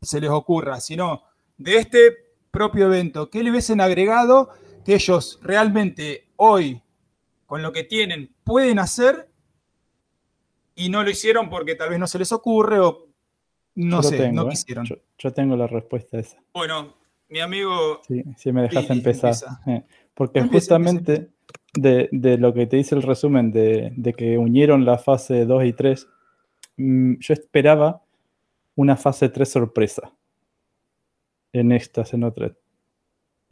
se les ocurra, sino de este propio evento. ¿Qué le hubiesen agregado que ellos realmente hoy, con lo que tienen, pueden hacer y no lo hicieron porque tal vez no se les ocurre o no yo sé, tengo, no ¿eh? quisieron? Yo, yo tengo la respuesta a esa. Bueno, mi amigo Sí, si me dejas empezar. eh, Porque Empieza, empieza, justamente de, de lo que te dice el resumen de, de que unieron la fase 2 y 3, mm, yo esperaba una fase 3 sorpresa en esta Xenotred.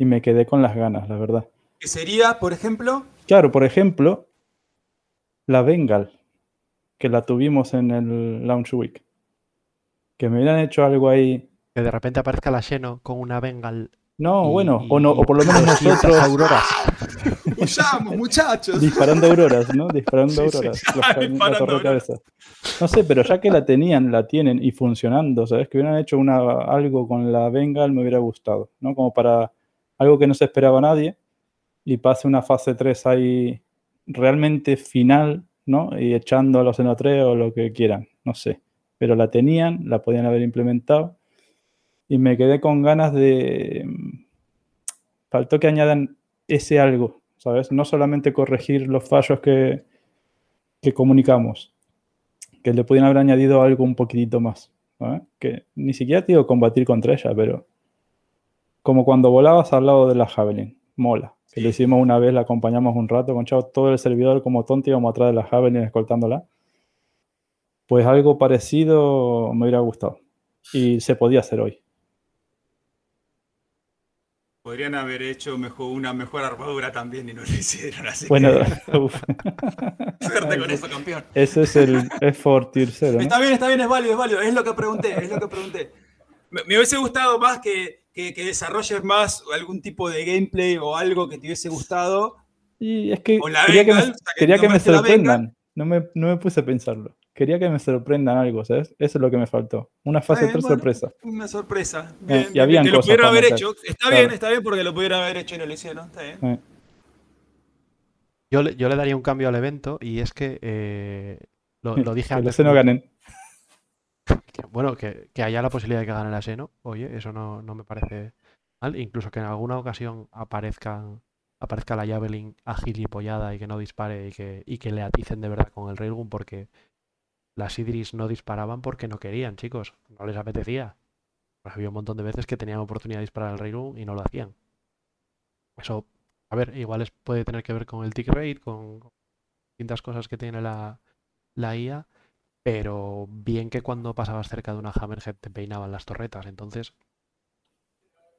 Y me quedé con las ganas, la verdad. que sería, por ejemplo, Claro, por ejemplo, la Bengal, que la tuvimos en el Launch Week. Que me hubieran hecho algo ahí. Que de repente aparezca la Xeno con una Bengal. No, y- bueno, y- o, no, o por lo menos 200 nosotros. auroras. apoyamos, muchachos. Disparando auroras, ¿no? Disparando Sí, sí, auroras. claro, los la disparando de auroras. cabeza. No sé, pero ya que la tenían, la tienen y funcionando, ¿sabes? Que hubieran hecho una, algo con la Bengal me hubiera gustado, ¿no? Como para algo que no se esperaba nadie y pase una fase 3 ahí realmente final, ¿no? Y echando a los Xeno 3 o lo que quieran, no sé. Pero la tenían, la podían haber implementado y me quedé con ganas de... Faltó que añadan ese algo, ¿sabes? No solamente corregir los fallos que, que comunicamos, que le podían haber añadido algo un poquitito más. Que ni siquiera te digo combatir contra ella, pero como cuando volabas al lado de la Javelin, mola. Que lo hicimos una vez, la acompañamos un rato con Chao, todo el servidor como tonto íbamos atrás de la Javelin escoltándola. Pues algo parecido me hubiera gustado. Y se podía hacer hoy. Podrían haber hecho mejor, una mejor armadura también y no lo hicieron. Así Bueno, que suerte con eso, campeón. ese es el F4 Tier 0, ¿no? Está bien, está bien, es válido, es válido. Es lo que pregunté, es lo que pregunté. Me, me hubiese gustado más que, que, que desarrolles más algún tipo de gameplay o algo que te hubiese gustado. Y es que quería que me, o sea, quería que me sorprendan. No me, no me puse a pensarlo. Quería que me sorprendan algo, ¿sabes? Eso es lo que me faltó. Una fase Está bien, 3 bueno. sorpresa. Una sorpresa. Eh, y habían que lo cosas pudieron haber hecho. Está Claro. bien, está bien porque lo pudieron haber hecho y no lo hicieron. Está bien. Eh, Yo le, yo le daría un cambio al evento y es que eh, lo, lo dije que antes. los ¿no? ganen. Que, bueno, que, que haya la posibilidad de que gane la Seno, oye, eso no, no me parece mal. Incluso que en alguna ocasión aparezcan, aparezca la Javelin agilipollada y que no dispare y que, y que le aticen de verdad con el Railgun porque las Idris no disparaban porque no querían, chicos. No les apetecía. Pues había un montón de veces que tenían oportunidad de disparar al Railgun y no lo hacían. Eso, a ver, igual es- puede tener que ver con el tick rate, con, con distintas cosas que tiene la, la IA, pero bien que cuando pasabas cerca de una Hammerhead te peinaban las torretas, entonces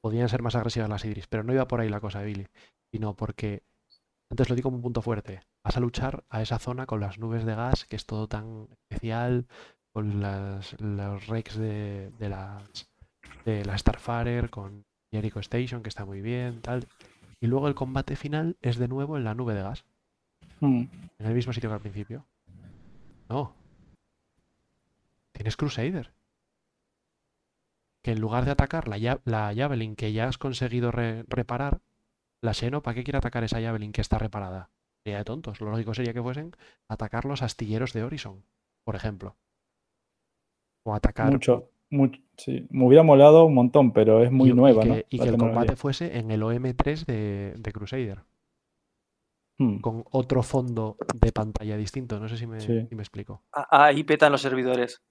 podían ser más agresivas las Idris, pero no iba por ahí la cosa de Billy, sino porque, antes lo digo como un punto fuerte, vas a luchar a esa zona con las nubes de gas, que es todo tan especial, con las, los rex de, de las de la Starfarer, con Jericho Station, que está muy bien, tal. Y luego el combate final es de nuevo en la nube de gas, Mm. en el mismo sitio que al principio. No. Tienes Crusader. Que en lugar de atacar la, ya- la Javelin que ya has conseguido re- reparar, la Xeno, ¿para qué quiere atacar esa Javelin que está reparada? Sería de tontos. Lo lógico sería que fuesen atacar los astilleros de Horizon, por ejemplo. O atacar. Mucho, mucho, sí. Me hubiera molado un montón, pero es muy y, y nueva, que, ¿no? y que el combate fuese en el OM3 de, de Crusader, Mm. con otro fondo de pantalla distinto. No sé si me, Sí. si me explico. Ah, Ahí petan los servidores.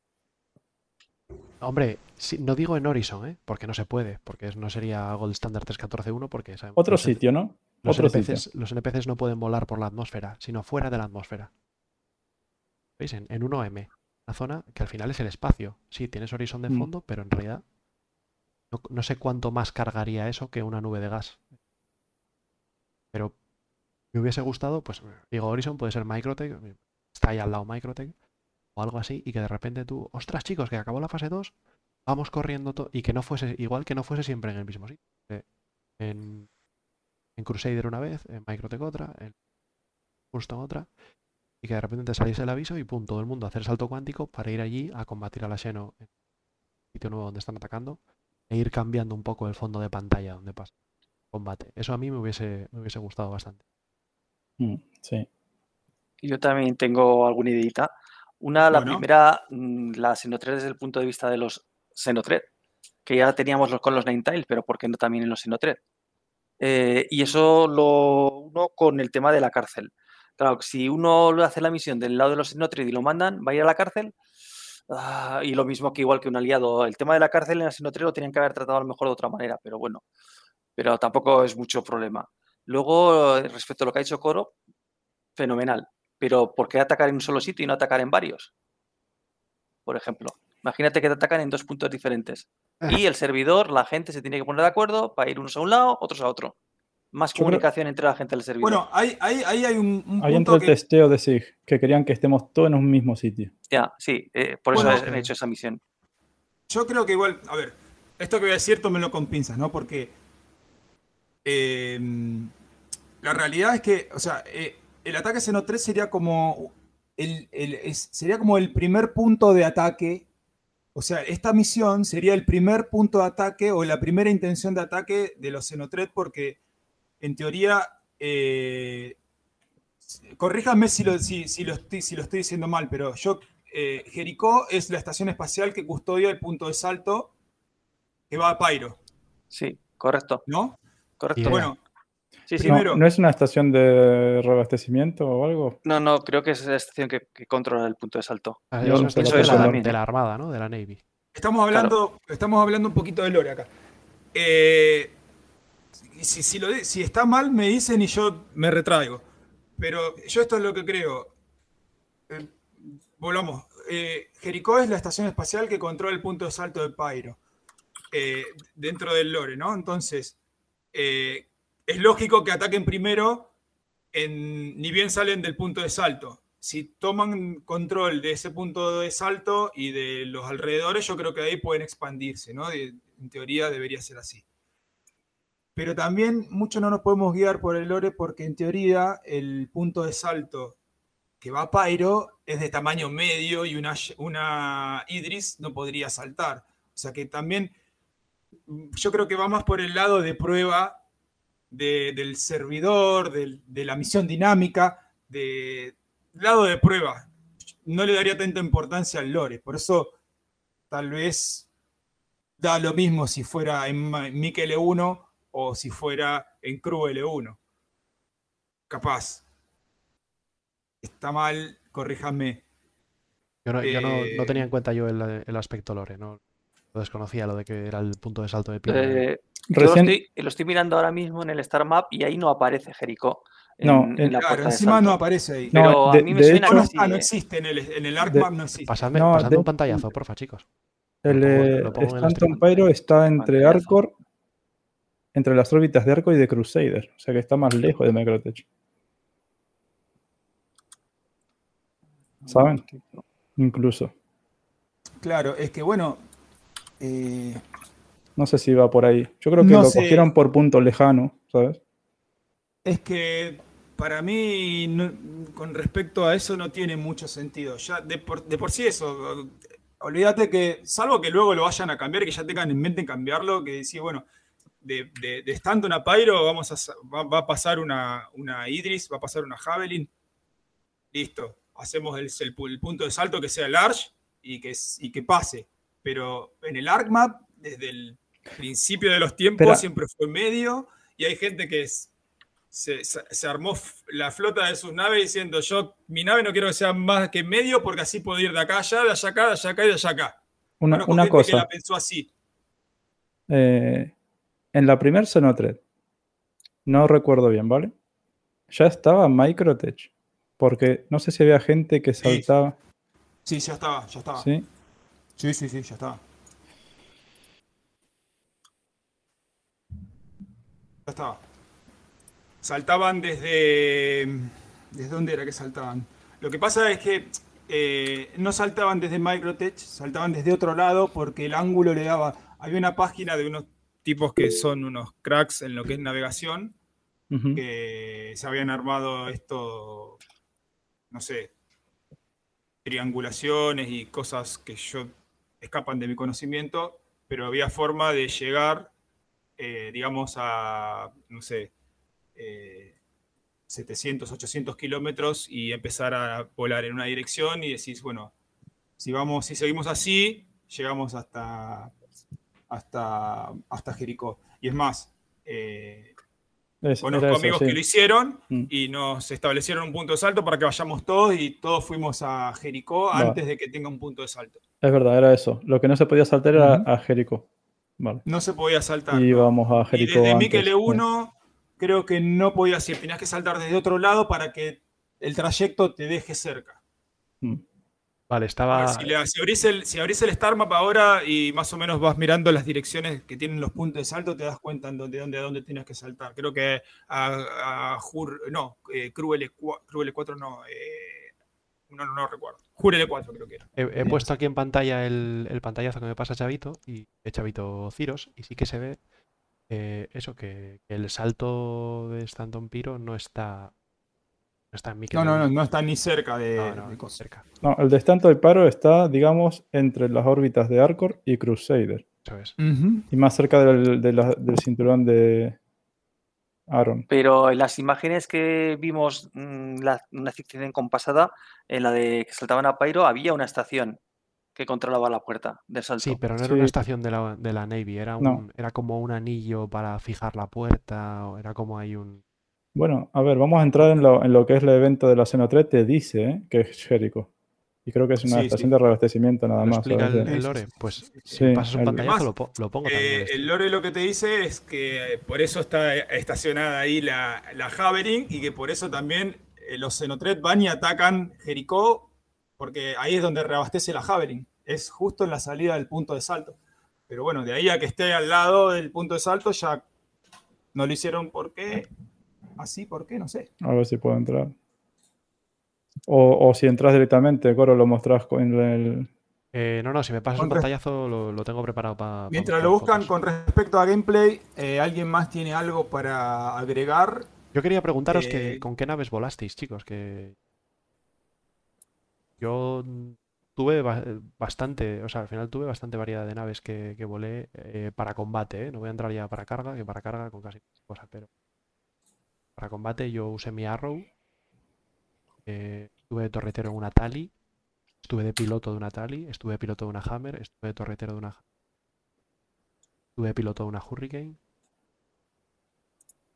Hombre, no digo en Horizon, ¿eh? porque no se puede, porque no sería Gold Standard 3.14.1, porque sabemos Otro sitio, ¿no? los Otro sitio. NPCs, los NPCs no pueden volar por la atmósfera, sino fuera de la atmósfera. ¿Veis? En, en un OM, una zona que al final es el espacio. Sí, tienes Horizon de Mm. fondo, pero en realidad no, no sé cuánto más cargaría eso que una nube de gas. Pero me hubiese gustado, pues digo, Horizon puede ser Microtech, está ahí al lado Microtech, o algo así, y que de repente tú, ostras chicos, que acabó la fase 2, vamos corriendo to-", y que no fuese, igual que no fuese siempre en el mismo sitio. Eh, En, en Crusader una vez, en Microtech otra, en Houston otra, y que de repente te saliese el aviso y pum, todo el mundo a hacer salto cuántico para ir allí a combatir a la Xeno en el sitio nuevo donde están atacando e ir cambiando un poco el fondo de pantalla donde pasa el combate. Eso a mí me hubiese, me hubiese gustado bastante. Mm, Sí. Yo también tengo alguna ideita. Una, la Bueno. primera, mm, la Xenotred desde el punto de vista de los Xenotred, que ya teníamos los, con los Ninetales, pero ¿por qué no también en los Xenotred? Eh, y eso lo uno con el tema de la cárcel. Claro, si uno lo hace la misión del lado de los Xenotred y lo mandan, va a ir a la cárcel. ah, y lo mismo que igual que un aliado. El tema de la cárcel en la Xenotred lo tenían que haber tratado a lo mejor de otra manera, pero bueno. Pero tampoco es mucho problema. Luego, eh, respecto a lo que ha dicho Coro, fenomenal. Pero ¿por qué atacar en un solo sitio y no atacar en varios? Por ejemplo, imagínate que te atacan en dos puntos diferentes. Ah. Y el servidor, la gente se tiene que poner de acuerdo para ir unos a un lado, otros a otro. Más creo- comunicación entre la gente del servidor. Bueno, ahí, ahí, ahí hay un, un Ahí entra punto el que, testeo de SIG, que querían que estemos todos en un mismo sitio. ya, sí, eh, por eso Bueno, he hecho esa misión. yo creo que igual, a ver, esto que voy a decir, tómenlo con pinzas, ¿no? Porque eh, la realidad es que, o sea, eh, el ataque Seno 3 sería como el, el- es- sería como el primer punto de ataque. O sea, esta misión sería el primer punto de ataque o la primera intención de ataque de los Xenotret porque en teoría, eh, corríjame si lo, si, si lo estoy, si lo estoy diciendo mal, pero yo, eh, Jericó es la estación espacial que custodia el punto de salto que va a Pyro, Sí, correcto, ¿no? correcto. Bueno, sí, sí. No, primero- ¿No es una estación de reabastecimiento o algo? No, no, creo que es la estación que, que controla el punto de salto. Ah, Yo es de la, también, de la Armada, ¿no? De la Navy. Estamos hablando, estamos hablando un poquito de lore acá. Eh, si, si lo de- si está mal, me dicen y yo me retraigo. Pero yo esto es lo que creo. Eh, volvamos. Eh, Jericó es la estación espacial que controla el punto de salto de Pyro. eh, dentro del lore, ¿no? Entonces, eh, es lógico que ataquen primero, ni bien salen del punto de salto. Si toman control de ese punto de salto y de los alrededores, yo creo que ahí pueden expandirse, ¿no? En teoría debería ser así. Pero también mucho no nos podemos guiar por el lore porque en teoría el punto de salto que va a Pyro es de tamaño medio y una, una Idris no podría saltar. O sea que también yo creo que va más por el lado de prueba de- del servidor, del- de la misión dinámica, de lado de prueba. No le daría tanta importancia al lore. Por eso tal vez da lo mismo si fuera en Mick L1 o si fuera en Crew L1. Capaz. Está mal, corríjame. Yo no, yo no- no Eh, tenía en cuenta yo el, el aspecto lore, no lo desconocía, lo de que era el punto de salto de piedra. Eh, Recién- lo, estoy, lo estoy mirando ahora mismo en el Star Map y ahí no aparece Jericó. En, No, en en- la Claro, de encima no aparece ahí. No, Pero de- a mí me de suena hecho- no, que sí, ah, no ¿eh? existe, en el, en el ArcMap De- no existe. Pasadme, no, pasadme de- un pantallazo, porfa, chicos. El Lo pongo- eh, lo pongo Stanton. Pyro está entre. Arcor, entre las órbitas de Arco y de Crusader. O sea que está más lejos de Microtech. ¿Saben? Incluso. Claro, es que bueno. eh, No sé si va por ahí. Yo creo que No lo sé. cogieron por punto lejano, ¿sabes? Es que para mí, no- con respecto a eso, no tiene mucho sentido. Ya de por, de por sí eso, olvídate que, salvo que luego lo vayan a cambiar, que ya tengan en mente cambiarlo, que decir, bueno, de, de, de Stanton a Pyro vamos a, va, va a pasar una, una Idris, va a pasar una Javelin. Listo, hacemos el, el pu- el punto de salto que sea large y que, y que pase. Pero en el ArcMap, desde el principio de los tiempos, siempre fue medio, y hay gente que es, se, armó la flota de sus naves diciendo yo, mi nave no quiero que sea más que medio porque así puedo ir de acá a allá, de allá acá, de allá acá y de allá acá. Una, Conozco una gente que cosa. la pensó así. eh, en la primer Xenotred, no recuerdo bien, ¿vale? Ya estaba Microtech. Porque no sé si había gente que Sí. saltaba. Sí, ya estaba, ya estaba. ¿sí? Sí, sí, sí, ya estaba. Ya estaba. Saltaban desde. ¿Desde dónde era que saltaban? Lo que pasa es que eh, no saltaban desde Microtech, saltaban desde otro lado porque el ángulo le daba. Había una página de unos tipos que son unos cracks en lo que es navegación, que se habían armado esto, no sé, triangulaciones y cosas que yo escapan de mi conocimiento, pero había forma de llegar, eh, digamos, a, no sé, eh, 700, 800 kilómetros y empezar a volar en una dirección y decís, bueno, si vamos, si seguimos así, llegamos hasta, hasta, hasta Jericó. Y es más, eh, Es- Conozco eso, amigos sí. que lo hicieron Mm. y nos establecieron un punto de salto para que vayamos todos y todos fuimos a Jericó antes de que tenga un punto de salto. Es verdad, era eso. Lo que no se podía saltar era a Jericó. Vale. No se podía saltar. Y vamos a Y Jericó desde antes. Mikel 1 creo que no podías ir, tenías que saltar desde otro lado para que el trayecto te deje cerca. Mm. Vale, estaba. si, le- si abrís el, si abrís el Star Map ahora y más o menos vas mirando las direcciones que tienen los puntos de salto, te das cuenta en dónde, dónde, dónde tienes que saltar. Creo que a, a Jur, no, eh, Crew L4, Crew L4 no, eh, no, no, no recuerdo. Jur L4 creo que era. He, he puesto aquí en pantalla el, el pantallazo que me pasa Chavito y Chavito Ciros y sí que se ve eh, eso, que, que el salto de Stanton Piro no está. No está en. No, no, no, no está ni cerca de, No, no, de cosas. cerca. No, el de Stanton y Paro está, digamos, entre las órbitas de Arcor y Crusader. Eso es. Y más cerca del cinturón de Aaron. Pero en las imágenes que vimos, mm, la, una ficción compasada, en la de que saltaban a Pyro, había una estación que controlaba la puerta del salto. Sí, pero no era Sí. una estación de la, de la Navy, era, un, No. era como un anillo para fijar la puerta, o era como hay un... Bueno, a ver, vamos a entrar en lo, en lo que es el evento de la Xeno3. Te dice ¿eh? que es Jericho. Y creo que es una Sí, estación sí. de reabastecimiento nada ¿Lo más. explica el, lore? Pues si Sí, pasas un el- pantallazo Además, lo, po- lo pongo Eh, este. el lore lo que te dice es que eh, por eso está estacionada ahí la, la Havering y que por eso también eh, los Xenotret van y atacan Jericó, porque ahí es donde reabastece la Havering. Es justo en la salida del punto de salto. Pero bueno, de ahí a que esté al lado del punto de salto ya no lo hicieron. ¿Por qué? Así, ¿por qué? No sé. A ver si puedo entrar. O, o si entras directamente, Coro, lo mostrás con el. Eh, no, no, si me pasas un pantallazo lo, lo tengo preparado para... Mientras lo buscan con respecto a gameplay, eh, ¿alguien más tiene algo para agregar? Yo quería preguntaros que Eh, con qué naves volasteis, chicos, que yo tuve ba- bastante, o sea, al final tuve bastante variedad de naves que, que volé eh, para combate, ¿eh? No voy a entrar ya para carga, que para carga con casi cosas, pero para combate yo usé mi Arrow, eh, estuve de torretero en una Tali, estuve de piloto de una Tali, estuve de piloto de una Hammer, estuve de torretero de una estuve de piloto de una Hurricane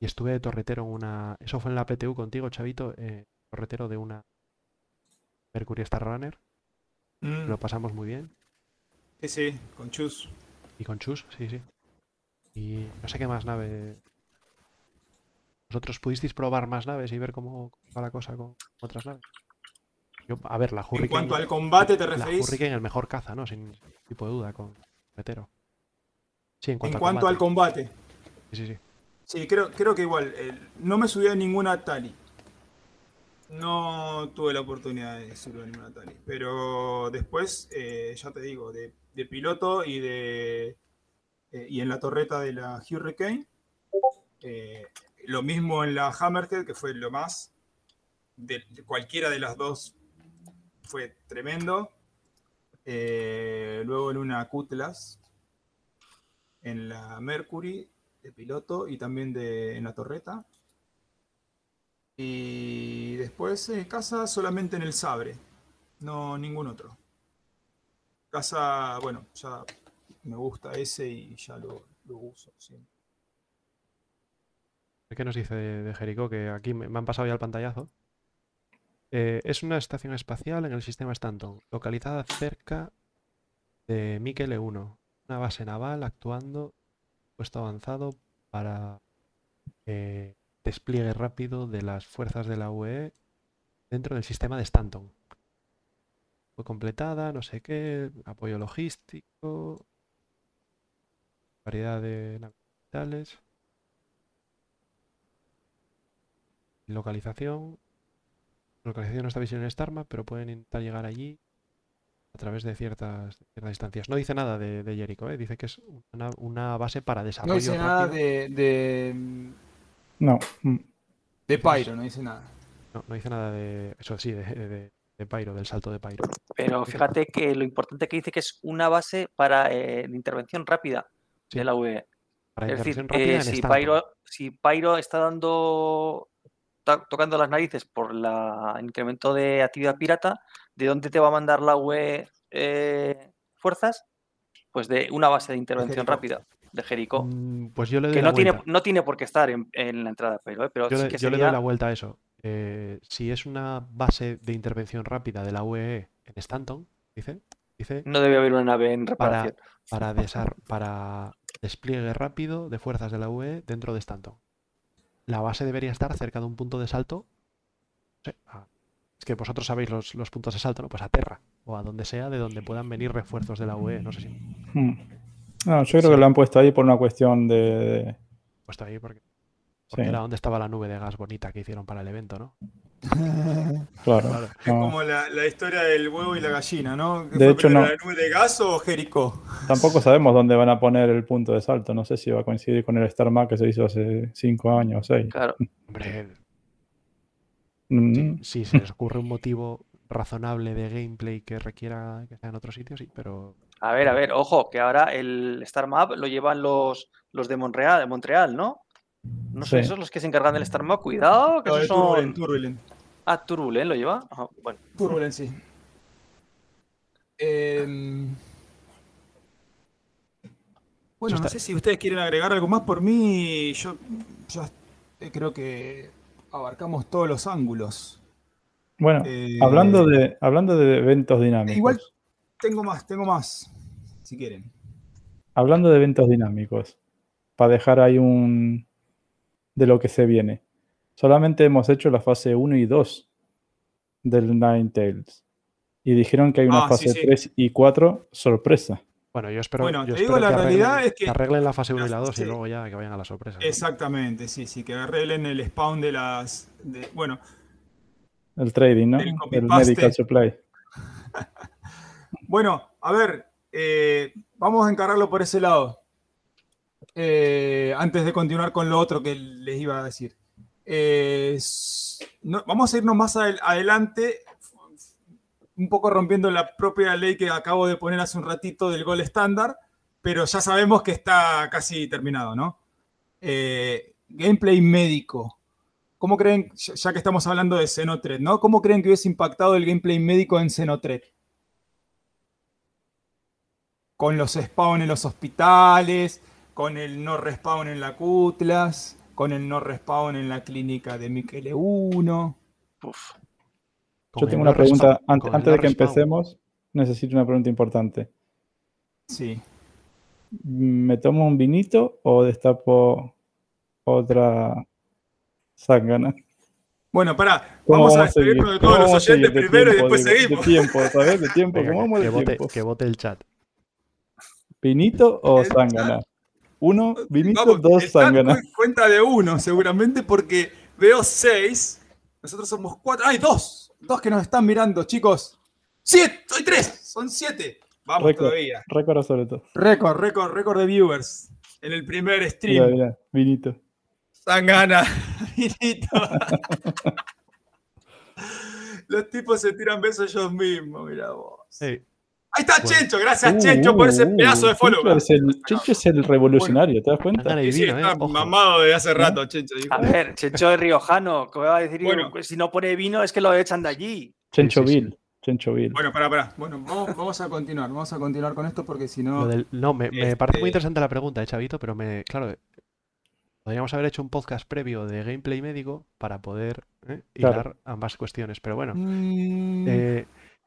y estuve de torretero en una. Eso fue en la PTU contigo, Chavito. eh, torretero de una Mercury Star Runner. Mm, Lo pasamos muy bien. sí, sí, con Chus. Y con Chus, sí, sí. Y no sé qué más nave. ¿Vosotros pudisteis probar más naves y ver cómo va la cosa con otras naves? Yo, a ver, la En Hurricane. cuanto al combate te la referís. Hurricane el mejor caza, ¿no? Sin tipo de duda, con torretero. Sí, en cuanto, En cuanto al combate. combate. Sí, sí, sí. Sí, creo, creo que igual. eh, no me subí a ninguna Tali. No tuve la oportunidad de subir a ninguna Tali. Pero después, eh, ya te digo, de, de piloto y de eh, y en la torreta de la Hurricane. Lo mismo en la Hammerhead, que fue lo más. De, de cualquiera de las dos fue tremendo. Eh, luego en una Cutlass. En la Mercury de piloto y también de, en la torreta. Y después eh, casa solamente en el Sabre, no ningún otro. Casa, bueno, ya me gusta ese y ya lo, lo uso. siempre. ¿Qué nos dice de, de Jericó? Que aquí me, han pasado ya el pantallazo. Eh, es una estación espacial en el sistema Stanton, localizada cerca de Mikel E1, una base naval actuando puesto avanzado para eh, despliegue rápido de las fuerzas de la UE dentro del sistema de Stanton. Fue completada, no sé qué, apoyo logístico, variedad de naves Localización. Localización no está visible en Starmap, pero pueden intentar llegar allí a través de ciertas, ciertas distancias. No dice nada de, de Jericho, ¿eh? dice que es una, una base para desarrollo No dice nada de, de, No. mm, de Pyro, no dice nada. No, no dice nada de. Eso sí, de, de, de Pyro, del salto de Pyro. Pero fíjate que lo importante que dice que es una base para eh, de intervención rápida Sí. de la UE. Para Es decir, intervención rápida eh, si. Pyro, si Pyro está dando tocando las narices por la incremento de actividad pirata, ¿de dónde te va a mandar la UE eh, fuerzas? Pues de una base de intervención rápida, de Jericó. Mm, Pues yo le doy Que la no tiene, no tiene por qué estar en, en la entrada, pero, pero Yo, sí le, que yo le doy la vuelta a eso. Eh, si es una base de intervención rápida de la UE en Stanton, dice, dice no debe haber una nave en para, reparación. para, desar- para despliegue rápido de fuerzas de la UE dentro de Stanton. La base debería estar cerca de un punto de salto. no sé, a- es que vosotros sabéis los, los puntos de salto, ¿no? Pues a Terra o a donde sea de donde puedan venir refuerzos de la UE. No sé si he mm. No, yo creo que lo han puesto ahí por una cuestión de. de- puesto ahí porque, porque sí. era donde estaba la nube de gas bonita que hicieron para el evento, ¿no? Claro. Es no. como la, la historia del huevo y la gallina, ¿no? ¿Qué De fue hecho, primero, no. ¿La nube de gas o Jericó? Tampoco sabemos dónde van a poner el punto de salto. No sé si va a coincidir con el Star Map que se hizo hace cinco años o seis. Claro. Hombre, Mm, se les ocurre un motivo razonable de gameplay que requiera que sea en otro sitio, sí, pero A ver, a ver, ojo, que ahora el Star Map lo llevan los, los de Montreal, de Montreal, ¿no? No son Sí. esos los que se encargan del Star Map. Cuidado, que No, esos son. Ah, Turbulent lo lleva. Ajá, bueno. Turbulent, sí. Em, Bueno, no sé si ustedes quieren agregar algo más por mí. Yo ya eh, creo que abarcamos todos los ángulos. Bueno, Eh, hablando, de, hablando de eventos dinámicos. Igual tengo más, tengo más, si quieren. Hablando de eventos dinámicos, para dejar ahí un de lo que se viene. Solamente hemos hecho la fase 1 y 2 del Ninetales. Y dijeron que hay una Ah, fase sí, sí. 3 y 4 sorpresa. bueno, yo espero, Bueno, yo te digo, espero la que realidad arreglen, es que- arreglen la fase 1 y la la 2 y luego ya que vayan a la sorpresa. ¿no? Exactamente, sí, sí, que arreglen el spawn de las. de- bueno, El trading, ¿no? El medical supply. Bueno, a ver, eh, vamos a encararlo por ese lado. Eh, antes de continuar con lo otro que les iba a decir. Eh, vamos a irnos más adel- adelante, un poco rompiendo la propia ley que acabo de poner hace un ratito del gol estándar, pero ya sabemos que está casi terminado, ¿no? Eh, gameplay médico. ¿Cómo creen, ya que estamos hablando de Xenotred, ¿no? ¿Cómo creen que hubiese impactado el gameplay médico en Xenotred? con los spawn en los hospitales, con el no respawn en la Cutlas, con el no respawn en la clínica de Miquele 1. Uf. Con Yo tengo no una pregunta, antes no de que respawn. empecemos, necesito una pregunta importante. Sí. ¿Me tomo un vinito o destapo otra zángana? Bueno, pará, ¿Cómo vamos a seguir? despedirnos de ¿Cómo todos los oyentes De primero y después de- seguimos. De tiempo, ¿sabes? De tiempo. Venga, ¿Cómo que, vamos que de vote, tiempo? que vote el chat. ¿Vinito o El zángana? Uno, vinito, Vamos, dos cu- cuenta de uno, seguramente, porque veo seis. Nosotros somos cuatro. ¡Ay, dos! Dos que nos están mirando, chicos. ¡Siete! ¡Soy tres! Son siete. Vamos todavía. Récord sobre todo. Récord, récord, récord de viewers. En el primer Mira, stream. mira, vinito. Sangana, Vinito. Los tipos se tiran besos ellos mismos, mira vos. Sí. Ahí está Bueno. Chencho, gracias Uh, Chencho por ese uh, pedazo de follow. Chencho es el, Chencho es el revolucionario, ¿te das cuenta? Sí, sí, está ¿eh? Mamado de hace rato, Chencho. dijo. A ver, Checho es riojano. ¿Qué va a decir? Bueno. Si no pone vino es que lo echan de allí. Chencho Sí, sí, sí. Bill. Chencho Bill. Bueno, pará, pará. Bueno, vamos, vamos a continuar. Vamos a continuar con esto porque si no. del- no, me, me parece Este- muy interesante la pregunta, eh, Chavito, pero me, claro, eh, podríamos haber hecho un podcast previo de gameplay médico para poder eh, Claro. hilar ambas cuestiones. Pero bueno, Mm, eh,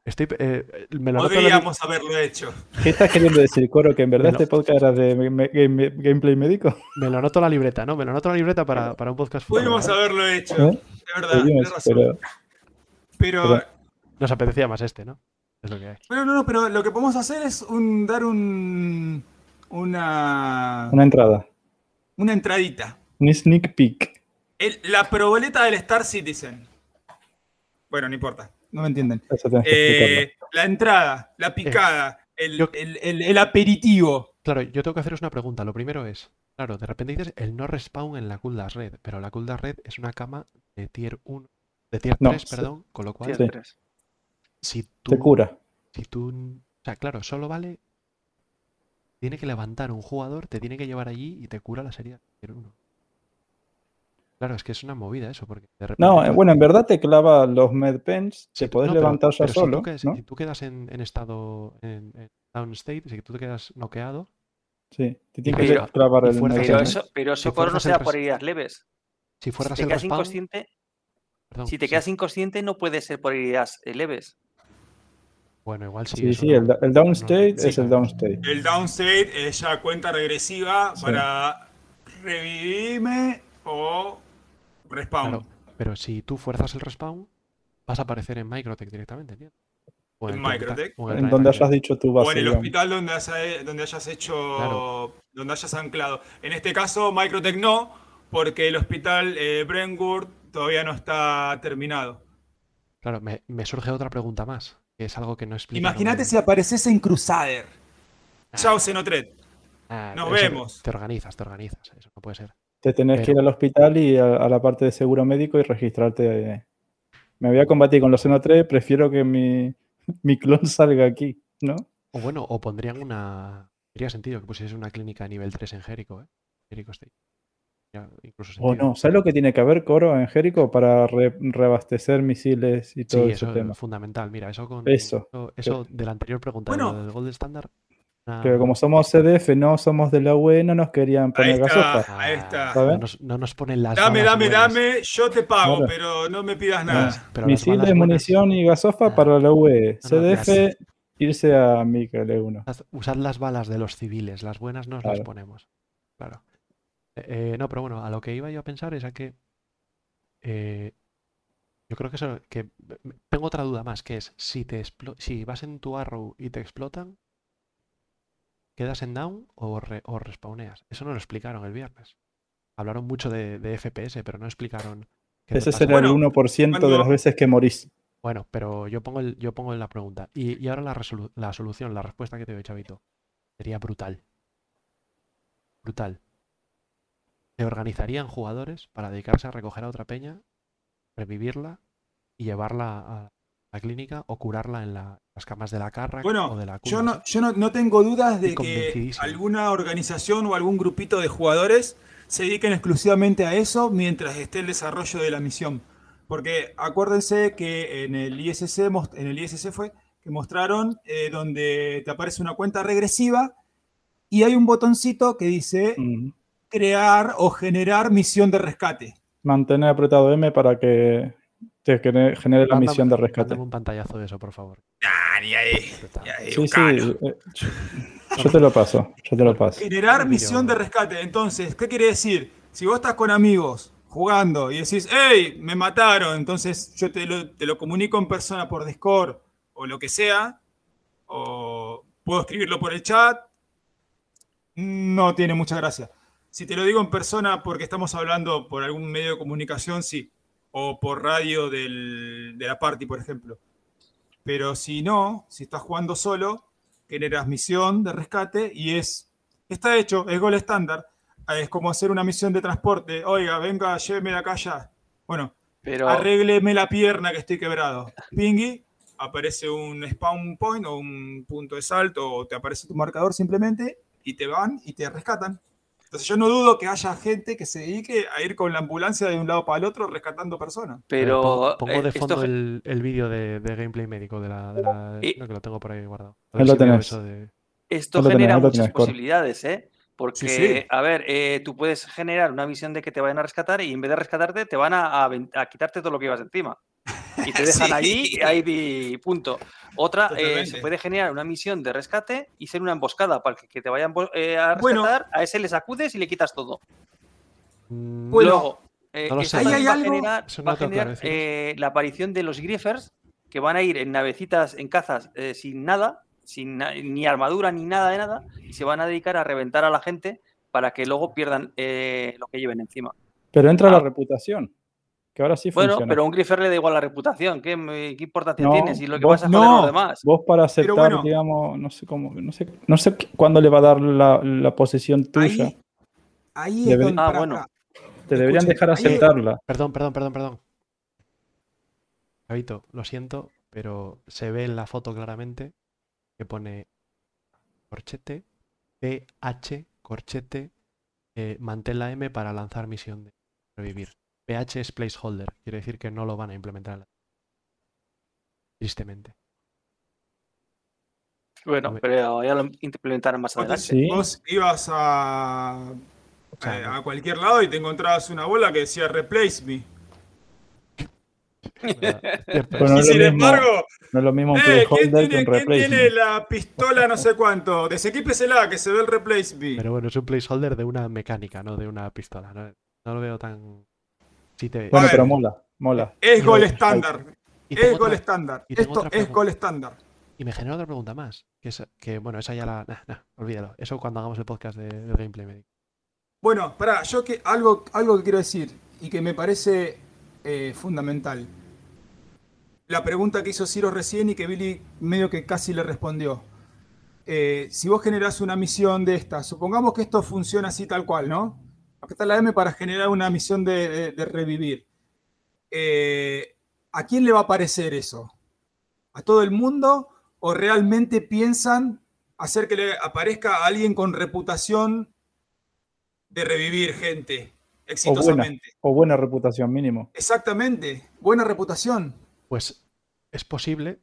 estoy, eh, me lo podríamos haberlo hecho. ¿Qué estás queriendo decir, Coro? ¿Que en verdad lo- este podcast era de me- me- game- gameplay médico? me lo anoto la libreta, ¿no? Me lo anoto la libreta para, para un podcast futuro. Pudimos haberlo hecho. ¿Eh? De verdad, Oye, tenés razón. pero- Pero, pero- Nos apetecía más este, ¿no? Es lo que hay. Bueno, no, no, pero lo que podemos hacer es un, dar un, una, Una entrada. una entradita. Un sneak peek. El- la proboleta del Star Citizen. Bueno, no importa, no me entienden. Eh, la entrada, la picada, el, yo- el- el- el aperitivo. Claro, yo tengo que haceros una pregunta. Lo primero es, claro, de repente dices el no respawn en la Kuldas Red, pero la Kuldas Red es una cama de tier 1, de tier No, 3, sí. perdón, con lo cual, Tier Sí. si Te tú, cura. si tú, o sea, claro, solo vale, tiene que levantar un jugador, te tiene que llevar allí y te cura la serie de tier 1. Claro, es que es una movida eso, porque de repente... No, eh, bueno, en verdad te clava los medpens, si te podés no, levantar pero si tú solo, quedas- ¿no? Si tú quedas en, en estado, en, en down state, si tú te quedas noqueado, Sí, te tiene Pero- que clavar el fuerza- Pero eso, pero Si eso Coro, no se da por heridas leves. si Si fueras te el quedas respawn... inconsciente, perdón, si te sí, quedas inconsciente no puede ser por heridas eh, leves. Bueno, igual sí. Sí, sí, no- el, el downstate sí, es el downstate. El downstate es ya cuenta regresiva Sí. para revivirme o respawn. Claro, pero si tú fuerzas el respawn, vas a aparecer en Microtech directamente, ¿entiendes? O En Microtech. o En planeta donde hayas dicho tu O base. en el hospital donde, has- donde hayas hecho, Claro. donde hayas anclado. En este caso, Microtech no, porque el hospital eh, Brentwood todavía no está terminado. Claro, me, me surge otra pregunta más, que es algo que no explica. Imagínate si apareces en Crusader. Ah. Chao, Xenotret. Ah, nos vemos. Te organizas, te organizas. Eso no puede ser. Te tenés que ir al hospital y a, a la parte de seguro médico y registrarte. eh. Me voy a combatir con los Xeno 3, prefiero que mi, mi clon salga aquí, ¿no? O bueno, o pondrían una. Tendría sentido que pusiese una clínica a nivel 3 en Jericho, ¿eh? Jericho State. Ya, incluso O no, ¿sabes lo que tiene que haber, Coro, en Jericho para re- reabastecer misiles y todo Sí, ese eso tema? es fundamental. Mira, eso con. Eso. Eso, eso de la anterior pregunta, Bueno. del Gold Standard. Pero como somos CDF, no somos de la UE, no nos querían Ahí poner gasofa. está, ahí está. ¿sabes? No nos, no nos ponen las. Dame, balas dame, buenas. dame, yo te pago, Claro. pero no me pidas nada. Ah, las Misiles, buenas- munición y gasofa Ah. para la UE. No, no, CDF, irse a Mikel E 1 Usad- las balas de los civiles, las buenas nos las ponemos. Claro. Eh, eh, no, pero bueno, a lo que iba yo a pensar es a que. eh, yo creo que eso. que tengo otra duda más, que es si te explo- si vas en tu arrow y te explotan, ¿quedas en down o, re- o respawneas? Eso no lo explicaron el viernes. Hablaron mucho de, de FPS, pero no explicaron. qué Ese será el Bueno, 1% de las veces que morís. Bueno, pero yo pongo, el, yo pongo la pregunta. Y, y ahora la, resolu- la solución, la respuesta que te doy, Chavito, sería brutal. Brutal. Se organizarían jugadores para dedicarse a recoger a otra peña, revivirla y llevarla a la clínica o curarla en la- las camas de la carra Bueno, o de la Yo no, yo no, no tengo dudas de que alguna organización o algún grupito de jugadores se dediquen exclusivamente a eso mientras esté el desarrollo de la misión. Porque acuérdense que en el ISC, en el ISC fue que mostraron eh, donde te aparece una cuenta regresiva y hay un botoncito que dice Mm. crear o generar misión de rescate. Mantener apretado M para que te genere la misión de rescate. mándame un pantallazo de eso, por favor. Ah, ni ahí, ni ahí, Sí, sí, eh, yo te lo paso, yo te lo paso. Generar misión de rescate. Entonces, ¿qué quiere decir? Si vos estás con amigos jugando y decís, hey, me mataron, entonces yo te lo, te lo comunico en persona por Discord o lo que sea, o puedo escribirlo por el chat, no tiene mucha gracia. Si te lo digo en persona porque estamos hablando por algún medio de comunicación, sí, o por radio del- de la party, por ejemplo. Pero si no, si estás jugando solo, generas misión de rescate y es, está hecho, es gol estándar. Ah, Es como hacer una misión de transporte. Oiga, venga, lléveme de acá ya. Bueno, Pero arrégleme la pierna que estoy quebrado. Pingui, aparece un spawn point o un punto de salto o te aparece tu marcador simplemente y te van y te rescatan. Entonces yo no dudo que haya gente que se dedique a ir con la ambulancia de un lado para el otro rescatando personas. Eh, pero pongo, pongo eh, de esto fondo ge- el, el vídeo de, de gameplay médico de la. De la Y- no, que lo tengo por ahí guardado. A Ahí ver lo si veo tenés. eso de- Esto lo genera muchas tenés, posibilidades, ¿eh? Porque, Sí, sí. a ver, eh, tú puedes generar una misión de que te vayan a rescatar y en vez de rescatarte, te van a, a quitarte todo lo que ibas encima. Y te dejan Sí. allí, ahí di- punto. Otra, eh, se puede generar una misión de rescate y ser una emboscada para el que te vayan eh, a Bueno. rescatar, a ese le sacudes y le quitas todo. Mm, Bueno, Luego, eh, no. Ahí hay va a algo- generar, va a generar, eh, la aparición de los griefers que van a ir en navecitas, en cazas, eh, sin nada, sin na- ni armadura ni nada de nada, y se van a dedicar a reventar a la gente para que luego pierdan eh, lo que lleven encima. Pero entra la Ah. reputación, que ahora sí Bueno, funciona. pero a un griefer le da igual la reputación. ¿Qué, qué importancia No, tiene? Si lo que vos- vas a joder a no. los demás. Vos para aceptar, bueno. digamos, no sé cómo, no sé, no sé cuándo le va a dar la, la posición tuya. Ahí, ahí es Debe- donde... Ah, bueno. Te deberían dejar ahí- aceptarla. Perdón, perdón, perdón, perdón. Javito, lo siento, pero se ve en la foto claramente que pone corchete, PH, corchete, eh, mantén la M para lanzar misión de revivir. PH es placeholder, quiere decir que no lo van a implementar. en la- Tristemente. Bueno, pero ya lo implementarán más adelante. Sí. Vos ibas a, eh, a cualquier lado y te encontrabas una bola que decía replace me. es cierto, Bueno, y sin mismo. embargo, No es lo mismo un eh, ¿quién, placeholder que tiene, un quién tiene la pistola no sé cuánto? Desequípesela que se ve el replace me. Pero bueno, es un placeholder de una mecánica, no de una pistola. No, no lo veo tan. Sí te... Bueno, ver. pero mola, mola. es gol estándar. Es gol estándar. Esto es gol estándar. Y me genera otra pregunta más. Que, es, que bueno, esa ya la. Nah, nah, olvídalo. Eso cuando hagamos el podcast de, del gameplay médico. Bueno, pará, yo que algo, algo que quiero decir y que me parece eh, fundamental. la pregunta que hizo Ciro recién y que Billy medio que casi le respondió. Eh, si vos generás una misión de esta, supongamos que esto funciona así tal cual, ¿no? Está la M para generar una misión de, revivir. Eh, ¿A quién le va a aparecer eso? ¿A todo el mundo? ¿O realmente piensan hacer que le aparezca a alguien con reputación de revivir gente exitosamente? O buena, reputación mínimo. Exactamente, buena reputación. Pues es posible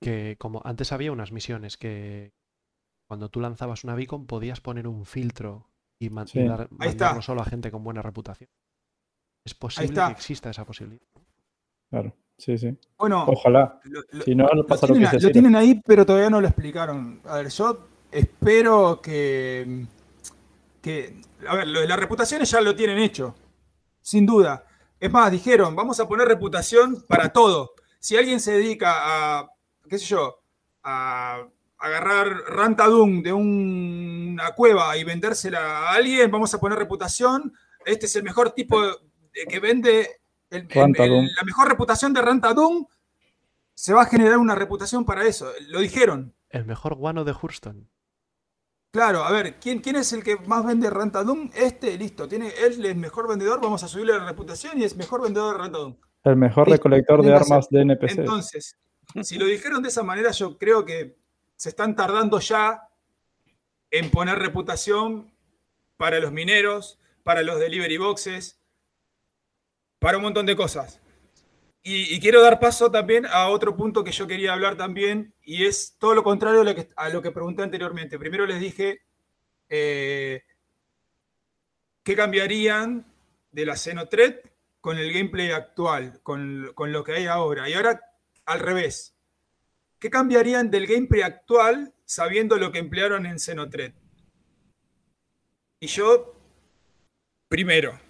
que como antes había unas misiones que cuando tú lanzabas una beacon podías poner un filtro y, mandar, mandarlo solo a gente con buena reputación. Es posible que exista esa posibilidad. Claro, sí, sí. Bueno, ojalá. si no, lo, tienen, lo tienen ahí, pero todavía no lo explicaron. A ver, yo espero que, que. A ver, las reputaciones ya lo tienen hecho, sin duda. Es más, dijeron, vamos a poner reputación para todo. Si alguien se dedica a, qué sé yo, a agarrar Rantadum de una cueva y vendérsela a alguien, vamos a poner reputación. Este es el mejor tipo que vende, la mejor reputación de Rantadum. Se va a generar una reputación para eso. Lo dijeron. El mejor guano de Hurston. Claro, a ver, ¿quién, ¿quién es el que más vende Rantadum? Este, listo. Tiene, él es el mejor vendedor, vamos a subirle la reputación y es mejor vendedor de Rantadum. El mejor recolector de armas de NPC. Entonces, si lo dijeron de esa manera, yo creo que se están tardando ya en poner reputación para los mineros, para los delivery boxes, para un montón de cosas. Y, quiero dar paso también a otro punto que yo quería hablar también, y es todo lo contrario a lo que, pregunté anteriormente. Primero les dije eh, qué cambiarían de la Xenotred con el gameplay actual, con, con lo que hay ahora. Y ahora al revés. ¿Qué cambiarían del gameplay actual sabiendo lo que emplearon en Xenotred? Y yo, primero,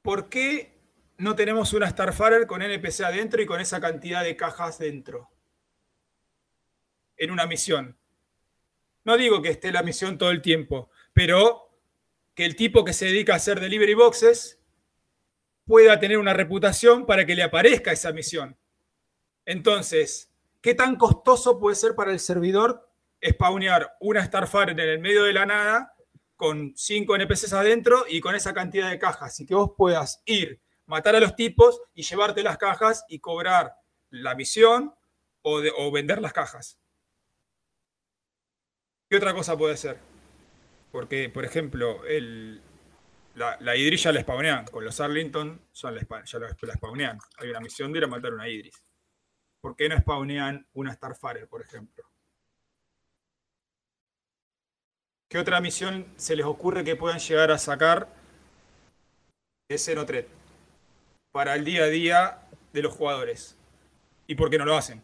¿por qué no tenemos una Starfarer con NPC adentro y con esa cantidad de cajas dentro? En una misión. No digo que esté la misión todo el tiempo, pero que el tipo que se dedica a hacer delivery boxes pueda tener una reputación para que le aparezca esa misión. Entonces, ¿Qué tan costoso puede ser para el servidor spawnear una Starfire en el medio de la nada con cinco NPCs adentro y con esa cantidad de cajas? Y que vos puedas ir, matar a los tipos y llevarte las cajas y cobrar la misión o, vender las cajas. ¿Qué otra cosa puede ser? Porque, por ejemplo, la, la, hidrilla la spawnean. Con los Arlington ya la, spawnean. Hay una misión de ir a matar una Idris. ¿Por qué no spawnean una Starfarer, por ejemplo? ¿Qué otra misión se les ocurre que puedan llegar a sacar de Xenotret para el día a día de los jugadores? ¿Y por qué no lo hacen?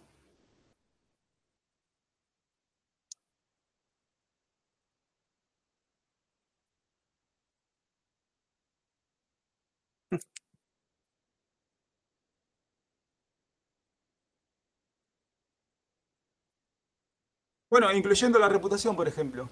Bueno, incluyendo la reputación, por ejemplo.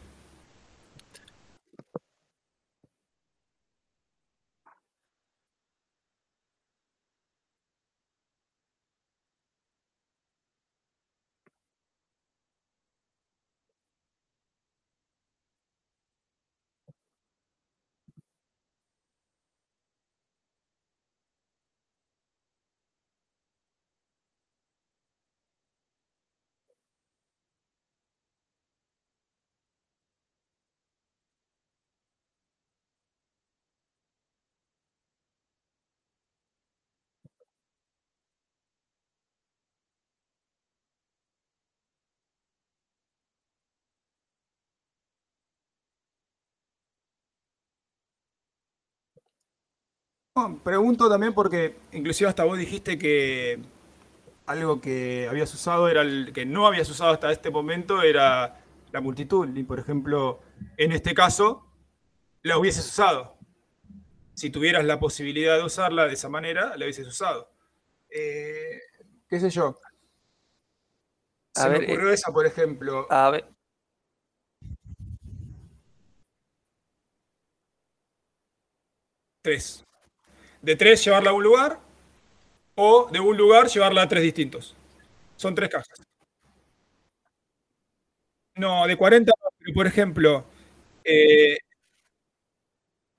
Pregunto también porque inclusive hasta vos dijiste que algo que habías usado era el que no habías usado hasta este momento era la multitud. Y por ejemplo, en este caso, la hubieses usado. Si tuvieras la posibilidad de usarla de esa manera, la hubieses usado. Eh, ¿Qué sé yo? Se me ocurrió eh, esa, por ejemplo. A ver. Tres de tres llevarla a un lugar o de un lugar llevarla a tres distintos. Son tres cajas. No, de 40, pero por ejemplo, eh,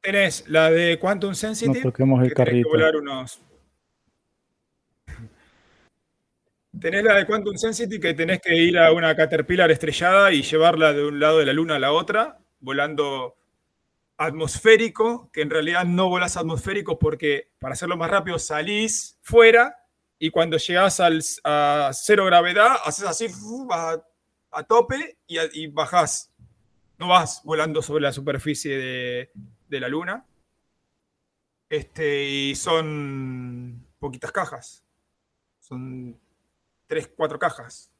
tenés la de Quantum No Sensitive, toquemos el que tenés que carrito. volar unos. Tenés la de Quantum Sensitive que tenés que ir a una Caterpillar estrellada y llevarla de un lado de la luna a la otra, volando atmosférico, que en realidad no volás atmosférico porque para hacerlo más rápido salís fuera y cuando llegás al, a cero gravedad, haces así a, a tope y, a- y bajás. No vas volando sobre la superficie de, de la luna. Este, y son poquitas cajas. Son tres, cuatro cajas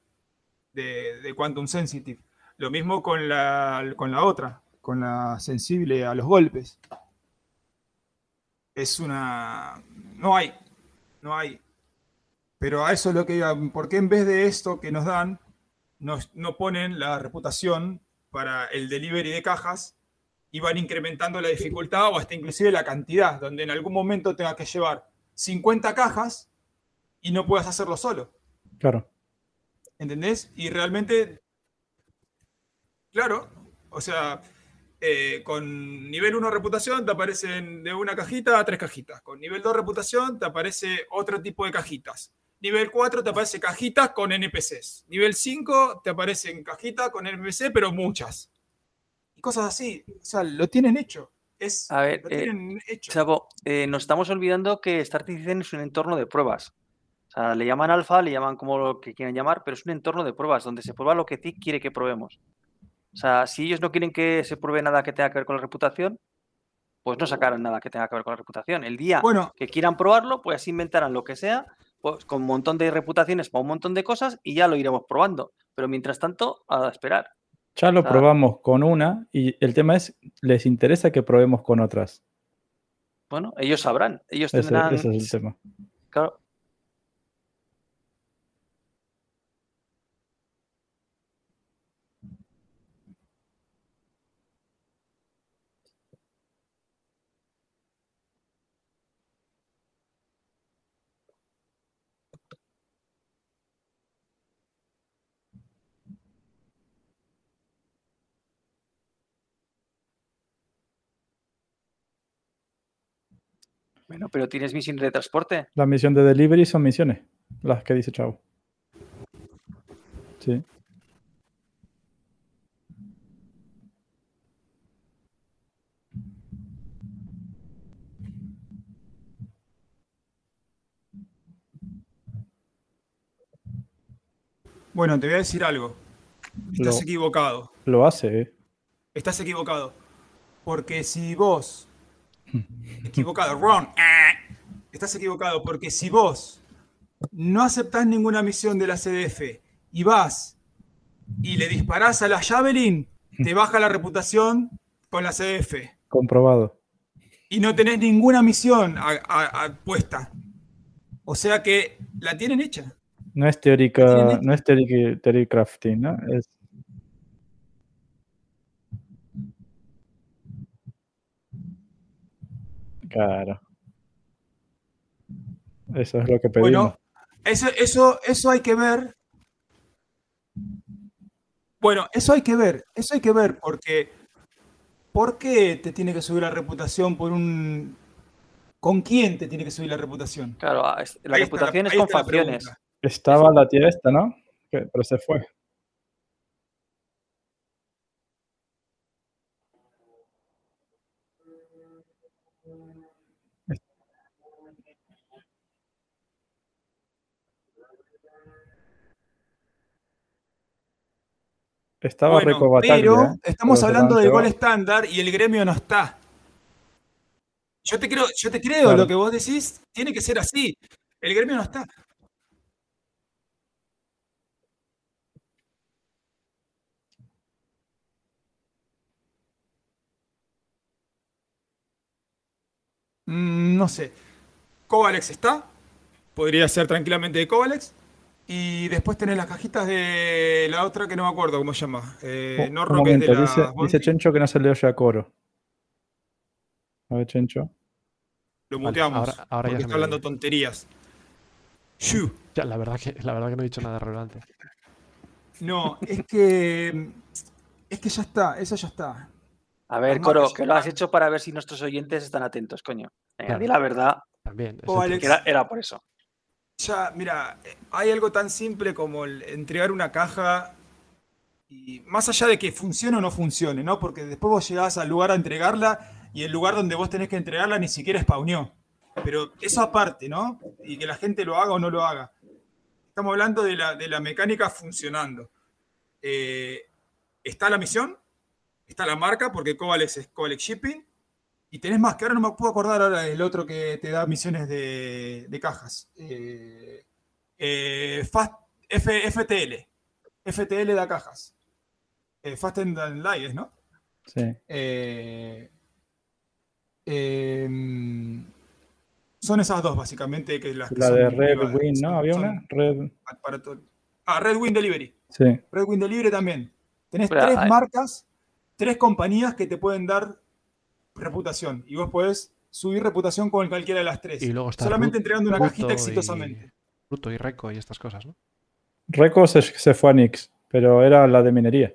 de, de Quantum Sensitive. Lo mismo con la, con la otra, con la sensible a los golpes. Es una... No hay, no hay. Pero a eso es lo que iba. ¿Por qué en vez de esto que nos dan, nos, no ponen la reputación para el delivery de cajas y van incrementando la dificultad o hasta inclusive la cantidad, donde en algún momento tengas que llevar 50 cajas y no puedas hacerlo solo? Claro. ¿Entendés? Y realmente, claro, o sea, eh, con nivel 1 reputación te aparecen de una cajita a tres cajitas. Con nivel 2 reputación te aparece otro tipo de cajitas. Nivel 4 te aparece cajitas con NPCs. Nivel 5 te aparecen cajitas con NPC, pero muchas. Y cosas así. O sea, lo tienen hecho. Es, A ver, lo eh, hecho. Chavo, eh, nos estamos olvidando que Star Citizen es un entorno de pruebas. O sea, le llaman alfa, le llaman como lo que quieran llamar, pero es un entorno de pruebas donde se prueba lo que TIC quiere que probemos. O sea, si ellos no quieren que se pruebe nada que tenga que ver con la reputación, pues no sacarán nada que tenga que ver con la reputación. El día Bueno, que quieran probarlo, pues inventarán lo que sea, pues con un montón de reputaciones para un montón de cosas y ya lo iremos probando. Pero mientras tanto, a esperar. Ya lo probamos con una y el tema es, ¿les interesa que probemos con otras? Bueno, ellos sabrán, ellos Ese, tendrán. ese es el tema. Claro, bueno, pero tienes misiones de transporte. La misión de delivery son misiones, las que dice Chavo. Sí. bueno, te voy a decir algo. Estás Lo- equivocado. Lo hace, ¿eh? Estás equivocado. Porque si vos. Equivocado, wrong. eh, Estás equivocado porque si vos no aceptás ninguna misión de la CDF y vas y le disparás a la Javelin, te baja la reputación con la CDF. Comprobado. Y no tenés ninguna misión a- a- a- puesta. O sea que la tienen hecha. No es teórica, no es teórica, crafting, ¿no? Es, claro. Eso es lo que pedimos. Bueno, eso, eso, eso hay que ver. Bueno, eso hay que ver, eso hay que ver, porque ¿por qué te tiene que subir la reputación por un... ¿Con quién te tiene que subir la reputación? Claro, la Ahí está reputación es con facciones. Estaba la tía esta, ¿no? Pero se fue. Estaba Bueno, Reco pero ¿eh? estamos Pero hablando del gol estándar y el gremio no está. Yo te creo, yo te creo Claro. lo que vos decís, tiene que ser así. El gremio no está. Mm, no sé. Kovalex está. Podría ser tranquilamente de Kovalex. Y después tenés las cajitas de la otra que no me acuerdo cómo se llama. Eh, Un- no un de dice, dice. Chencho que no se le oye a coro. A ver, Chencho. Lo Vale, muteamos. ahora- ahora ya porque se está hablando tonterías. Shu. Ya, la, verdad que, la verdad que no he dicho nada relevante. No, es que. Es que ya está, eso ya está. A ver, Coro, que ya lo has hecho para ver si nuestros oyentes están atentos, coño. Venga, Claro. di la verdad, También. O ese Alex. que era, era por eso. Ya, mira, hay algo tan simple como el entregar una caja y más allá de que funcione o no funcione, ¿no? Porque después vos llegás al lugar a entregarla y el lugar donde vos tenés que entregarla ni siquiera spawneó. Pero eso aparte, ¿no? Y que la gente lo haga o no lo haga. Estamos hablando de la, de la mecánica funcionando. Eh, está la misión, está la marca, porque Covalex es Shipping, y tenés más, que ahora no me puedo acordar ahora el otro que te da misiones de, de cajas. Eh, eh, Fast, F- FTL. FTL da cajas. Eh, Fast and Lives, ¿no? Sí. Eh, em, son esas dos, básicamente, que las que La de Red privadas, Wing, ¿no? Había una. Red. para todo- Ah, Red Wing Delivery. Sí. Red Wing Delivery también. Tenés Pero, tres hay- marcas, tres compañías que te pueden dar reputación. Y vos podés subir reputación con cualquiera de las tres. Y luego está Solamente entregando una cajita y- exitosamente. Ruto y Reco y estas cosas, ¿no? Reco se, se fue a Nix, pero era la de minería.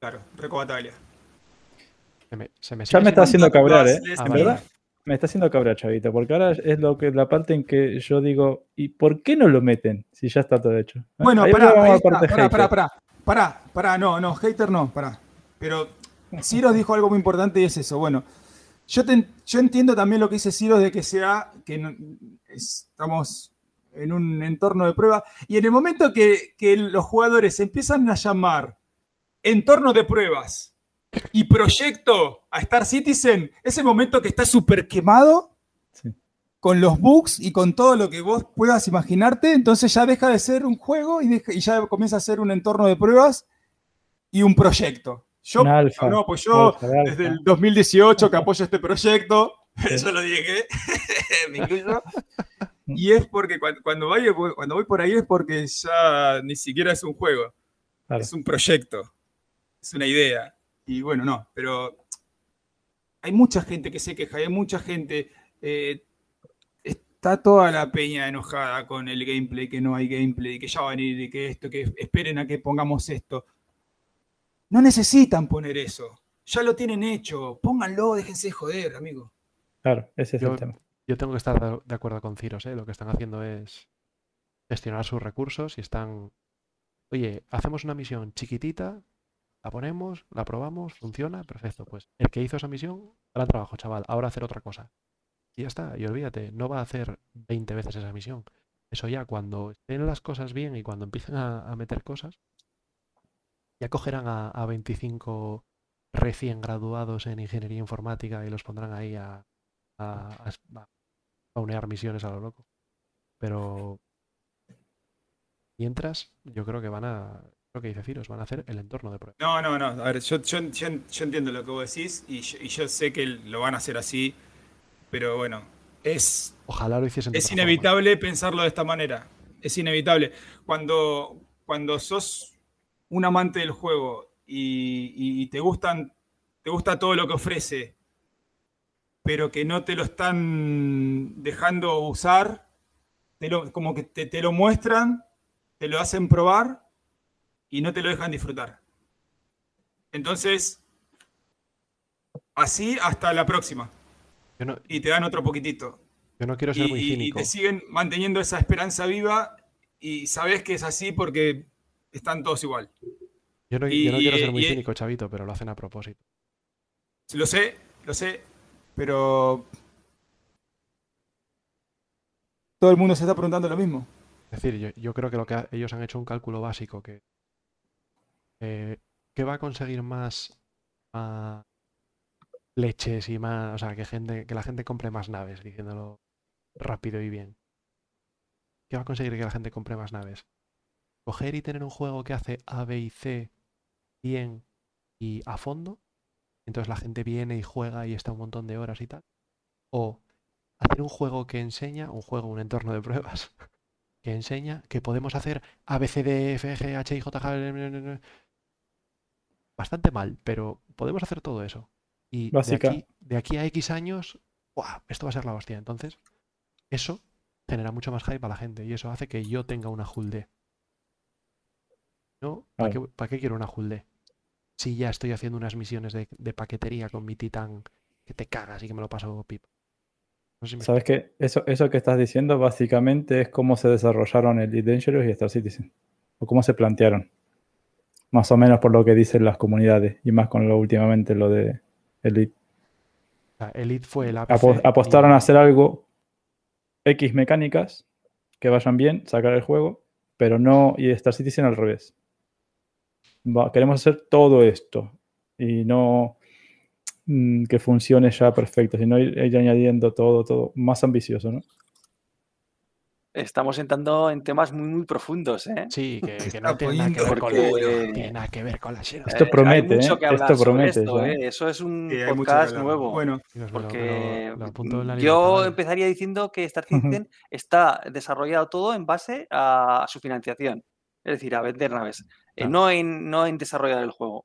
Claro, Reco Bataglia. Se me, se me Ya sigue me está haciendo cabrear, ¿eh? Les- Ah, En vale. verdad, me está haciendo cabrear, chavito, porque ahora es lo que la parte en que yo digo, ¿y por qué no lo meten si ya está todo hecho? ¿Eh? Bueno, pará, pará, pará, pará, pará, no, no, hater no, pará. Pero Ciro dijo algo muy importante y es eso. Bueno, yo, te- yo entiendo también lo que dice Ciro de que sea, que no- estamos en un entorno de prueba y en el momento que, que los jugadores empiezan a llamar entorno de pruebas y proyecto a Star Citizen, ese momento que está súper quemado Sí. con los bugs y con todo lo que vos puedas imaginarte, entonces ya deja de ser un juego y, deja- y ya comienza a ser un entorno de pruebas y un proyecto. Yo, alfa, no, pues yo alfa, alfa. desde el 2018 que apoyo este proyecto, Sí. eso lo dije, me incluyo. Y es porque cuando, cuando, voy, cuando voy por ahí es porque ya ni siquiera es un juego, Claro. es un proyecto, es una idea. Y bueno, no, pero hay mucha gente que se queja, hay mucha gente. eh, está toda la peña enojada con el gameplay, que no hay gameplay, que ya va a y que esto, que esperen a que pongamos esto. No necesitan poner eso. Ya lo tienen hecho. Pónganlo, déjense de joder, amigo. Claro, ese es Yo- el tema. Yo tengo que estar de- de acuerdo con Ciros, ¿eh? Lo que están haciendo es gestionar sus recursos y están. Oye, hacemos una misión chiquitita, la ponemos, la probamos, funciona, perfecto. Pues el que hizo esa misión, gran trabajo, chaval. Ahora hacer otra cosa. Y ya está, y olvídate, no va a hacer 20 veces esa misión. Eso ya cuando estén las cosas bien y cuando empiecen a, a meter cosas, ya cogerán a, a 25 recién graduados en ingeniería informática y los pondrán ahí a, spawnear misiones a lo loco. Pero mientras, yo creo que van a, lo que dice Ciros, van a hacer el entorno de prueba. No, no, no. A ver, yo, yo- yo- yo entiendo lo que vos decís y yo, y yo sé que lo van a hacer así, pero bueno, es, Ojalá lo hiciesen es forma. inevitable pensarlo de esta manera. Es inevitable. Cuando, cuando sos un amante del juego y, te gustan, te gusta todo lo que ofrece, pero que no te lo están dejando usar, te lo- como que te, te lo muestran, te lo hacen probar y no te lo dejan disfrutar. Entonces, así hasta la próxima. No, Y te dan otro poquitito. yo no quiero ser Y, muy y- y cínico. te siguen manteniendo esa esperanza viva y sabes que es así porque están todos igual. Yo no, y- yo no quiero ser muy y- cínico, chavito, pero lo hacen a propósito. Lo sé, lo sé, pero todo el mundo se está preguntando lo mismo. Es decir, yo, yo creo que lo que ha- ellos han hecho un cálculo básico que eh, ¿qué va a conseguir más, más leches y más, o sea, que gente, que la gente compre más naves, diciéndolo rápido y bien. ¿Qué va a conseguir que la gente compre más naves? Coger y tener un juego que hace A, B y C bien y a fondo. Entonces la gente viene y juega y está un montón de horas y tal. O hacer un juego que enseña, un juego, un entorno de pruebas, que enseña que podemos hacer A, B, C, D, F, G, H, I, J, K. Bastante mal, pero podemos hacer todo eso. Y de aquí, de aquí a X años, ¡buah! esto va a ser la hostia. Entonces, eso genera mucho más hype a la gente y eso hace que yo tenga una Hull D. ¿No? ¿Para, qué, para qué quiero una Hull D? Si ya estoy haciendo unas misiones de, de paquetería con mi Titan que te cagas y que me lo paso pipa. No sé si me ¿Sabes qué? Eso, eso que estás diciendo básicamente es cómo se desarrollaron Elite Dangerous y Star Citizen. O cómo se plantearon. Más o menos por lo que dicen las comunidades. Y más con lo últimamente lo de Elite. Elite fue el Apo- apostaron y- a hacer algo X mecánicas que vayan bien, sacar el juego, pero no, y Star Citizen al revés. Va- queremos hacer todo esto y no mm, que funcione ya perfecto, sino ir, ir añadiendo todo, todo más ambicioso, ¿no? Estamos entrando en temas muy, muy profundos, ¿eh? Sí, que, no tiene nada que ver con la, porque- no tiene nada que ver con la Xerox. Esto Eh, promete, ¿eh? que hablar Esto promete esto, ya. ¿eh? Eso es un podcast nuevo. Bueno, lo- Porque lo- lo apunto en la yo empezaría diciendo que Star Citizen está desarrollado todo en base a su financiación, es decir, a vender naves, Eh, no, en, no en desarrollar el juego,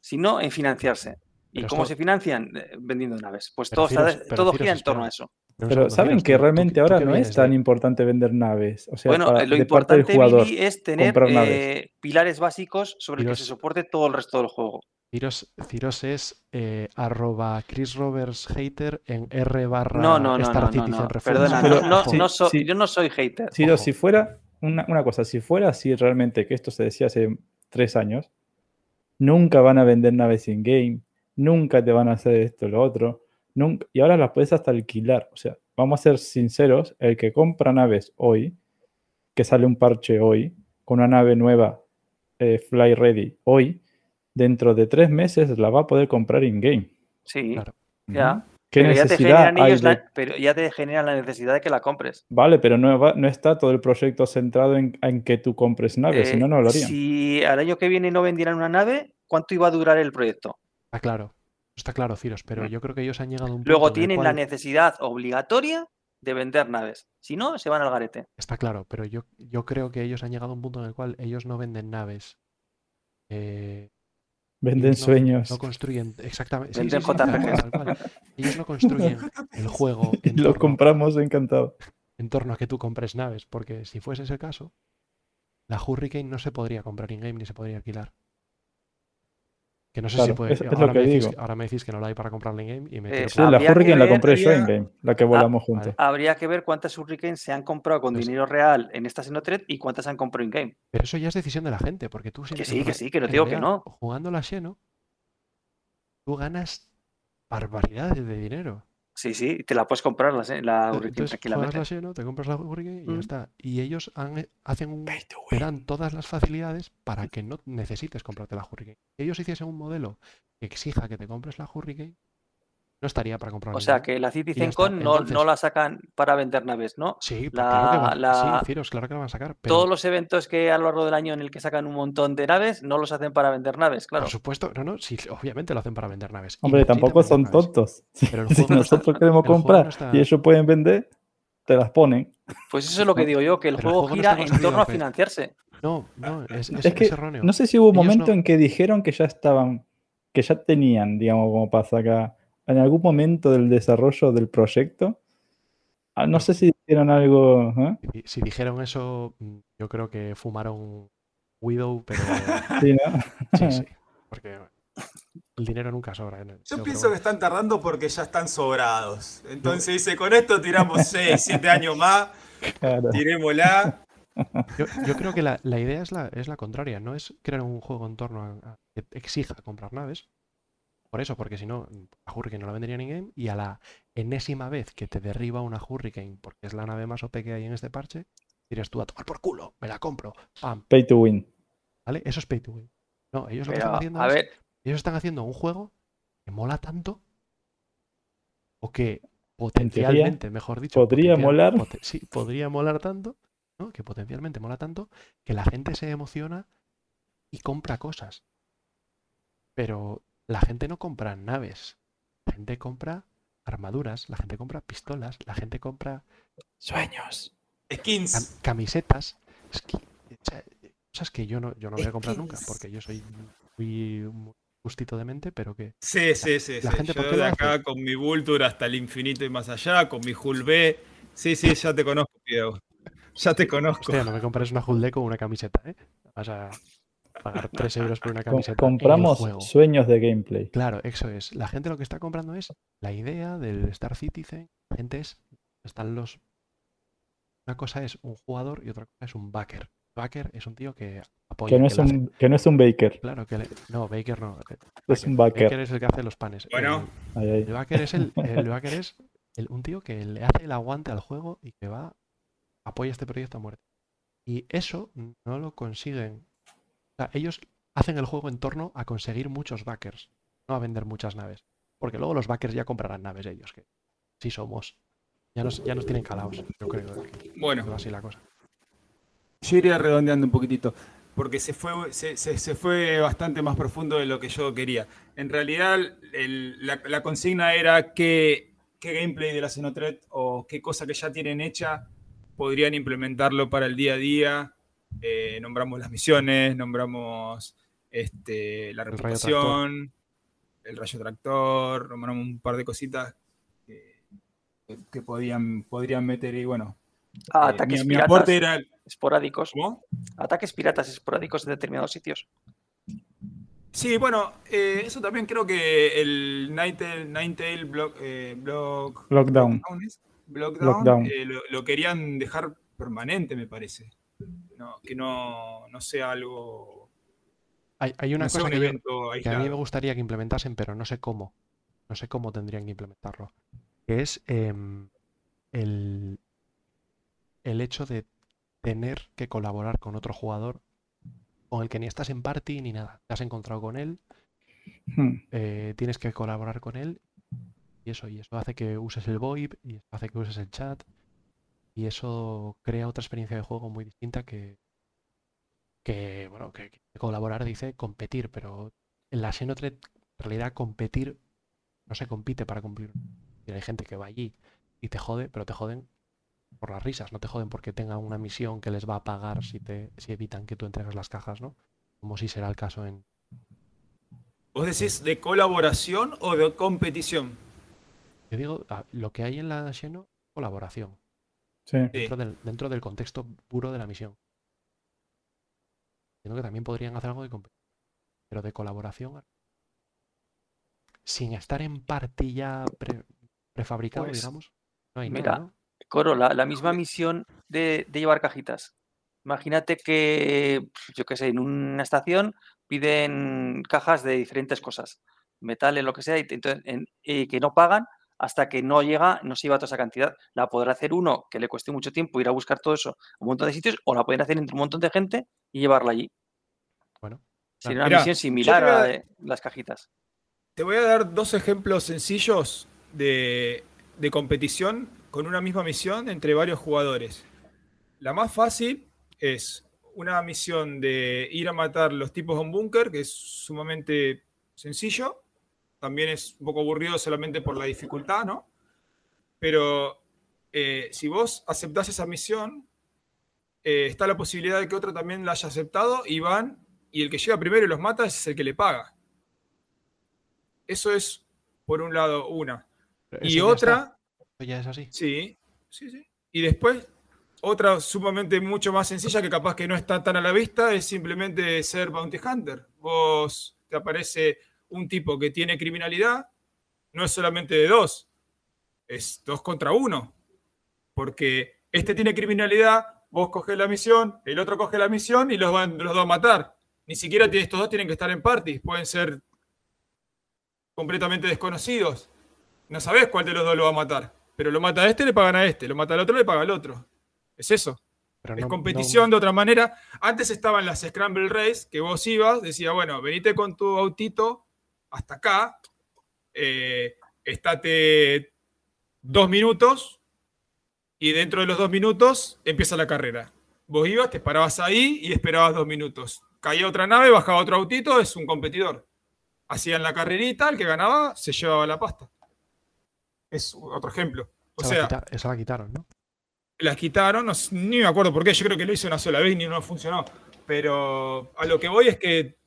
sino en financiarse. ¿Y Pero cómo esto- se financian? Eh, Vendiendo naves. Pues Pero todo, está- Ciros- todo Ciros, gira en torno a eso. Pero saben Ciros, que tú realmente tú ahora no vienes es tan importante vender naves. O sea, bueno, para- lo de parte del importante, jugador. Billy, es tener eh, pilares básicos sobre el que Ciros- se soporte todo el resto del juego. Ciros, Ciros es eh, arroba Chris Roberts hater en R barra No, no, no, Star no, no, Citizen no. Perdona, no, no, sí, no so- sí. yo no soy hater. Ojo. si fuera una, una cosa, si fuera así realmente, que esto se decía hace tres años, nunca van a vender naves in-game, nunca te van a hacer esto, lo otro, nunca, y ahora las puedes hasta alquilar. O sea, vamos a ser sinceros, el que compra naves hoy, que sale un parche hoy, con una nave nueva, eh, Fly Ready, hoy, dentro de tres meses la va a poder comprar in-game. Sí, Claro. ya. ¿Qué Pero ya, te necesidad generan hay ellos de- la, pero ya te generan la necesidad de que la compres. Vale, pero no, va- no está todo el proyecto centrado en, en que tú compres naves, si Eh, no, no lo harían. Si al año que viene no vendieran una nave, ¿cuánto iba a durar el proyecto? Está claro. Está claro, Ciros, pero Mm. yo creo que ellos han llegado a un punto Luego en el tienen la cual- necesidad obligatoria de vender naves. Si no, se van al garete. Está claro, pero yo, yo creo que ellos han llegado a un punto en el cual ellos no venden naves. eh, Venden no- sueños. No construyen exactamente. sí, Venden sí, cual. Ellos no construyen el juego en lo torno, compramos encantado. en torno a que tú compres naves, porque si fuese ese el caso, la Hurricane no se podría comprar in-game ni se podría alquilar. Que no sé si puede. es- es lo ahora, que me decís, digo. que- ahora me decís que no la hay para comprarla in-game y me Eh, Sí, la Habría Hurricane que la ver- compré yo en game, la que volamos vale. juntos. Habría que ver cuántas Hurricanes se han comprado con Pues- dinero real en esta Xenotred y cuántas han comprado in-game. Pero eso ya es decisión de la gente, porque tú siempre- sí, que en sí, que no en digo que no. Jugando la Xeno, tú ganas barbaridades de dinero. Sí, sí, te la puedes comprar la, la Hurricane Entonces juegas tranquilamente. la Xeno, te compras la Hurricane y ya Mm. está. Y ellos han- hacen un, te dan todas las facilidades para que no necesites comprarte la Hurricane. Si ellos hiciesen un modelo que exija que te compres la Hurricane, no estaría para comprar O sea que la ya Citizen está. Con no, no la sacan para vender naves, ¿no? Sí, la- claro que van. la- Sí, Ciros, claro que la van a sacar. Pero Todos los eventos que a lo largo del año en el que sacan un montón de naves, no los hacen para vender naves, claro. por supuesto, no, no, sí, obviamente lo hacen para vender naves. Hombre, tampoco son naves. tontos. Pero el Si juego no está- nosotros queremos el comprar no está- y ellos pueden vender, te las ponen. Pues eso es lo que digo yo, que el juego gira en torno a financiarse. No, no, es, es, Es que es erróneo. no sé si hubo un Ellos momento no- en que dijeron que ya estaban, que ya tenían, digamos, como pasa acá, en algún momento del desarrollo del proyecto. Ah, no sé si dijeron algo. ¿eh? Si, si dijeron eso, mm, yo creo que fumaron Widow, pero Sí, ¿no? sí, sí. Porque el dinero nunca sobra. en el- Yo pienso que bueno. están tardando porque ya están sobrados. Entonces dice, con esto tiramos 6, 7 años más, Claro. tirémosla. Yo, yo creo que la, la idea es la, es la contraria, no es crear un juego en torno a, a que exija comprar naves. Por eso, porque si no, la Hurricane no la venderían en game y a la enésima vez que te derriba una Hurricane porque es la nave más OP que hay en este parche, dirías tú a tomar por culo, me la compro. Pam, Pay to win. ¿vale? Eso es pay to win. No, ellos lo que están haciendo a es ver, ellos están haciendo un juego que mola tanto o que potencialmente, mejor dicho, podría molar. sí, podría molar tanto, ¿no? Que potencialmente mola tanto que la gente se emociona y compra cosas. Pero la gente no compra naves. La gente compra armaduras, la gente compra pistolas, la gente compra Sueños. cam- Skins. camisetas. cosas que yo no, yo no voy a comprar nunca porque yo soy muy, muy justito de mente, pero que Sí, sí, sí. la sí. gente, ¿por Yo qué de acá hace? con mi Vulture hasta el infinito y más allá, con mi Hull B. Sí, sí, ya te conozco. Diego. Ya te conozco. Hostia, no me compres una Deck o una camiseta, ¿eh? Vas a pagar 3 euros por una camiseta. en el compramos juego. sueños de gameplay. Claro, eso es. La gente lo que está comprando es la idea del Star Citizen. La gente es. Están los. Una cosa es un jugador y otra cosa es un backer. Backer es un tío que apoya. Que no, que es un, que no es un baker, Claro, que le- No, Baker no. eh, es un backer. Baker es el que hace los panes. Bueno. El- Ahí, ahí. El backer es, el, el backer es el- un tío que le hace el aguante al juego y que va, apoya este proyecto a muerte. Y eso no lo consiguen. O sea, ellos hacen el juego en torno a conseguir muchos backers, no a vender muchas naves. Porque luego los backers ya comprarán naves ellos, que sí somos. Ya nos, ya nos tienen calados, yo creo que Bueno, así la cosa. yo iría redondeando un poquitito, porque se fue, se, se- se fue bastante más profundo de lo que yo quería. En realidad, el- la, la consigna era qué, qué gameplay de la Xenotret o qué cosa que ya tienen hecha podrían implementarlo para el día a día. Eh, nombramos las misiones, nombramos este, la reputación, el rayo tractor, nombramos un par de cositas que, que podían, podrían meter y bueno. Ah, eh, ataques mi, mi piratas aporte era... esporádicos. ¿Cómo? Ataques piratas esporádicos en determinados sitios. Sí, bueno, eh, eso también creo que el Ninetail, Ninetail Block, eh, Block- Lockdown. Lockdown es- Blockdown, Lockdown. eh, lo, lo querían dejar permanente, me parece. No, que no, no sea algo. Hay, hay una no cosa un que, evento que a mí me gustaría que implementasen, pero no sé cómo. No sé cómo tendrían que implementarlo. Que es em, el, el hecho de tener que colaborar con otro jugador con el que ni estás en party ni nada. Te has encontrado con él, Hmm. eh, tienes que colaborar con él y eso, y eso hace que uses el VoIP y eso hace que uses el chat y eso crea otra experiencia de juego muy distinta que, que bueno, que, que colaborar dice competir, pero en la Xenotret en realidad competir no se compite para cumplir. Y hay gente que va allí y te jode, pero te joden por las risas, no te joden porque tengan una misión que les va a pagar si te si evitan que tú entregas las cajas, ¿no? Como si será el caso en ¿Vos decís de colaboración o de competición? Yo digo, ah, lo que hay en la Xeno, colaboración, Sí. Dentro del, dentro del contexto puro de la misión. Entiendo que también podrían hacer algo de pero de colaboración, sin estar en parte ya pre- prefabricado, Pues, digamos. No hay mira, nada, ¿no? Coro, la, la misma misión de, de llevar cajitas. Imagínate que, yo qué sé, en una estación piden cajas de diferentes cosas, metales, lo que sea, y, te- entonces, en- y que no pagan hasta que no llega, no se lleva toda esa cantidad. La podrá hacer uno que le cueste mucho tiempo ir a buscar todo eso a un montón de sitios, o la pueden hacer entre un montón de gente y llevarla allí. Bueno, Sería una misión similar a- a la de las cajitas. Te voy a dar dos ejemplos sencillos de, de competición con una misma misión entre varios jugadores. La más fácil es una misión de ir a matar los tipos de un búnker, que es sumamente sencillo. También es un poco aburrido solamente por la dificultad, ¿no? Pero eh, si vos aceptás esa misión, eh, está la posibilidad de que otro también la haya aceptado y van, y el que llega primero y los mata es el que le paga. Eso es, por un lado, una. Y ya otra, ya es así. sí, sí, sí. Y después, otra sumamente mucho más sencilla que capaz que no está tan a la vista es simplemente ser bounty hunter. Vos te aparece un tipo que tiene criminalidad, no es solamente de dos, es dos contra uno. Porque este tiene criminalidad, vos coges la misión, el otro coge la misión y los van los dos a matar. Ni siquiera estos dos tienen que estar en party, pueden ser completamente desconocidos. No sabés cuál de los dos lo va a matar. Pero lo mata a este, le pagan a este. Lo mata al otro, le paga al otro. Es eso. Pero Es no- competición no- de otra manera. Antes estaban las Scramble Race, que vos ibas, decía, bueno, venite con tu autito hasta acá, eh, estate dos minutos y dentro de los dos minutos empieza la carrera. Vos ibas, te parabas ahí y esperabas dos minutos. Caía otra nave, bajaba otro autito, es un competidor. Hacían la carrerita, el que ganaba se llevaba la pasta. Es otro ejemplo. O esa, la sea, quita- esa la quitaron, ¿no? las quitaron, no ni me acuerdo por qué, yo creo que lo hice una sola vez y ni no funcionó. Pero a lo que voy es que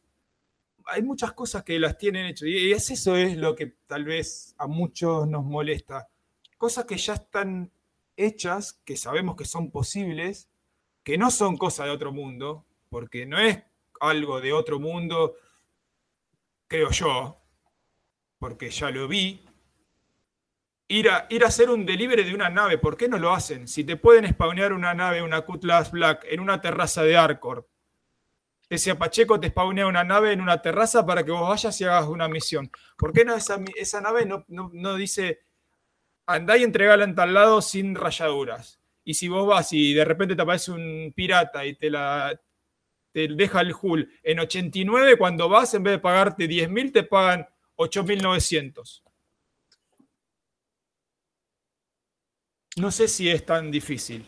hay muchas cosas que las tienen hecho y es eso es lo que tal vez a muchos nos molesta. Cosas que ya están hechas, que sabemos que son posibles, que no son cosa de otro mundo, porque no es algo de otro mundo, creo yo, porque ya lo vi. Ir a, ir a hacer un delivery de una nave, ¿por qué no lo hacen? Si te pueden spawnear una nave, una Cutlass Black, en una terraza de Arcor, ese Pacheco te spawnea una nave en una terraza para que vos vayas y hagas una misión. ¿Por qué no esa, esa nave no, no, no dice andá y entregala en tal lado sin rayaduras? Y si vos vas y de repente te aparece un pirata y te la te deja el hull en 89, cuando vas, en vez de pagarte 10.000, te pagan 8.900. No sé si es tan difícil.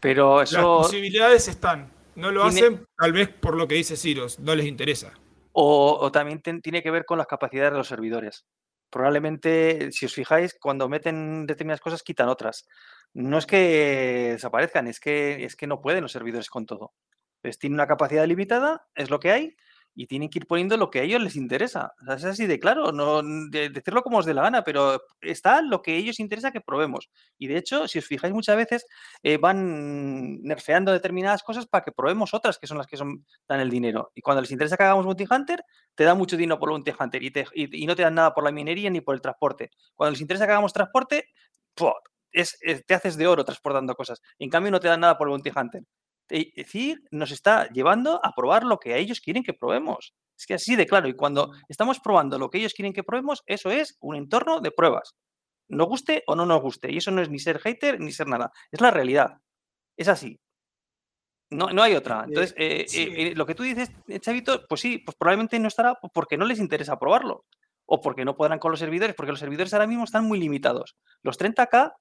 Pero. Las posibilidades están. No lo hacen, tal vez por lo que dice Ciros, no les interesa. O, o también ten, tiene que ver con las capacidades de los servidores. Probablemente, si os fijáis, cuando meten determinadas cosas, quitan otras. No es que desaparezcan, es que, es que no pueden los servidores con todo. Pues tiene una capacidad limitada, es lo que hay, y tienen que ir poniendo lo que a ellos les interesa. Es así de claro, no de, decirlo como os dé la gana, pero está lo que a ellos interesa que probemos. Y de hecho, si os fijáis muchas veces, eh, van nerfeando determinadas cosas para que probemos otras que son las que son, dan el dinero. Y cuando les interesa que hagamos Bounty Hunter, te dan mucho dinero por Bounty Hunter y, y, no te dan nada por la minería ni por el transporte. Cuando les interesa que hagamos transporte, es, te haces de oro transportando cosas. En cambio, no te dan nada por el Bounty Hunter decir, nos está llevando a probar lo que ellos quieren que probemos. Es que así de claro. Y cuando estamos probando lo que ellos quieren que probemos, eso es un entorno de pruebas. Nos guste o no nos guste. Y eso no es ni ser hater ni ser nada. Es la realidad. Es así. No, no hay otra. Entonces, eh, sí. eh, eh, lo que tú dices, Chavito, pues sí, pues probablemente no estará porque no les interesa probarlo. O porque no podrán con los servidores, porque los servidores ahora mismo están muy limitados. Los 30K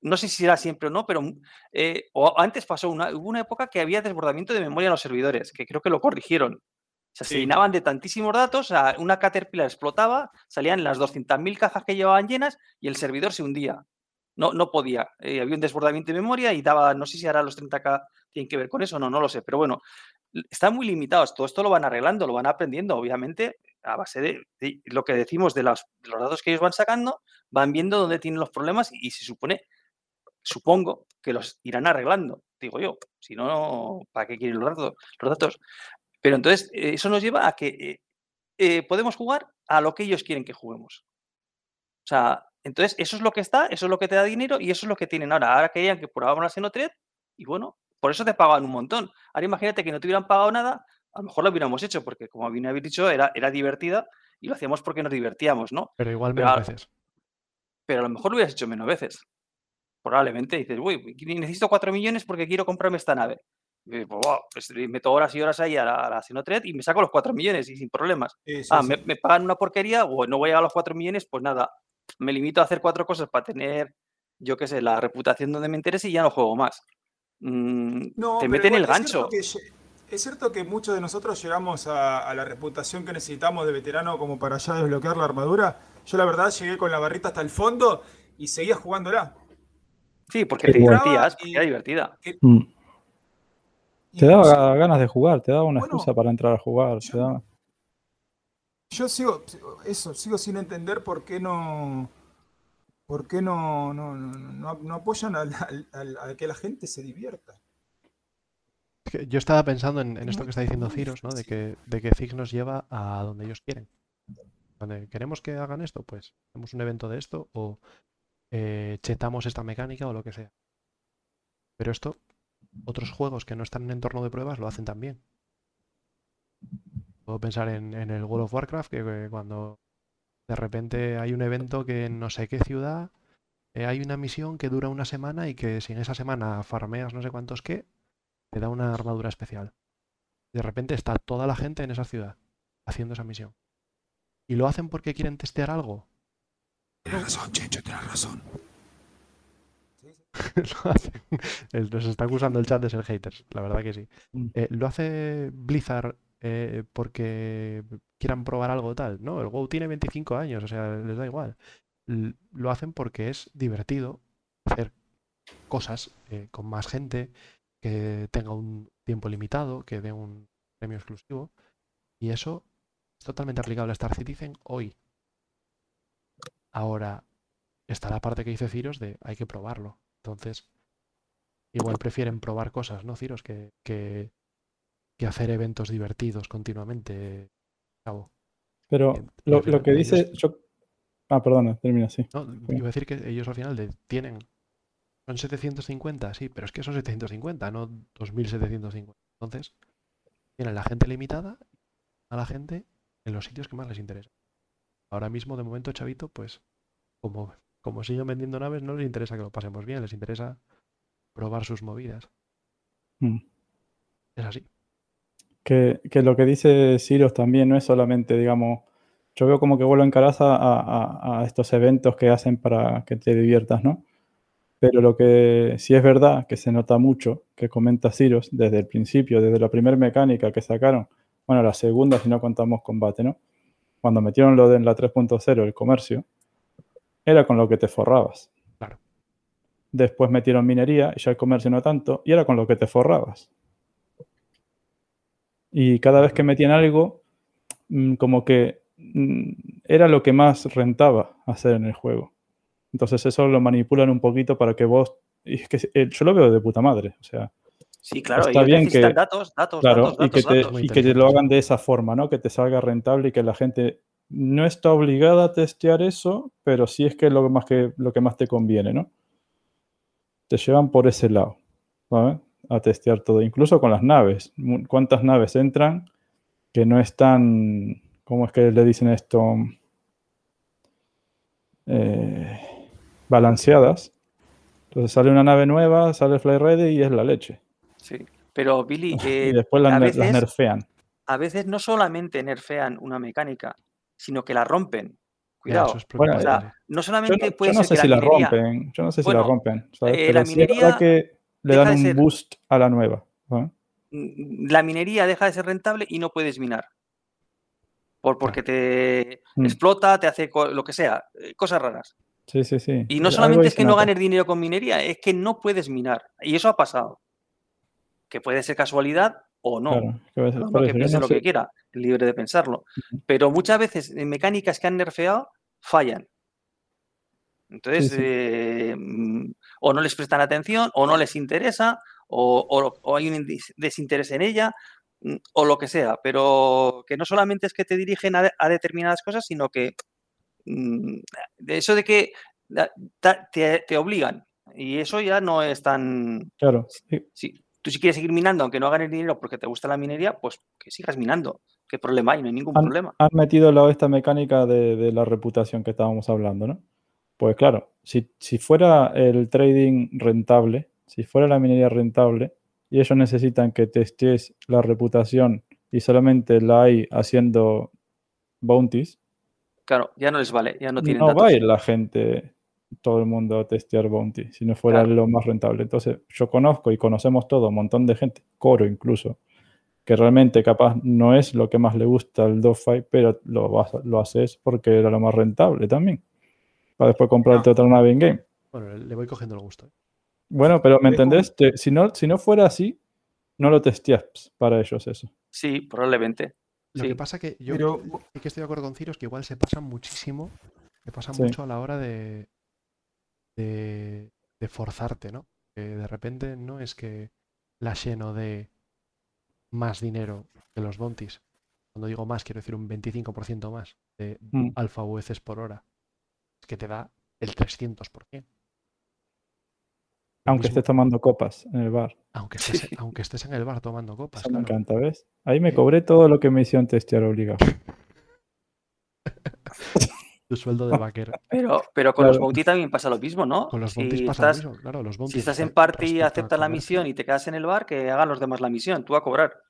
no sé si será siempre o no, pero eh, o antes pasó una, hubo una época que había desbordamiento de memoria en los servidores, que creo que lo corrigieron. O sea, sí. se llenaban de tantísimos datos, una Caterpillar explotaba, salían las 200.000 cajas que llevaban llenas y el servidor se hundía. No, no podía. Eh, había un desbordamiento de memoria y daba, no sé si ahora los 30K tienen que ver con eso, no, no lo sé, pero bueno, están muy limitados. Todo esto lo van arreglando, lo van aprendiendo, obviamente, a base de, de lo que decimos de los, de los, datos que ellos van sacando, van viendo dónde tienen los problemas y se supone supongo que los irán arreglando, digo yo. Si no, ¿para qué quieren los datos? Los datos? Pero entonces, eh, eso nos lleva a que eh, eh, podemos jugar a lo que ellos quieren que juguemos. O sea, entonces, eso es lo que está, eso es lo que te da dinero y eso es lo que tienen ahora. Ahora querían que probáramos la Xenotred y bueno, por eso te pagan un montón. Ahora imagínate que no te hubieran pagado nada, a lo mejor lo hubiéramos hecho, porque como bien habéis dicho, era, era divertida y lo hacíamos porque nos divertíamos, ¿no? Pero igual menos pero, veces. Pero a lo mejor lo hubieras hecho menos veces probablemente dices, uy, necesito 4 millones porque quiero comprarme esta nave. Y, pues, wow, pues, meto horas y horas ahí a la, a la Sinotred y me saco los 4 millones y sin problemas. Sí, sí, ah, sí. Me, me, pagan una porquería o no voy a los 4 millones, pues nada, me limito a hacer cuatro cosas para tener, yo qué sé, la reputación donde me interese y ya no juego más. Mm, no, te meten el gancho. Es cierto, que, es cierto que muchos de nosotros llegamos a, a, la reputación que necesitamos de veterano como para ya desbloquear la armadura. Yo la verdad llegué con la barrita hasta el fondo y seguía jugándola. Sí, porque te divertías, porque era divertida. Mm. Te daba ganas de jugar, te daba una bueno, excusa para entrar a jugar. Yo, daba... yo, sigo, eso, sigo sin entender por qué no. ¿Por qué no, no, no, no apoyan a, a, a, que la gente se divierta? Yo estaba pensando en, en esto que está diciendo Ciros, ¿no? De que, de que Zig nos lleva a donde ellos quieren. Donde queremos que hagan esto, pues hacemos un evento de esto o eh, chetamos esta mecánica o lo que sea. Pero esto, otros juegos que no están en entorno de pruebas lo hacen también. Puedo pensar en, en el World of Warcraft, que, cuando de repente hay un evento que en no sé qué ciudad eh, hay una misión que dura una semana y que si en esa semana farmeas no sé cuántos qué, te da una armadura especial. De repente está toda la gente en esa ciudad haciendo esa misión. ¿Y lo hacen porque quieren testear algo? Tienes razón, Chencho, tienes razón. Nos está acusando el chat de ser haters, la verdad que sí. Mm. Eh, ¿Lo hace Blizzard eh, porque quieran probar algo tal? No, el WoW tiene 25 años, o sea, les da igual. L lo hacen porque es divertido hacer cosas eh, con más gente, que tenga un tiempo limitado, que dé un premio exclusivo. Y eso es totalmente aplicable a Star Citizen hoy. Ahora está la parte que dice Ciros de hay que probarlo. Entonces, igual prefieren probar cosas, ¿no, Ciros? Que, que, que hacer eventos divertidos continuamente. Cabo. Pero lo, final lo que ellos- dice. yo- Ah, perdona, termina así. No, iba a decir que ellos al final de- tienen. Son 750, sí, pero es que son 750, no 2750. Entonces, tienen la gente limitada a la gente en los sitios que más les interesa. Ahora mismo, de momento, Chavito, pues, como, como siguen vendiendo naves, no les interesa que lo pasemos bien, les interesa probar sus movidas. Mm. Es así. Que, que lo que dice Siros también no es solamente, digamos, yo veo como que vuelvo en caraza a, a- a estos eventos que hacen para que te diviertas, ¿no? Pero lo que sí es verdad, que se nota mucho, que comenta Siros desde el principio, desde la primera mecánica que sacaron, bueno, la segunda si no contamos combate, ¿no? Cuando metieron lo de en la 3.0, el comercio, era con lo que te forrabas. Claro. Después metieron minería y ya el comercio no tanto, y era con lo que te forrabas. Y cada vez que metían algo, mm, como que mm, era lo que más rentaba hacer en el juego. Entonces eso lo manipulan un poquito para que vos... Y es que eh, yo lo veo de puta madre. O sea, Sí, claro, Está bien que- datos, datos, claro, datos, y que, datos, te, datos. Muy y que te lo hagan de esa forma, ¿no? Que te salga rentable y que la gente no está obligada a testear eso, pero sí es que es lo más que, lo que más te conviene, ¿no? Te llevan por ese lado, ¿vale? A testear todo, incluso con las naves. ¿Cuántas naves entran que no están, ¿cómo es que le dicen esto? Eh, balanceadas. Entonces sale una nave nueva, sale Fly Ready y es la leche. Sí. Pero Billy, y eh, después ner- las veces, nerfean. a veces no solamente nerfean una mecánica, sino que la rompen. Cuidado. eso es Bueno, o preocupante. sea, no Yo solamente no, puede yo no ser sé que si la minería rompen, yo no sé si Bueno, la rompen, ¿sabes? eh, pero la sí es verdad minería que le dan un ser- boost a la nueva. mm, la minería deja de ser rentable y no puedes minar. Por, porque te Mm. explota, te hace lo que sea, eh, cosas raras. Sí, sí, sí. Y no solamente es que no ganes dinero con minería, es que no puedes minar. Y eso ha pasado. Que puede ser casualidad o no. Claro, que yo piense no lo sé- que quiera, libre de pensarlo. Pero muchas veces en mecánicas que han nerfeado fallan. Entonces, Sí, sí. eh, mm, o no les prestan atención, o no les interesa, o, o- o hay un desinterés en ella, mm, o lo que sea. Pero que no solamente es que te dirigen a, de- a determinadas cosas, sino que mm, de eso de que te, te obligan. Y eso ya no es tan... Claro, sí, Si tú si quieres seguir minando, aunque no ganes dinero porque te gusta la minería, pues que sigas minando. ¿Qué problema hay? No hay ningún han, problema. han metido la, esta mecánica de, de la reputación que estábamos hablando, ¿no? Pues claro, si, si fuera el trading rentable, si fuera la minería rentable, y ellos necesitan que testes la reputación y solamente la hay haciendo bounties, Claro, ya no les vale, ya no no, tienen va datos. a ir la gente, todo el mundo a testear bounty, si no fuera Claro. lo más rentable. Entonces, yo conozco y conocemos todo, un montón de gente, coro incluso, que realmente capaz no es lo que más le gusta el dogfight, pero lo, vas- lo haces porque era lo más rentable también. Para después comprarte otra nave in game. Bueno, le voy cogiendo el gusto. ¿eh? Bueno, pero ¿me entendés? Te- si, no, si no fuera así, no lo testeas para ellos eso. Sí, probablemente. Lo Sí. que pasa que yo Pero- sí que estoy de acuerdo con Ciro, es que igual se pasan muchísimo, se pasan Sí. mucho a la hora de, de, de forzarte, ¿no? Que de repente no es que la lleno de más dinero que los bounties. Cuando digo más, quiero decir un 25% más de Mm. alfa UECs por hora. Es que te da el 300%. Lo Aunque estés tomando copas en el bar. aunque, estés, aunque estés en el bar tomando copas, Eso me encanta, ¿ves? Ahí me cobré todo lo que me hicieron testear obligado. Tu sueldo de vaquero. Pero, pero con los bounty también pasa lo mismo, ¿no? Con los Si bounties pasa estás- lo mismo, claro. Los Si bounties estás en party y aceptas la misión y te quedas en el bar, que hagan los demás la misión, tú a cobrar.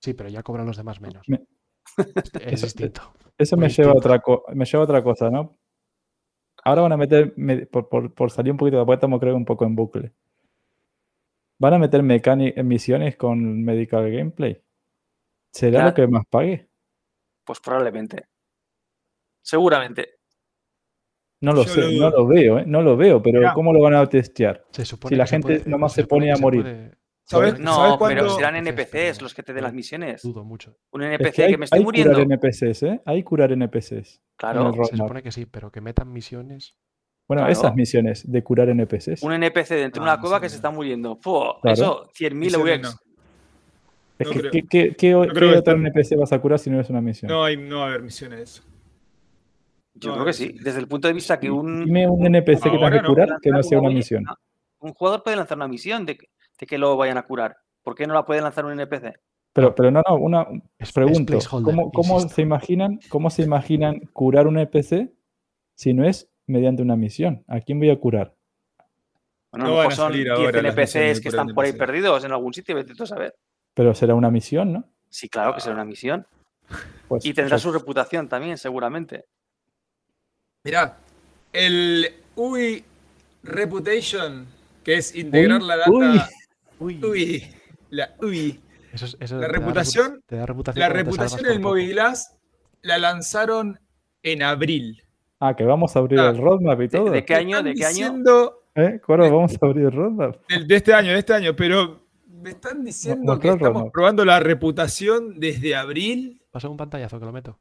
Sí, pero ya cobran los demás menos. Me- Es distinto. Eso me lleva, a otra me lleva a otra cosa, ¿no? Ahora van a meter, me- por, por- por salir un poquito de la creo un poco en bucle. Van a meter misiones con medical gameplay. ¿Será Ya. lo que más pague? Pues probablemente. Seguramente. No lo Yo sé, lo no lo veo, ¿eh? No lo veo, pero Mira. ¿cómo lo van a testear? Se supone Si la que se gente puede- nomás se pone a que morir. puede- ¿Sabes- puede- No, ¿sabes pero cuándo- serán NPCs, los que te den las misiones. Dudo mucho. Un NPC que que, hay, me estoy hay muriendo. curar NPCs, ¿eh? Hay curar NPCs. Claro. Se supone que sí, pero que metan misiones Bueno, Claro. esas misiones de curar NPCs. Un NPC dentro de Ah, una cueva no sé, que se está muriendo. Eso, 100.000 Misiones UX. Es no que. ¿qué, qué- qué- No qué que otro NPC vas a curar si no es una misión? No, hay, no va a haber misiones. Yo No, creo que sí. Desde el punto de vista que un, Dime un NPC que Ahora que no. curar que no sea una misión. ah, un jugador puede lanzar una misión de, que- de que lo vayan a curar. ¿Por qué no la puede lanzar un NPC? Pero, pero no, no, una Es- es pregunto. ¿Cómo, cómo se imaginan, ¿Cómo se imaginan curar un NPC si no es mediante una misión? ¿A quién voy a curar? Bueno, No a lo van mejor a son salir 10 ahora las misiones NPCs que están por ahí NPC. perdidos en algún sitio, vete tú a saber. Pero será una misión, ¿no? Sí, claro que será una misión. Pues, Y tendrá pues, su reputación también, seguramente. Mirá, el UI Reputation, que es integrar Uy, la data. uy. Uy, UI, la UI. eso es- eso La reputación- te da reputación La reputación salgas en el por poco. Moviglass la lanzaron en abril. Ah, que vamos a abrir Ah, el roadmap y ¿De, todo. de qué año? ¿De qué año? ¿Eh? Cuervo, vamos a abrir el roadmap. del- de este año, de este año, pero me están diciendo que estamos roadmap. probando la reputación desde abril. Pasa un pantallazo que lo meto.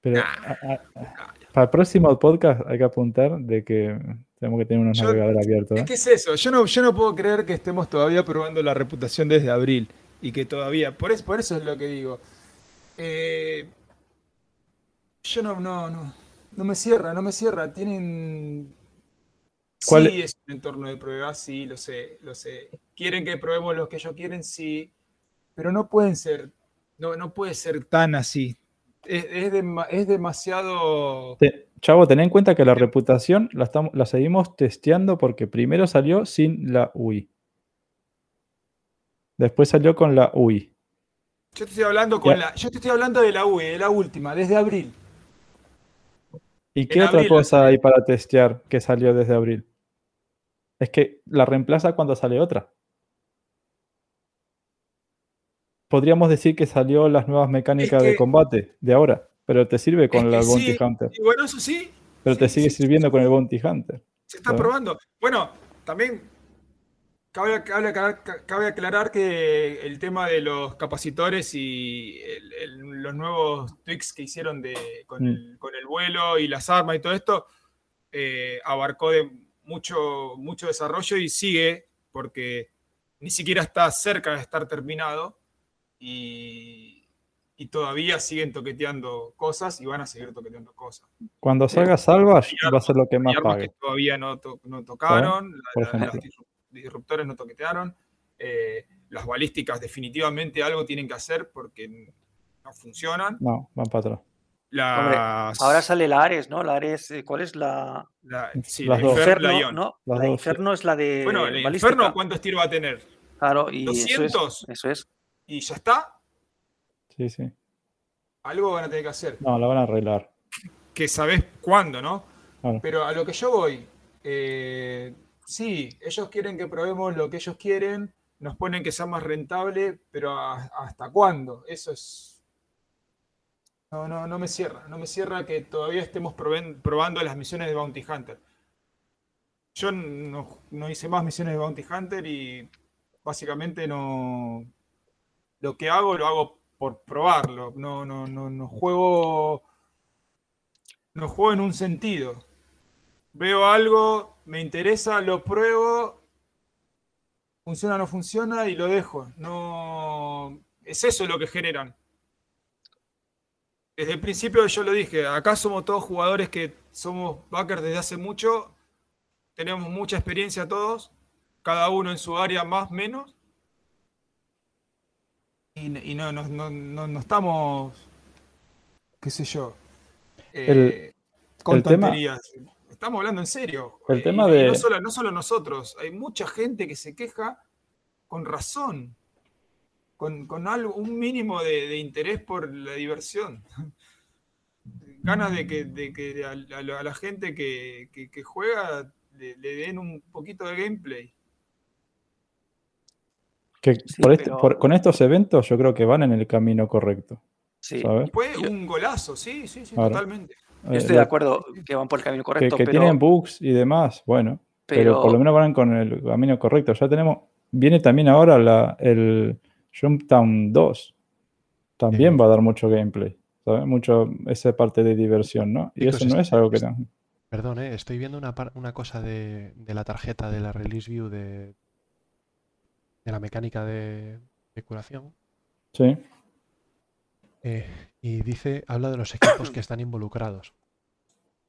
Pero Nah. a- a- a- para el próximo podcast hay que apuntar de que tenemos que tener unos Yo- navegadores abiertos. Es ¿eh? que es eso, yo no, yo no puedo creer que estemos todavía probando la reputación desde abril y que todavía, por eso, por eso es lo que digo. Eh, yo no, no, no, no me cierra, no me cierra. Tienen... ¿Cuál- Sí, es un entorno de prueba, sí, lo sé, lo sé. Quieren que probemos lo que ellos quieren, sí, pero no pueden ser, no, no puede ser tan así. Es, es dema- es demasiado... Te- Chavo, ten en cuenta que la reputación la, estamos, la seguimos testeando porque primero salió sin la UI. Después salió con la UI. Yo te estoy hablando con la, yo te estoy hablando de la UE, de la última, desde abril. ¿Y qué En otra cosa hay para testear que salió desde abril? Es que la reemplaza cuando sale otra. Podríamos decir que salió las nuevas mecánicas de que- combate de ahora, pero te sirve con Es la que Bounty sí, Hunter. Y bueno, eso sí, Pero te sigue sí, sirviendo con el Bounty Hunter. se está ¿sabes? probando. Bueno, también cabe, cabe aclarar, cabe aclarar que el tema de los capacitores y el- el- los nuevos tweaks que hicieron de, con, Mm. el, con el vuelo y las armas y todo esto eh, abarcó de mucho, mucho desarrollo y sigue porque ni siquiera está cerca de estar terminado y, y todavía siguen toqueteando cosas y van a seguir toqueteando cosas. Cuando salga Salvage Y va a ser lo que más pague. que todavía no, to- no tocaron, la- la- las disru- disruptores no toquetearon, eh, las balísticas definitivamente algo tienen que hacer porque no funcionan. No, van para atrás. Las, Ahora sale la Ares, ¿no? La Ares, eh, ¿cuál es la? la- sí, la. Inferno, la. ¿no? Las La dos, Inferno es la de Bueno, el balística. Inferno, ¿cuántos tiros va a tener? Claro, y eso es, 200. eso es. Y ya está, Sí, sí. algo van a tener que hacer. No, la van a arreglar. Que sabés cuándo, ¿no? Claro. Pero a lo que yo voy, eh, sí, ellos quieren que probemos lo que ellos quieren, nos ponen que sea más rentable, pero a- ¿hasta cuándo? Eso es... No, no, no me cierra, no me cierra que todavía estemos proben- probando las misiones de Bounty Hunter. Yo no, no hice más misiones de Bounty Hunter y básicamente no... Lo que hago lo hago por probarlo, no, no, no, no juego... No juego en un sentido veo algo, me interesa, lo pruebo, funciona o no funciona y lo dejo. No es eso lo que generan. Desde el principio yo lo dije, acá somos todos jugadores que somos backers desde hace mucho, tenemos mucha experiencia todos, cada uno en su área más menos. Y, y no, no, no, no, estamos, qué sé yo, eh, con el tema- tonterías. Estamos hablando en serio. El Eh, tema y de- no, solo, no solo nosotros, hay mucha gente que se queja con razón, con, con algo, un mínimo de, de interés por la diversión. Ganas de que, de que a, a- a la gente que, que- que juega le, le den un poquito de gameplay. Que Sí, por este- pero- por- con estos eventos yo creo que van en el camino correcto. Sí. ¿sabes? Fue un golazo, sí, sí, sí, totalmente. Yo Eh, estoy de lo- acuerdo que van por el camino correcto, que pero, tienen bugs y demás, bueno, pero, pero por lo menos van con el camino correcto. Ya tenemos, viene también ahora la, el Jumptown 2. También Sí. va a dar mucho gameplay, ¿sabes? Mucho esa parte de diversión, ¿no? Y Chicos, eso no es- algo que... Perdón, eh, estoy viendo una, una cosa de, de la tarjeta de la release view de, de la mecánica de, de curación. Sí. eh, y dice, habla de los equipos que están involucrados.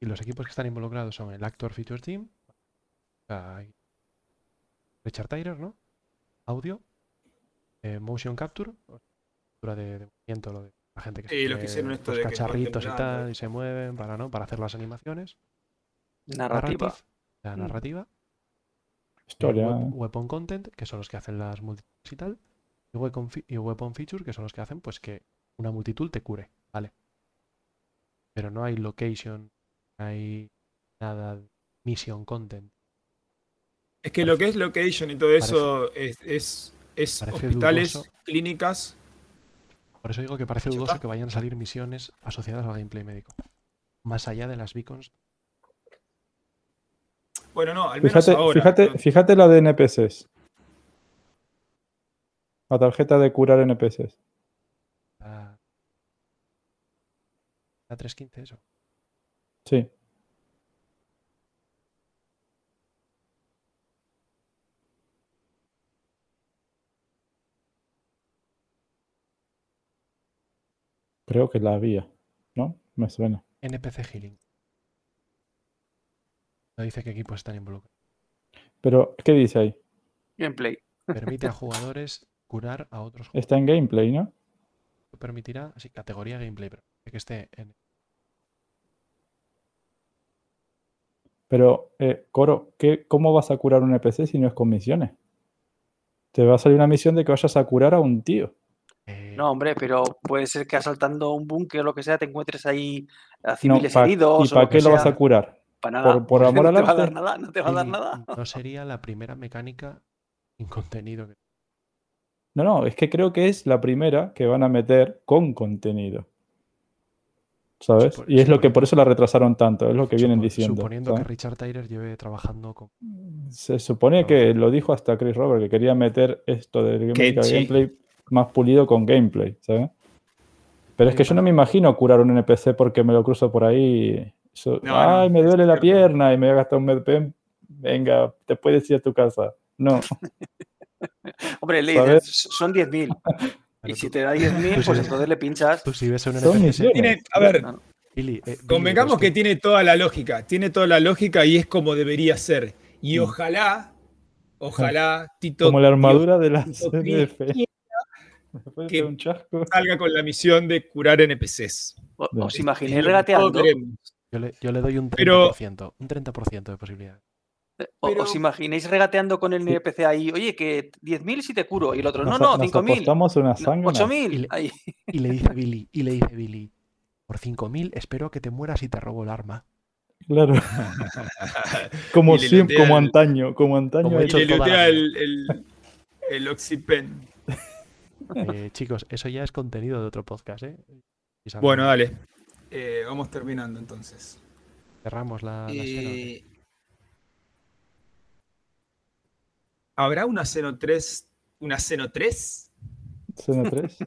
Y los equipos que están involucrados son el Actor Feature Team, o sea, hay Richard Tyler, ¿no? Audio, eh, Motion Capture, captura de, de movimiento, lo de la gente que se los que hicieron esto los de que cacharritos y tal, y se mueven para, ¿no? para hacer las animaciones. Narrativa. Narrative, la Mm. narrativa. Historia. wep- weapon Content, que son los que hacen las multitudes y tal. Y weapon, fi- y weapon Feature, que son los que hacen pues que una multitud te cure, ¿vale? Pero no hay location, no hay nada de mission content. Es que lo que es location y todo eso es, es, hospitales, dudoso. clínicas. Por eso digo que parece dudoso que vayan a salir misiones asociadas al gameplay médico. Más allá de las beacons. Bueno, no, al menos Fíjate, ahora. fíjate, fíjate la de NPCs. La tarjeta de curar NPCs. La, la 315, eso. Sí. Creo que la había, ¿no? Me suena. NPC Healing. No dice qué equipos están involucrados. Pero, ¿qué dice ahí? Gameplay. Permite a jugadores curar a otros jugadores. Está en gameplay, ¿no? Permitirá, así, categoría gameplay, pero que esté en Pero, eh, Coro, ¿qué, ¿cómo vas a curar un NPC si no es con misiones? Te va a salir una misión de que vayas a curar a un tío. eh, No, hombre, pero puede ser que asaltando un búnker o lo que sea te encuentres ahí a No, civiles pa- heridos. ¿Y para qué lo vas a curar? Para nada. por- por amor no al te va a dar nada, no te va a dar nada. No sería la primera mecánica sin contenido. que- No, no, es que creo que es la primera que van a meter con contenido. ¿Sabes? Supo- Y es lo que por eso la retrasaron tanto, es lo que vienen diciendo. Suponiendo que. Richard Tyler lleve trabajando con. Se supone que lo dijo hasta Chris Robert, que quería meter esto del gameplay, gameplay más pulido con gameplay, ¿sabes? Pero es que yo no me imagino curar un NPC porque me lo cruzo por ahí. No, Ay, no, me duele la pierna y me voy a gastar un medpen. Venga, te puedes ir a tu casa. No, Hombre, le ¿Sabes? dices, son 10.000. Y si te da 10.000, tú pues entonces le pinchas. Tú si ves a. Tiene, ver, No, no. Billy, eh, convengamos que tiene toda la lógica. Tiene toda la lógica y es como debería ser. Y Mm. ojalá, ojalá Tito como la armadura de la Después que- de un chasco. salga con la misión de curar NPCs. O-. ¿Os Es imagináis lo que regateando? Yo le, yo le doy un 30%, Pero- un 30% de posibilidad. o- pero- ¿Os imagináis regateando con el. NPC ahí? Oye, que 10.000 si te curo. Y el otro, no, Nos- no, nos 5.000. apostamos una no, sangre. 8.000. Y le-. Y le dice Billy, y le dice Billy, por 5.000 espero que te mueras y te robo el arma. Claro. como Y le siempre, como el- antaño, como antaño. Como he Y hecho le lootea vida. el, el, el Oxypen. Eh, chicos, eso ya es contenido de otro podcast, ¿eh? Y Bueno, dale. Eh, vamos terminando entonces. Cerramos la, la. Eh, ¿Habrá una Xeno 3? ¿Una Xeno 3? Xeno 3.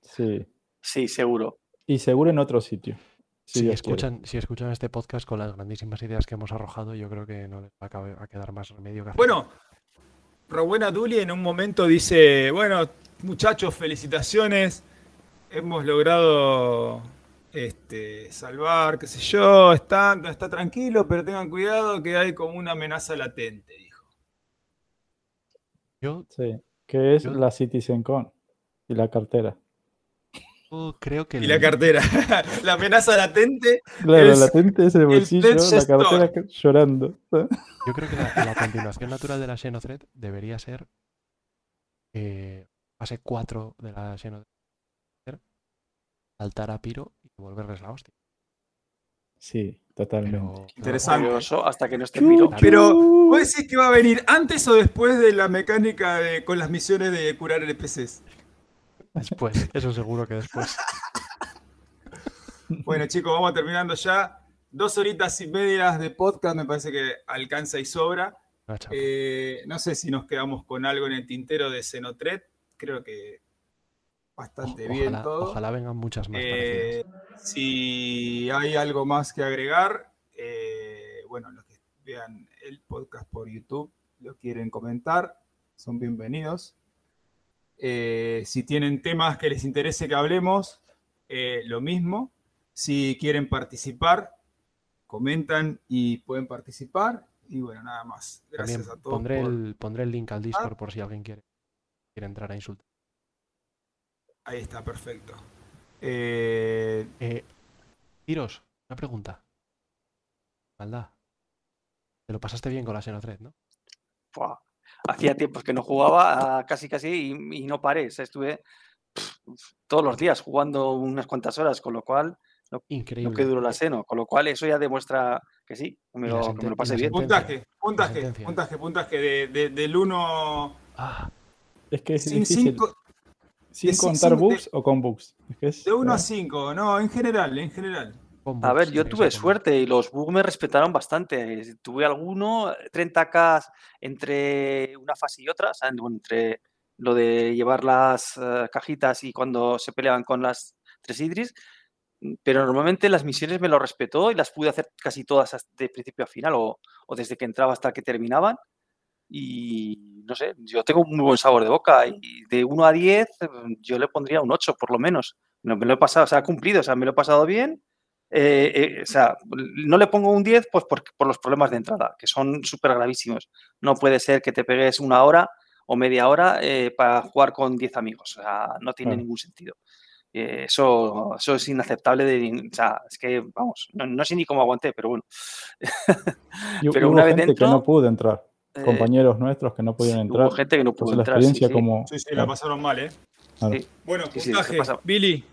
Sí. Sí, seguro. Y seguro en otro sitio. Si escuchan, si escuchan este podcast con las grandísimas ideas que hemos arrojado, yo creo que no les va a, quedar más remedio que hacer. Bueno, Rowena Dully en un momento dice, bueno, muchachos, felicitaciones. Hemos logrado este, salvar, qué sé yo, está, está tranquilo, pero tengan cuidado que hay como una amenaza latente, dijo. yo. Sí. Que es Yo- la CitizenCon y la cartera. yo creo que Y el- la cartera. la amenaza latente. Claro, Es la latente es el bolsillo, la cartera que- llorando. Yo creo que la, la continuación natural de la Xenothread debería ser eh, fase 4 de la Xenothread. Saltar a Piro y devolverles la hostia. Sí, totalmente. Pero, Interesante. Curioso, hasta que no esté. Pero, ¿vos decís que va a venir antes o después de la mecánica de, con las misiones de curar NPCs? después, eso seguro que después. Bueno, chicos, vamos terminando ya. Dos horitas y medias de podcast me parece que alcanza y sobra. Eh, no sé si nos quedamos con algo en el tintero de Xenotret. Creo que bastante O- bien todo. ojalá vengan muchas más Eh, si hay algo más que agregar, eh, vean el podcast por YouTube, lo quieren comentar, son bienvenidos. Eh, si tienen temas que les interese que hablemos, eh, lo mismo. Si quieren participar, comentan y pueden participar. Y bueno, nada más. Gracias También a todos. pondré, por- el, pondré el link al Discord por si alguien quiere, quiere entrar a insultar. Ahí está, perfecto. Eh, Eh, Tiros, una pregunta. Maldad. Te lo pasaste bien con la Xenothread, ¿no? Hacía tiempos que no jugaba, ah, casi casi, y, y no paré. o sea, estuve todos los días jugando unas cuantas horas, con lo cual, Increíble. lo que duró la seno, con lo cual eso ya demuestra que sí, que me lo, que me lo pasé bien. puntaje, puntaje, puntaje, puntaje de, de- del 1 Ah, Es que es sin difícil. cinco- ¿Sin contar de- bugs o con bugs? Es de 1 a eh, 5, no, en general, en general. A ver, yo tuve suerte y los bugs me respetaron bastante. Tuve alguno, 30k entre una fase y otra, o sea, bueno, entre lo de llevar las eh, cajitas y cuando se peleaban con las tres Idris, pero normalmente las misiones me lo respetó y las pude hacer casi todas de principio a final o, o desde que entraba hasta que terminaban. Y no sé, yo tengo un muy buen sabor de boca y de 1 a 10 mm, yo le pondría un 8 por lo menos. No, me lo he pasado, o sea, ha cumplido, o sea, me lo he pasado bien. Eh, eh, o sea, no le pongo un 10 pues por, por los problemas de entrada, que son súper gravísimos. No puede ser que te pegues una hora o media hora eh, para jugar con 10 amigos. O sea, no tiene Claro. ningún sentido. Eh, eso, eso es inaceptable. De, o sea, es que, vamos, no, no sé ni cómo aguanté, pero bueno. pero hubo una vez gente dentro, que no pudo entrar. Eh, Compañeros nuestros que no pudieron entrar. hubo gente que no pudo la entrar. sí, experiencia sí. como... Sí, sí, la pasaron mal, ¿eh? claro. Sí. Bueno, puntaje, ¿qué pasa? Billy.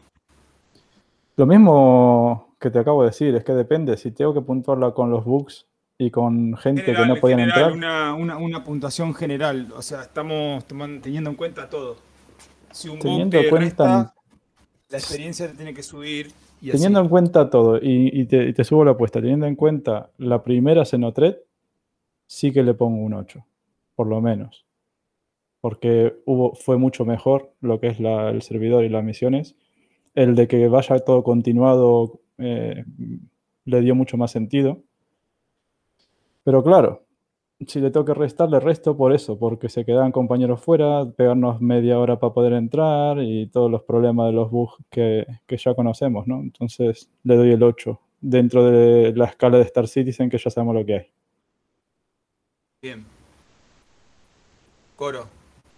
Lo mismo que te acabo de decir, es que depende. Si tengo que puntuarla con los bugs y con gente General, que no en podían general, entrar, Una, una, una puntuación general, o sea, estamos teniendo en cuenta todo. Si un bug teniendo te en cuenta, resta, la experiencia te tiene que subir y teniendo así. en cuenta todo, y, y te, y te subo la apuesta, teniendo en cuenta la primera Xenotred, sí que le pongo un 8, por lo menos. Porque hubo, fue mucho mejor lo que es el servidor y las misiones. El de que vaya todo continuado eh, le dio mucho más sentido. Pero claro, si le tengo que restar, le resto por eso, porque se quedaban compañeros fuera, pegarnos media hora para poder entrar y todos los problemas de los bugs que, que ya conocemos, ¿no? Entonces le doy el 8 dentro de la escala de Star Citizen que ya sabemos lo que hay. Bien. Coro.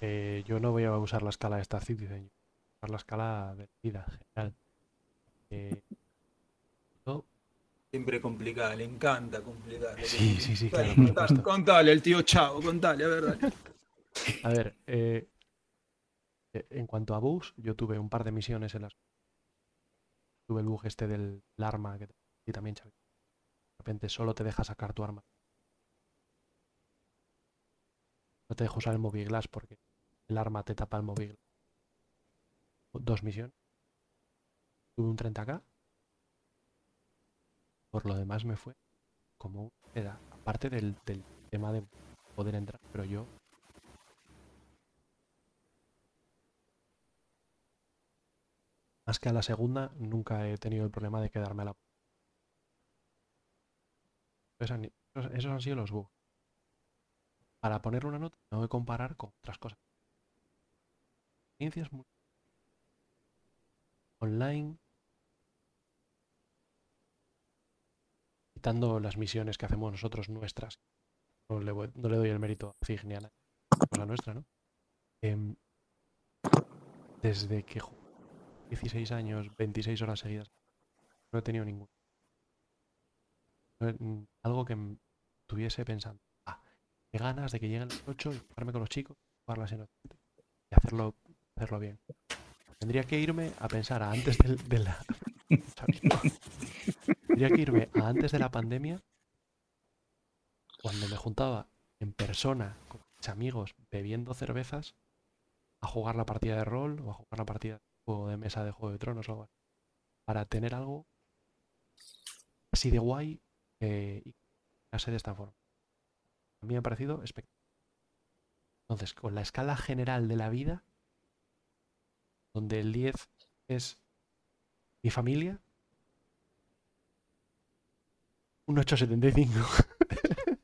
Eh, yo no voy a usar la escala de Star Citizen, voy a usar la escala de vida general. Eh, Siempre complicada, le encanta complicar. Sí, sí, sí, claro, contale, el tío Chavo, contale, a ver, dale. a ver, eh, eh, en cuanto a bugs, yo tuve un par de misiones en las tuve el bug este del, arma que y también Xavi. De repente solo te deja sacar tu arma. No te deja usar el Moviglass porque el arma te tapa el Moviglass. Dos misiones. Tuve un 30k. Por lo demás me fue como seda. Aparte del, del tema de poder entrar, pero yo Más que a la segunda, nunca he tenido el problema de quedarme a la. Esos han, esos han sido los bugs. Para poner una nota, tengo que comparar con otras cosas. Experiencias online. Quitando las misiones que hacemos nosotros nuestras. No le, doy el mérito a Cig ni a nadie. Cosa nuestra, ¿no? Em, desde que jugué 16 años, 26 horas seguidas. No he tenido mm, Algo que estuviese pensando. Qué ganas de que lleguen las 8 y jugarme con los chicos, jugarlas en y hacerlo, hacerlo bien. Tendría que irme a pensar a antes de, la. Tendría que irme a antes de la pandemia, cuando me juntaba en persona con mis amigos bebiendo cervezas, a jugar la partida de rol o a jugar la partida de de mesa de Juego de Tronos o algo para tener algo así de guay eh, y sea de esta forma. A mí me ha parecido espectacular. Entonces, con la escala general de la vida, donde el 10 es mi familia, un 875.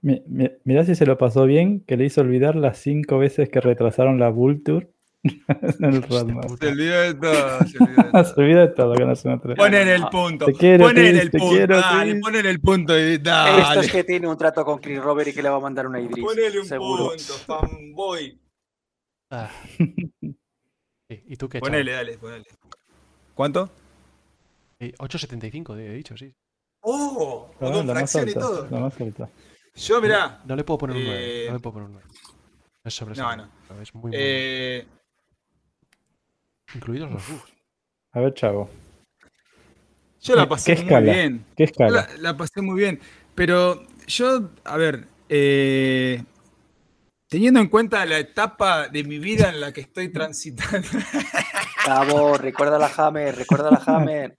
Mi- mi- mirá si se lo pasó bien, que le hizo olvidar las cinco veces que retrasaron la Vulture el puta. Se olvidó de todo, se olvidó de todo. Se olvida de todo con la zona 3. Ponen el punto. Te quiero, ponen Chris, el te punto. quiero, dale, ponen el punto y Esto es que tiene un trato con Chris Robert y que le va a mandar una Idris. Ponele un seguro. punto, fanboy. Ah. ¿Y tú qué? Ponele, dale, ponele. ¿Cuánto? Eh, 8.75, he dicho, sí. ¡Oh! Ah, con la más fracción y alta, todo. la más alta. Yo, mirá. No le puedo poner un 9. Eh, No le puedo poner un 9. Es sobre no, no. Es muy, muy Eh, Incluidos los bugs. A ver, Chavo. yo la ¿Qué- pasé qué muy escala? bien. ¿Qué escala? La, la pasé muy bien. Pero yo, a ver, eh, teniendo en cuenta la etapa de mi vida en la que estoy transitando. Cabo, recuerda la Hammer, recuerda la Hammer.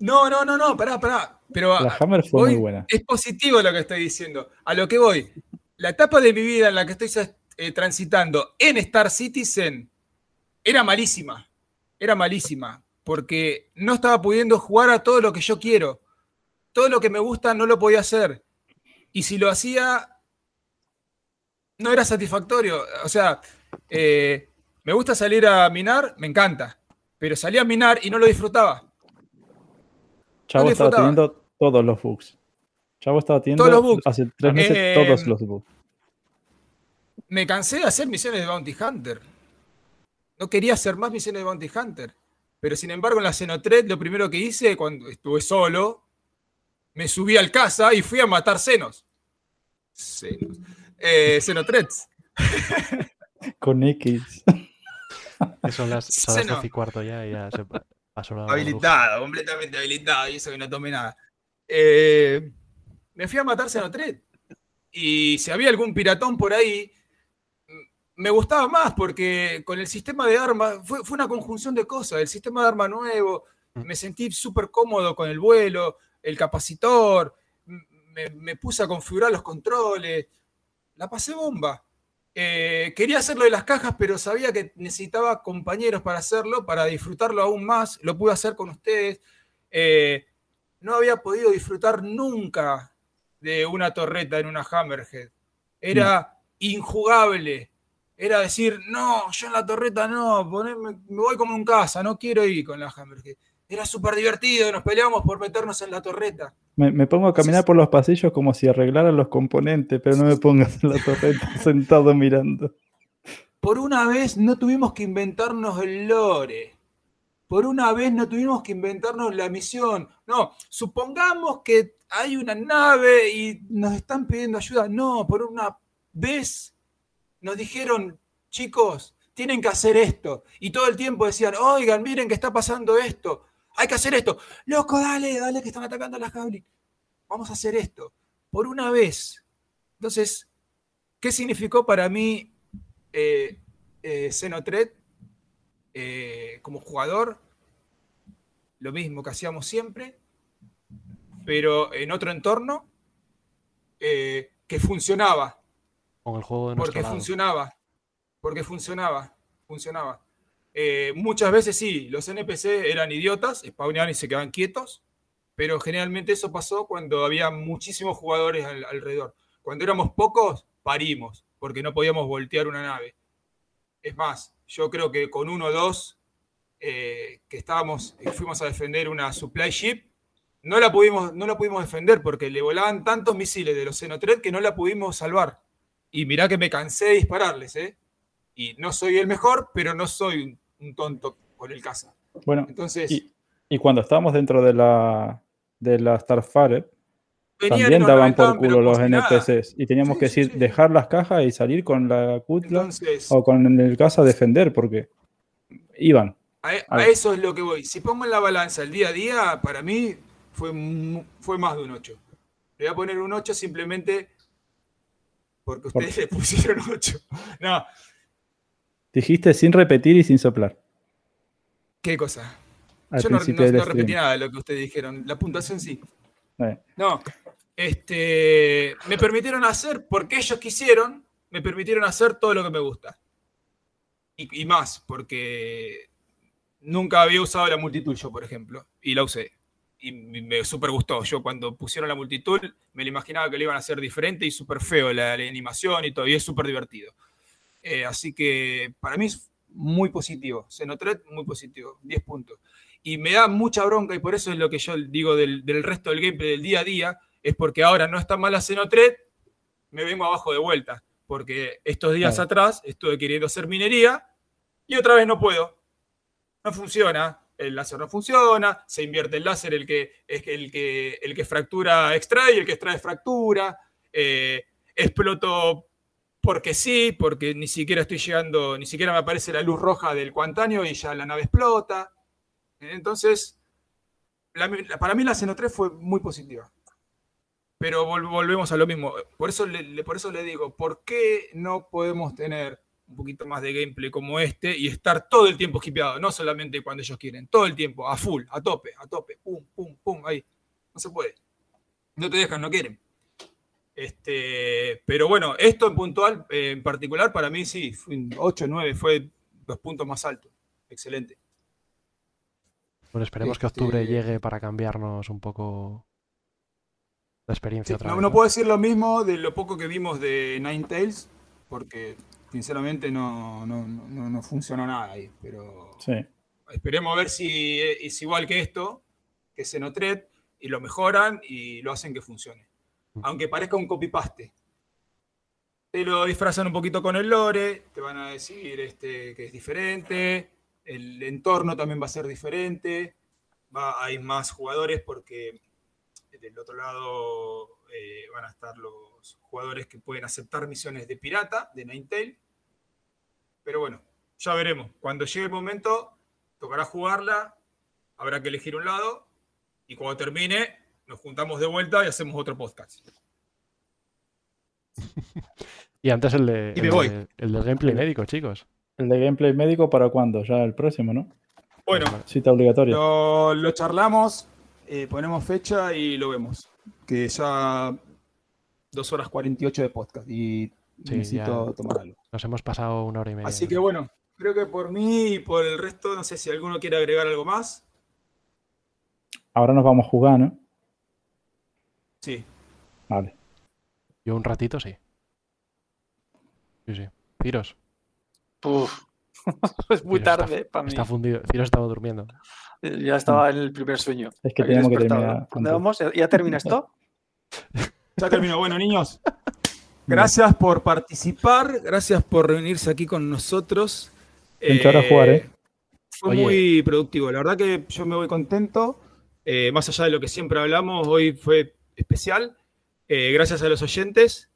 No, no, no, no, pará, pará. Pero La Hammer fue voy- muy buena. es positivo lo que estoy diciendo. A lo que voy. La etapa de mi vida en la que estoy eh, transitando en Star Citizen era malísima. Era malísima. Porque no estaba pudiendo jugar a todo lo que yo quiero. Todo lo que me gusta no lo podía hacer. Y si lo hacía, no era satisfactorio. O sea, eh, me gusta salir a minar, me encanta. Pero salí a minar y no lo disfrutaba. Chavo estaba teniendo todos los bugs. Chavo estaba teniendo Todos los bugs. hace tres meses Eh, todos los bugs. me cansé de hacer misiones de Bounty Hunter. No quería hacer más misiones de Bounty Hunter. Pero sin embargo, en la Xenotred, lo primero que hice cuando estuve solo, me subí al casa y fui a matar senos. Senos. Eh, Xenothreads. Con X. Que son las, son las no. 12 y cuarto ya y ya se pa- pasó la. Habilitado, completamente habilitado. Y eso que no tomé nada. Eh, me fui a matar Xenotred. Y si había algún piratón por ahí, me gustaba más porque con el sistema de armas, fue, fue una conjunción de cosas. El sistema de arma nuevo, Mm. me sentí súper cómodo con el vuelo, el capacitor, me, me puse a configurar los controles. La pasé bomba. Eh, quería hacerlo de las cajas, pero sabía que necesitaba compañeros para hacerlo, para disfrutarlo aún más. Lo pude hacer con ustedes. Eh, no había podido disfrutar nunca de una torreta en una Hammerhead. Era injugable. Era decir, no, yo en la torreta no, ponerme- me voy como en casa, no quiero ir con la Hammerhead. Era súper divertido, nos peleábamos por meternos en la torreta. Me, me pongo a caminar por los pasillos como si arreglara los componentes, pero no me pongas en la torreta sentado mirando. Por una vez no tuvimos que inventarnos el lore. Por una vez no tuvimos que inventarnos la misión. No, supongamos que hay una nave y nos están pidiendo ayuda. No, por una vez nos dijeron, chicos, tienen que hacer esto. Y todo el tiempo decían, oigan, miren que está pasando esto. Hay que hacer esto. Loco, dale, dale, que están atacando a las Goblin. Vamos a hacer esto. Por una vez. Entonces, ¿qué significó para mí eh, eh, eh, como jugador, lo mismo que hacíamos siempre, pero en otro entorno eh, que funcionaba, Con el juego de nuestro porque lado. funcionaba, porque funcionaba, funcionaba. Eh, muchas veces sí, los NPC eran idiotas, spawneaban y se quedaban quietos, pero generalmente eso pasó cuando había muchísimos jugadores al- alrededor. Cuando éramos pocos, parimos, porque no podíamos voltear una nave. Es más, yo creo que con uno o dos eh, que estábamos, eh, fuimos a defender una supply ship, no la pudimos, no la pudimos defender porque le volaban tantos misiles de los Xenotred que no la pudimos salvar. Y mirá que me cansé de dispararles, ¿eh? Y no soy el mejor, pero no soy un, un tonto con el caza. Bueno, Entonces, y, y cuando estábamos dentro de la, de la Starfire, también daban por culo los si nada. NPCs. Y teníamos Sí, que sí, decir, sí. dejar las cajas y salir con la cutla Entonces, o con el caza a defender, porque iban. a, a a ver. eso es lo que voy. Si pongo en la balanza el día a día, para mí fue, fue más de un 8. Le voy a poner un 8 simplemente porque Por- ustedes le pusieron 8. No, Dijiste sin repetir y sin soplar. ¿qué cosa? Al Yo no, repetí nada de lo que ustedes dijeron. La puntuación sí. Eh, No, este, me permitieron hacer, porque ellos quisieron, me permitieron hacer todo lo que me gusta. Y, y más, porque nunca había usado la multitud yo, por ejemplo, y la usé. Y me súper gustó. Yo cuando pusieron la multitud me lo imaginaba que lo iban a hacer diferente y súper feo la, la animación y todo, y es súper divertido. Eh, así que para mí es muy positivo. Xenotret, muy positivo. 10 puntos. Y me da mucha bronca, y por eso es lo que yo digo del, del resto del gameplay del día a día, es porque ahora no está mala Xenotret, me vengo abajo de vuelta. Porque estos días Claro. atrás estuve queriendo hacer minería y otra vez no puedo. No funciona. El láser no funciona, se invierte el láser, el que, el que, el que fractura extrae el que extrae fractura. eh, exploto porque sí, porque ni siquiera estoy llegando, ni siquiera me aparece la luz roja del cuantáneo y ya la nave explota. Entonces, para mí la Xeno 3 fue muy positiva. Pero vol- volvemos a lo mismo. Por eso por eso le digo, ¿por qué no podemos tener un poquito más de gameplay como este y estar todo el tiempo skipeado? No solamente cuando ellos quieren, todo el tiempo, a full, a tope, a tope, pum, pum, pum, ahí. No se puede. No te dejan, no quieren. Este, pero bueno, esto en puntual, eh, en particular, para mí sí, fue un 8, 9, fue los puntos más altos. Excelente. Bueno, esperemos que Este- octubre llegue para cambiarnos un poco la experiencia Sí, otra no, vez. no puedo decir lo mismo de lo poco que vimos de Ninetales, porque sinceramente no, no, no, no funcionó nada ahí. Pero Sí. esperemos a ver si es igual que esto, que es Xenotret, y lo mejoran y lo hacen que funcione. Aunque parezca un copy-paste. Te lo disfrazan un poquito con el lore, te van a decir este, que es diferente, el entorno también va a ser diferente, va, hay más jugadores porque del otro lado eh, van a estar los jugadores que pueden aceptar misiones de pirata, de Ninetale. Pero bueno, ya veremos. Cuando llegue el momento, tocará jugarla, habrá que elegir un lado y cuando termine, nos juntamos de vuelta y hacemos otro podcast. Y antes el, de, Y el, de- el del gameplay médico, chicos. ¿El de gameplay médico para cuándo? Ya el próximo, ¿no? Bueno, Cita obligatoria. lo, lo charlamos, eh, ponemos fecha y lo vemos. Que ya dos horas 48 de podcast y Sí, necesito ya. tomar algo. Nos hemos pasado una hora y media. Así que bueno, creo que por mí y por el resto, no sé si alguno quiere agregar algo más. Ahora nos vamos a jugar, ¿no? Sí. Vale. Yo un ratito sí. Sí, sí. Ciros, Uf. es muy tarde para mí. está fundido. Ciros estaba durmiendo. Ya estaba en el primer sueño. Es que teníamos que terminar. ¿Dónde vamos? ¿Ya- ¿Ya termina esto? Ya terminó. Bueno, niños, gracias por participar, gracias por reunirse aquí con nosotros. Ahora a jugar, ¿eh? Fue Oye. muy productivo. La verdad que yo me voy contento. Eh, más allá de lo que siempre hablamos, hoy fue especial. Eh, gracias a los oyentes.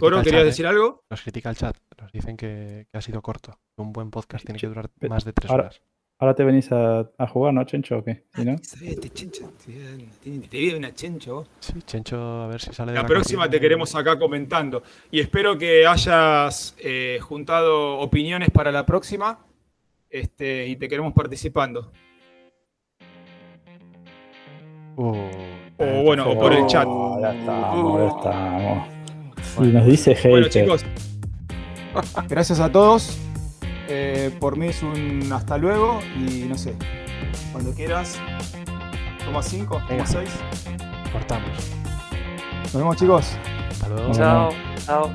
Coro, ¿querías chat, ¿eh? decir algo? Nos critica el chat. Nos dicen que, que ha sido corto. Un buen podcast tiene que durar más de tres ahora- horas. Ahora te venís a, a jugar, ¿no, Chencho? ¿O qué? ¿Sí, no? Este chencho, te vi una chencho. vos. Sí, Chencho, a ver si sale de La la próxima te queremos acá comentando. Y espero que hayas eh, juntado opiniones para la próxima. Este, y te queremos participando. Uh, O bueno, o por el chat. Oh, ya estamos, ya estamos. Y nos dice hater. Bueno, chicos. Gracias a todos. Eh, por mí es un hasta luego. Y no sé. Cuando quieras. Toma 5, Venga. toma 6. cortamos. Nos vemos, chicos. Hasta luego. Chao. Chao.